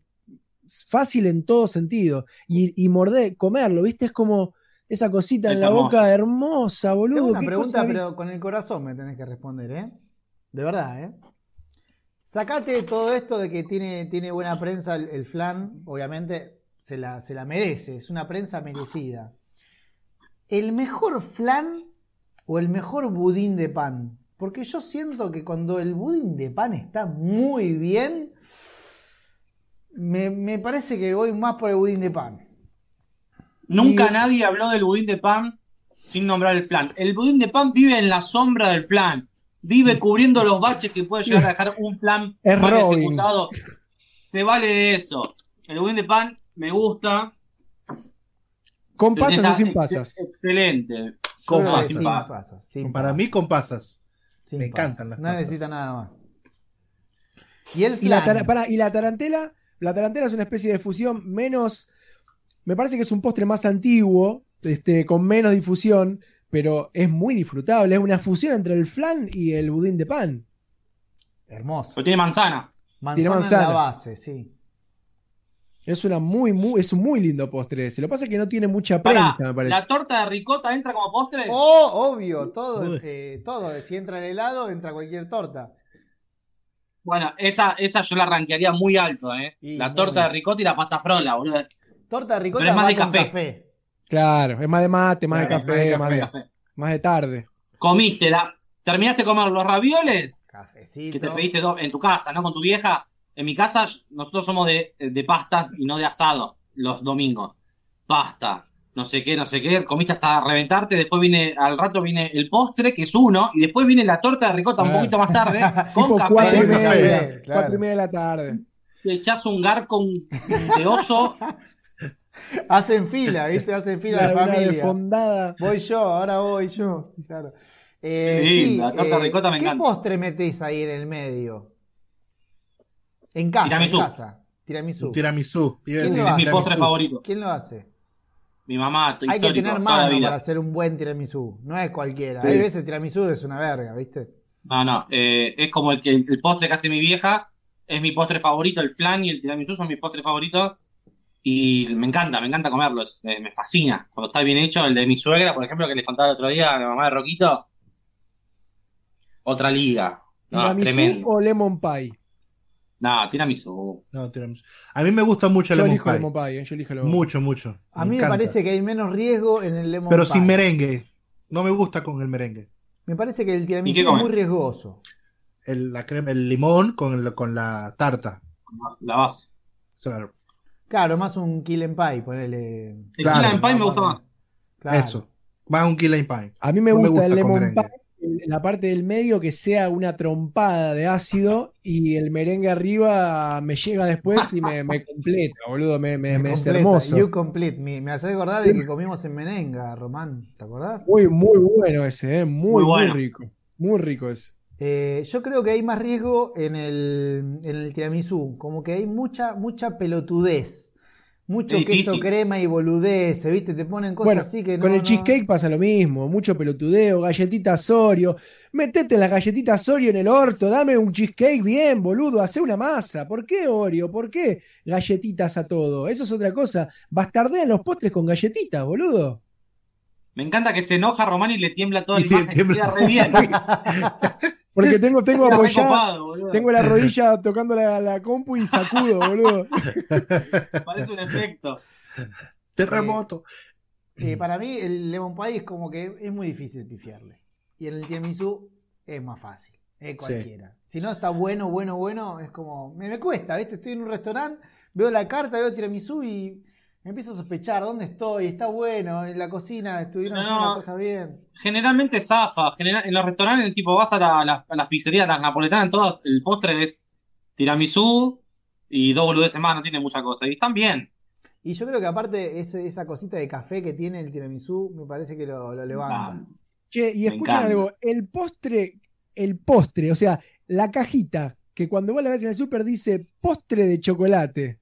fácil en todo sentido. Y, y morder, comerlo, ¿viste? Es como esa cosita Es en la hermoso. boca hermosa, boludo. Tengo una pregunta, pero con el corazón me tenés que responder, ¿eh? De verdad, ¿eh? Sacate todo esto de que tiene, tiene buena prensa el, el flan, obviamente se la, se la merece, es una prensa merecida. ¿El mejor flan o el mejor budín de pan? Porque yo siento que cuando el budín de pan está muy bien, me, me parece que voy más por el budín de pan. Nunca Y- nadie habló del budín de pan sin nombrar el flan. El budín de pan vive en la sombra del flan. Vive cubriendo los baches que puede llegar a dejar un flan Es mal Robin. ejecutado. Se vale de eso. El budín de pan me gusta. ¿Con pasas Está o sin ex- pasas? Excelente. Con pasas. sin pasas. sin Para pasas. mí con pasas. Sin Me pasas. encantan las No pasas. necesita nada más. Y el Y la, flan. y la tarantela, la tarantela es una especie de fusión menos, me parece que es un postre más antiguo, este, con menos difusión, pero es muy disfrutable. Es una fusión entre el flan y el budín de pan. Hermoso. Pero tiene manzana. Manzana, Tiene en manzana. la base, sí. Es una muy, muy, es un muy lindo postre ese. Lo que pasa es que no tiene mucha Pará, prensa, me parece. ¿la torta de ricota entra como postre? Oh, obvio, todo, eh, todo. Si entra el helado, entra cualquier torta. Bueno, esa, esa yo la rankearía muy alto, ¿eh? Y la torta bien. de ricota y la pasta frola, boludo. Torta de ricota Pero es más de café. café. Claro, es más de mate, más de café, más más de de, Café. más de tarde. Comiste, la, terminaste de comer los ravioles Cafecito. que te pediste dos en tu casa, ¿no? Con tu vieja. En mi casa, nosotros somos de, de pasta y no de asado los domingos. Pasta, no sé qué, no sé qué. Comiste hasta reventarte. Después viene, al rato viene el postre, que es uno. Y después viene la torta de ricota un poquito más tarde. con Tipo café. cuatro y media, claro. cuatro y media de la tarde. Te echás un garco un- de oso. Hacen fila, ¿viste? Hacen fila una familia. Voy yo, ahora voy yo. Claro. Eh, Qué sí, linda, torta eh, ricota me ¿Qué encanta. postre metés ahí en el medio? En casa, Tiramisú. en casa. Tiramisú. Tiramisú. ¿Quién Es hace? mi postre favorito. ¿Quién lo hace? Mi mamá, Hay que tener mano para hacer un buen tiramisú. No es cualquiera. Sí. Hay veces tiramisú es una verga, ¿viste? No, no, eh, es como el, que, el postre que hace mi vieja, es mi postre favorito, el flan y el tiramisú son mis postres favoritos y me encanta, me encanta comerlos, eh, me fascina. Cuando está bien hecho, el de mi suegra, por ejemplo, que les contaba el otro día, la mamá de Roquito, otra liga. No, ¿Tiramisú tremendo. o lemon pie? No, tiramisú. No, tiramisú. A mí me gusta mucho el Yo lemon elijo pie. lemon pie, eh, yo elijo lemon. Mucho, mucho. A mí me parece que hay menos riesgo en el lemon Pero pie. sin merengue. No me gusta con el merengue. Me parece que el ¿Y tiramisú es muy riesgoso. El, la crema, el limón con, el- con la tarta. La base. Claro. Claro, más un kill and pie, ponele. El Claro, Key Lime Pie me gusta más. Claro. Eso. Más un key lime pie. A mí me No me gusta, el gusta lemon pie, en la parte del medio que sea una trompada de ácido y el merengue arriba me llega después y me, me completa, boludo, me, me- me es Completa, hermoso. You complete. Me, me hace acordar el que comimos en Menenga, Román. ¿Te acordás? Muy, muy bueno ese, eh, muy, Muy rico. Muy rico ese. Eh, yo creo que hay más riesgo en el, en el tiramisú. Como que hay mucha, mucha pelotudez. Mucho Es queso crema y boludez, ¿viste? Te ponen cosas Bueno, así que no. con el no- cheesecake pasa lo mismo, mucho pelotudeo, galletitas Oreo. Metete las galletitas Oreo en el orto, dame un cheesecake bien, boludo, hace una masa. ¿Por qué Oreo? ¿Por qué galletitas a todo? Eso es otra cosa. Bastardean los postres con galletitas, boludo. Me encanta que se enoja Román y le tiembla toda la Y imagen. tiembla. Queda re bien. Porque tengo, tengo copado, boludo. tengo la rodilla tocando la, la compu y sacudo, boludo. Parece un efecto. Terremoto. Eh, para mí, el lemon pie es como que es muy difícil pifiarle. Y en el tiramisú es más fácil. Es cualquiera. Si no está bueno, bueno, bueno, es como. Me, me cuesta, ¿viste? Estoy en un restaurante, veo la carta, veo tiramisú y empiezo a sospechar dónde estoy. Está bueno, en la cocina estuvieron No. haciendo las cosas bien. Generalmente zafa. General, en los restaurantes, tipo, vas a, la- la- a las pizzerías, las napoletanas, todas, el postre es tiramisú y dos boludeces más, no tiene mucha cosa. Y están bien. Y yo creo que aparte ese- esa cosita de café que tiene el tiramisú, me parece que lo, lo levanta. Ah, Che, y encanta. algo, el postre, el postre, o sea, la cajita que cuando vos la ves en el súper dice postre de chocolate.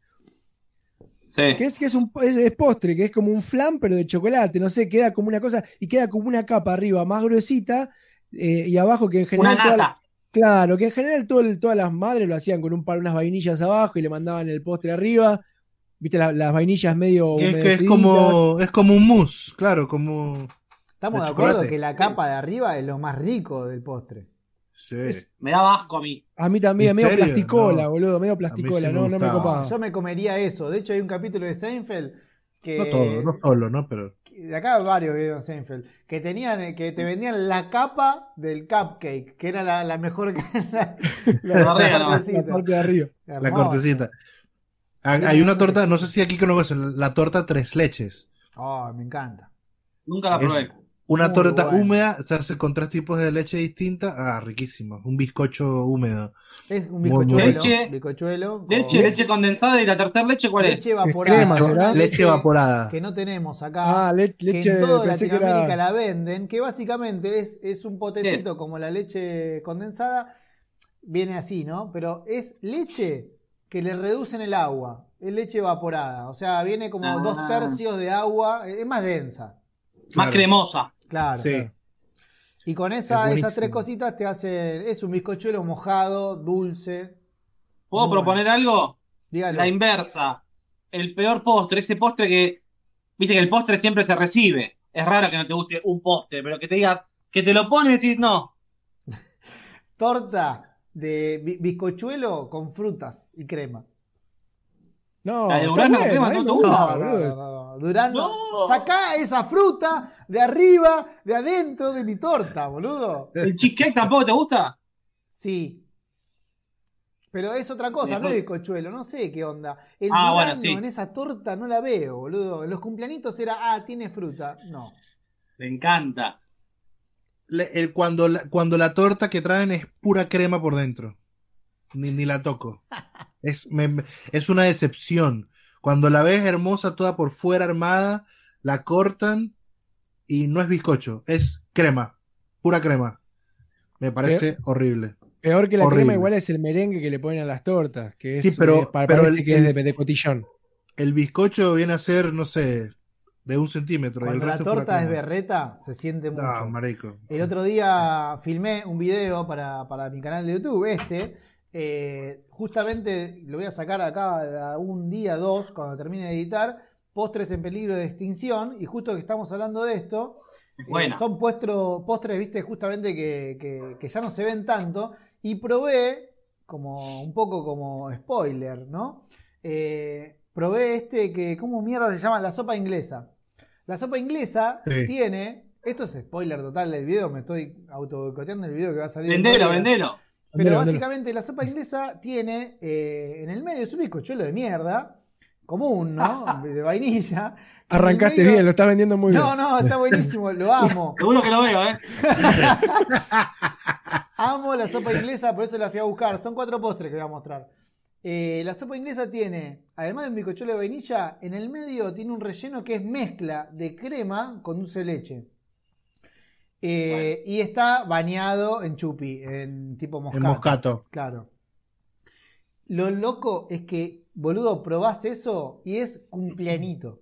Sí. Que es que es un es, es postre, que es como un flan, pero de chocolate, no sé, queda como una cosa, y queda como una capa arriba más gruesita, eh, y abajo que en Una general. toda claro, que en general todo el- todas las madres lo hacían con un par unas vainillas abajo y le mandaban el postre arriba. Viste la- las vainillas medio. Es que es como, es como un mousse, claro, como. Estamos De de acuerdo que la capa de arriba es lo más rico del postre. Sí. Es- Me da asco a mí. A mí también, ¿En medio serio? plasticola, No. boludo, medio plasticola, sí me no, no me copaba. Yo me comería eso. De hecho, hay un capítulo de Seinfeld que. No todo, no solo, ¿no? Pero. De acá varios vieron Seinfeld. Que tenían, eh, que te vendían la capa del cupcake, que era la, la mejor que la, La. La cortecita. parte de arriba. La cortecita. Hay una torta, no sé si aquí conocen, la torta tres leches. Oh, me encanta. Nunca la Es- probé. Una Muy torta bueno. húmeda, se hace con tres tipos de leche distinta. Ah, riquísimo. Un bizcocho húmedo. Es un bizcochuelo. Leche- bizcochuelo con- Leche, leche condensada y la tercera leche, ¿cuál es? leche evaporada. Leche evaporada. Que no tenemos acá. Ah, le- que leche en toda que Latinoamérica era- la venden, que básicamente es, es un potecito Es. como la leche condensada, viene así, ¿no? Pero es leche que le reducen el agua, es leche evaporada, o sea, viene como Ah. dos tercios de agua, es más densa. Más cremosa. Claro. Sí. claro. Y con Es esa, esas tres cositas te hace. Es un bizcochuelo mojado, dulce. ¿Puedo Muy proponer algo? Dígalo. La inversa. El peor postre, ese postre que. Viste que el postre siempre se recibe. Es raro que no te guste un postre, pero que te digas, que te lo pones y decís, no. Torta de bi- bizcochuelo con frutas y crema. No, La de con bueno, crema, ¿no? No, no, no, no. No. Sacá esa fruta de arriba, de adentro de mi torta, boludo. ¿El cheesecake tampoco te gusta? Sí. Pero es otra cosa, no es bizcochuelo, no sé qué onda. El Ah, bueno, sí. en esa torta no la veo, boludo. En los cumpleañitos era, ah, tiene fruta. No. Me encanta. Le- el- cuando, la, cuando la torta que traen es pura crema por dentro. Ni, ni la toco. Es, me- es una decepción. Cuando la ves hermosa, toda por fuera armada, la cortan y no es bizcocho, es crema. Pura crema. Me parece horrible. Peor que la Horrible. crema igual es el merengue que le ponen a las tortas, que es, Sí, pero- eh, pa- pero parece el- que el- es de, de cotillón. El bizcocho viene a ser, no sé, de un centímetro. y el Cuando la resto torta es berreta, se siente mucho. No, marico. El otro día filmé un video para, para mi canal de YouTube, este. Eh, justamente lo voy a sacar acá a un día, dos, cuando termine de editar. Postres en peligro de extinción. Y justo que estamos hablando de esto, Es eh, son puestro- postres, viste, justamente que, que- que ya no se ven tanto. Y probé, como un poco como spoiler, ¿no? Eh, probé este que, ¿cómo mierda se llama? La sopa inglesa. La sopa inglesa Sí. tiene. Esto es spoiler total del video, me estoy auto boicoteando el video que va a salir. en Vendelo, vendelo. Pero básicamente la sopa inglesa tiene eh, en el medio es un bizcochuelo de mierda, común, ¿no? De vainilla. Arrancaste medio- bien, lo estás vendiendo muy No, bien. no, está buenísimo, lo amo. Seguro que lo veo, ¿eh? Amo la sopa inglesa, por eso la fui a buscar. Son cuatro postres que voy a mostrar. Eh, la sopa inglesa tiene, además de un bizcochuelo de vainilla, en el medio tiene un relleno que es mezcla de crema con dulce de leche. Eh, Y está bañado en chupi, en tipo moscato. En moscato. Claro. Lo loco es que, boludo, probás eso y es cumpleañito.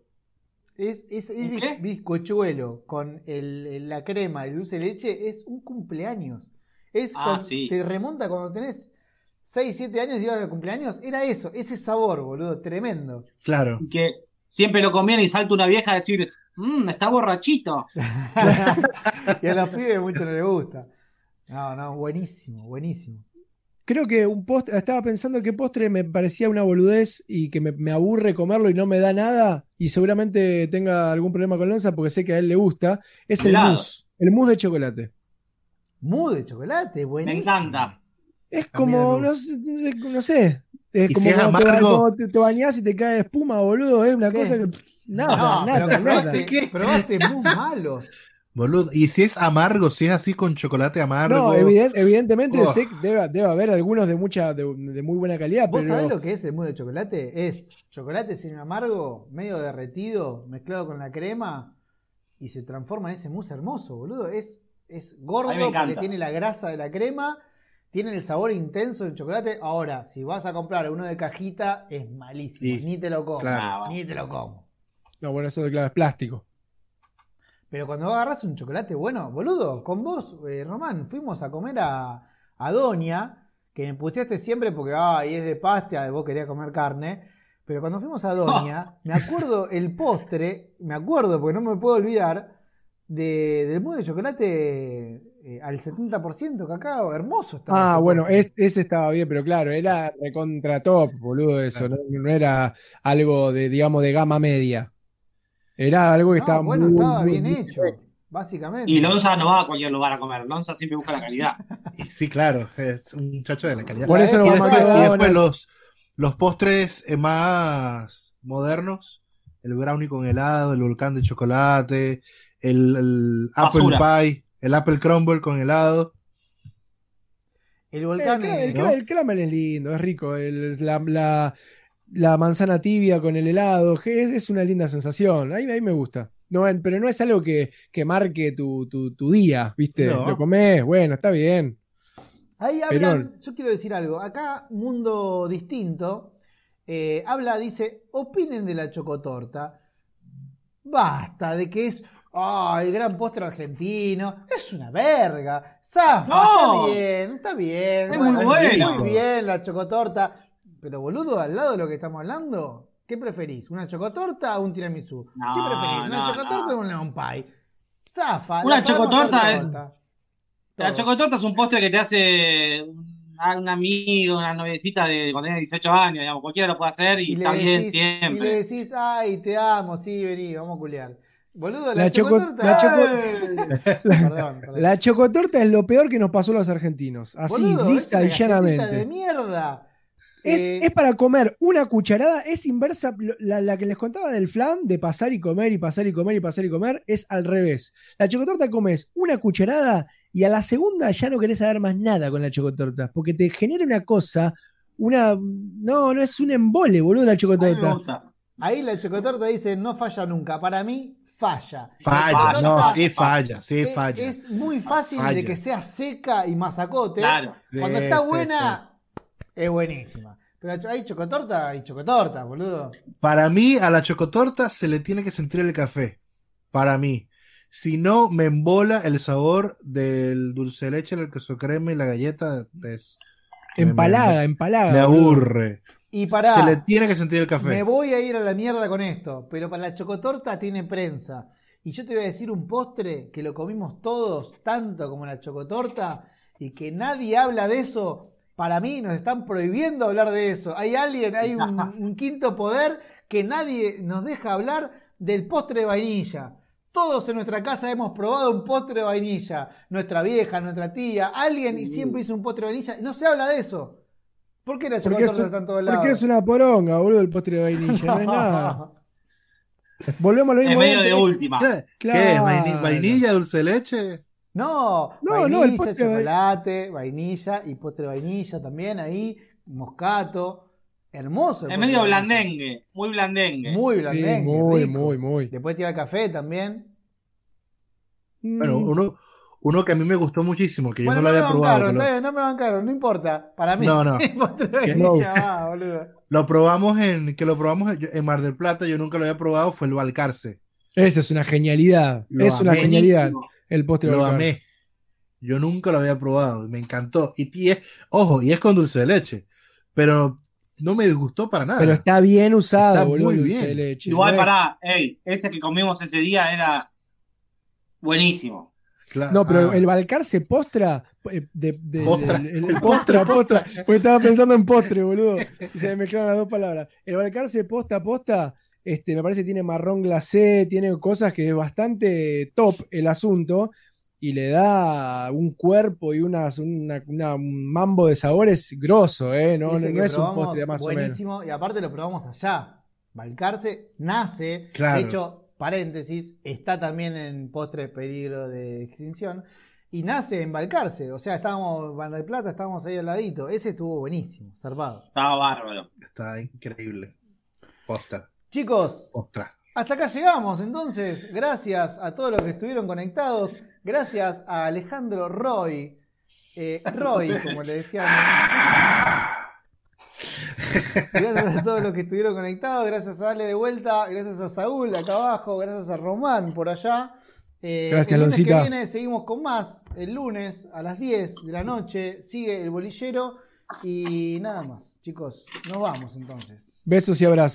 Es, es, es ¿Y qué? bizcochuelo con el- la crema, el dulce de leche, es un cumpleaños. Es Ah, sí. Te remonta cuando tenés 6, 7 años y ibas de cumpleaños. Era eso, ese sabor, boludo, tremendo. Claro. Y que siempre lo conviene y salta una vieja a decir, mmm, está borrachito. y a los pibes mucho no les gusta. No, no, buenísimo, buenísimo. Creo que un postre, estaba pensando que postre me parecía una boludez y que me, me aburre comerlo y no me da nada y seguramente tenga algún problema con Lonza porque sé que a él le gusta, es el Helado. mousse, el mousse de chocolate. Mousse de chocolate, Me buenísimo. encanta. Es como, me no, sé- no sé, es Y como si es amargo- te, te bañás y te cae espuma, boludo, es una ¿Qué? cosa que... Nada, No, nada, pero que nada. probaste, ¿Qué? probaste muy malos. Boludo. Y si es amargo, si es así con chocolate amargo. No, eviden- evidentemente Oh. sé que debe, debe haber algunos de mucha de, de muy buena calidad, ¿Vos pero sabés lo que es el mousse de chocolate? Es chocolate sin amargo, medio derretido, mezclado con la crema y se transforma en ese mousse hermoso, boludo. Es, es gordo porque tiene la grasa de la crema, tiene el sabor intenso del chocolate. Ahora, si vas a comprar uno de cajita, es malísimo. Sí, ni te lo como. claro. Ni te lo como. No, bueno, eso claro, es plástico. Pero cuando agarras un chocolate bueno, boludo, con vos, eh, Román, fuimos a comer a, a Doña, que me puteaste siempre porque, ay, es de pasta, vos querías comer carne. Pero cuando fuimos a Doña, me acuerdo el postre, me acuerdo porque no me puedo olvidar, de, del mousse de chocolate eh, al 70% cacao, hermoso estaba. Ah, bueno, es- ese estaba bien, pero claro, era recontra top, boludo, eso, no, no era algo de, digamos, de gama media. Era algo que No, estaba bueno, muy, estaba muy- bien hecho, básicamente. Y Lonza no va a cualquier lugar a comer. Lonza siempre busca la calidad. Y sí, claro. Es un muchacho de la calidad. Por eso a pasada- Y después bueno, los, los postres eh, más modernos, el brownie con helado, el volcán de chocolate, el, el apple Basura. pie, el apple crumble con helado. El El, volcán el, el caramel es lindo, es rico. el- la, la- la manzana tibia con el helado, que es, es una linda sensación. Ahí, ahí me gusta. No, pero no es algo que, que marque tu, tu- tu día, ¿viste? No. Lo comés, bueno, está bien. Ahí Pero- hablan, yo quiero decir algo, acá Mundo Distinto eh, habla, dice, opinen de la chocotorta. Basta de que es Ah, el gran postre argentino. Es una verga. Zafa, No. está bien, está bien. Es muy bueno. Muy bien la chocotorta. Pero boludo, al lado de lo que estamos hablando, ¿qué preferís? ¿Una chocotorta o un tiramisú? No, ¿Qué preferís? ¿Una no, chocotorta no. o un lemon pie? Zafa. Una chocotorta torta. La chocotorta es un postre que te hace un, un amigo, una noviecita de cuando tenés 18 años, digamos, cualquiera lo puede hacer y, Y le está bien decís- Y le siempre. decís, ay, te amo, sí, vení, vamos a culiar. Boludo, la, La choco- chocotorta. la choco-. Perdón, perdón. La chocotorta es lo peor que nos pasó a los argentinos. Así, Boludo, una y galletita de llanamente. mierda. Es, Eh, es para comer una cucharada, es inversa. La, la que les contaba del flan, de pasar y comer y pasar y comer y pasar y comer, es al revés. La chocotorta comes una cucharada y a la segunda ya no querés saber más nada con la chocotorta, porque te genera una cosa, una. No, no es un embole, boludo, la chocotorta. gusta. Ahí la chocotorta dice no falla nunca. Para mí, falla. Falla, La no, sí falla, sí es- falla. Es muy fácil Falla. de que sea seca y masacote. Claro. Cuando Sí, está sí, buena, es buenísima. Pero hay chocotorta, hay chocotorta, boludo. Para mí, a la chocotorta se le tiene que sentir el café. Para mí. Si no, me embola el sabor del dulce de leche, el queso crema y la galleta. Es, Empalaga, me, empalaga. me aburre. Y para. Se le tiene que sentir el café. Me voy a ir a la mierda con esto, pero para la chocotorta tiene prensa. Y yo te voy a decir un postre que lo comimos todos, tanto como la chocotorta, y que nadie habla de eso. Para mí nos están prohibiendo hablar de eso. Hay alguien, hay un, un quinto poder que nadie nos deja hablar del postre de vainilla. Todos en nuestra casa hemos probado un postre de vainilla. Nuestra vieja, nuestra tía, alguien y siempre hizo un postre de vainilla. Y no se habla de eso. ¿Por qué la Porque es, está en todos lados? porque es una poronga, boludo, el postre de vainilla. No es nada. Volvemos a lo mismo. medio antes. de última. ¿Qué? Claro. ¿Qué? ¿Vaini- ¿Vainilla, dulce de leche? No, No, vainilla, no, el postre chocolate, vainilla y postre de vainilla también ahí, moscato. Hermoso. Es medio blandengue, muy blandengue. Muy Sí, blandengue. muy, rico. muy, muy. Después tira café también. Bueno, Mm, uno, uno que a mí me gustó muchísimo, que yo bueno, no lo me había probado. bancaron, lo- está bien, no me bancaron, no importa. Para mí, No, no. boludo. Lo probamos en, que lo probamos en, Mar del Plata, yo nunca lo había probado, fue el Balcarce. Esa es una genialidad. Lo es una genialidad. El postre de Lo amé. Yo nunca lo había probado, me encantó. Y, y es, ojo, y es con dulce de leche, pero no me disgustó para nada. Pero está bien usado, Está boludo. muy bien. de leche. Igual pará, ey, ese que comimos ese día era buenísimo. Claro, No, pero ah, el Balcar se postra. eh, De, de- Postra. el- el- el postra, postra. Porque estaba pensando en postre, boludo. Y se me mezclaron las dos palabras. El Balcar se posta, posta. Este, me parece que tiene marrón glacé, tiene cosas que es bastante top el asunto. Y le da un cuerpo y unas, una, una- un mambo de sabores grosso, ¿eh? No, no- es un probamos, postre más o menos. buenísimo. Y aparte lo probamos allá. Balcarce nace, Claro. de hecho, paréntesis, está también en postre peligro de extinción. Y nace en Balcarce. O sea, estábamos, Mar del Plata, estábamos ahí al ladito. Ese estuvo buenísimo, zarpado. Estaba bárbaro. Está increíble. Posta, Chicos, hasta acá llegamos. Entonces, gracias a todos los que estuvieron conectados. Gracias a Alejandro Roy. eh, Roy, como le decían. Gracias a todos los que estuvieron conectados, gracias a Ale de vuelta, gracias a Saúl acá abajo, gracias a Román por allá. Eh, Gracias, el lunes que viene seguimos con más. El lunes a las 10 de la noche sigue el bolillero y nada más. Chicos, nos vamos entonces. Besos y abrazos.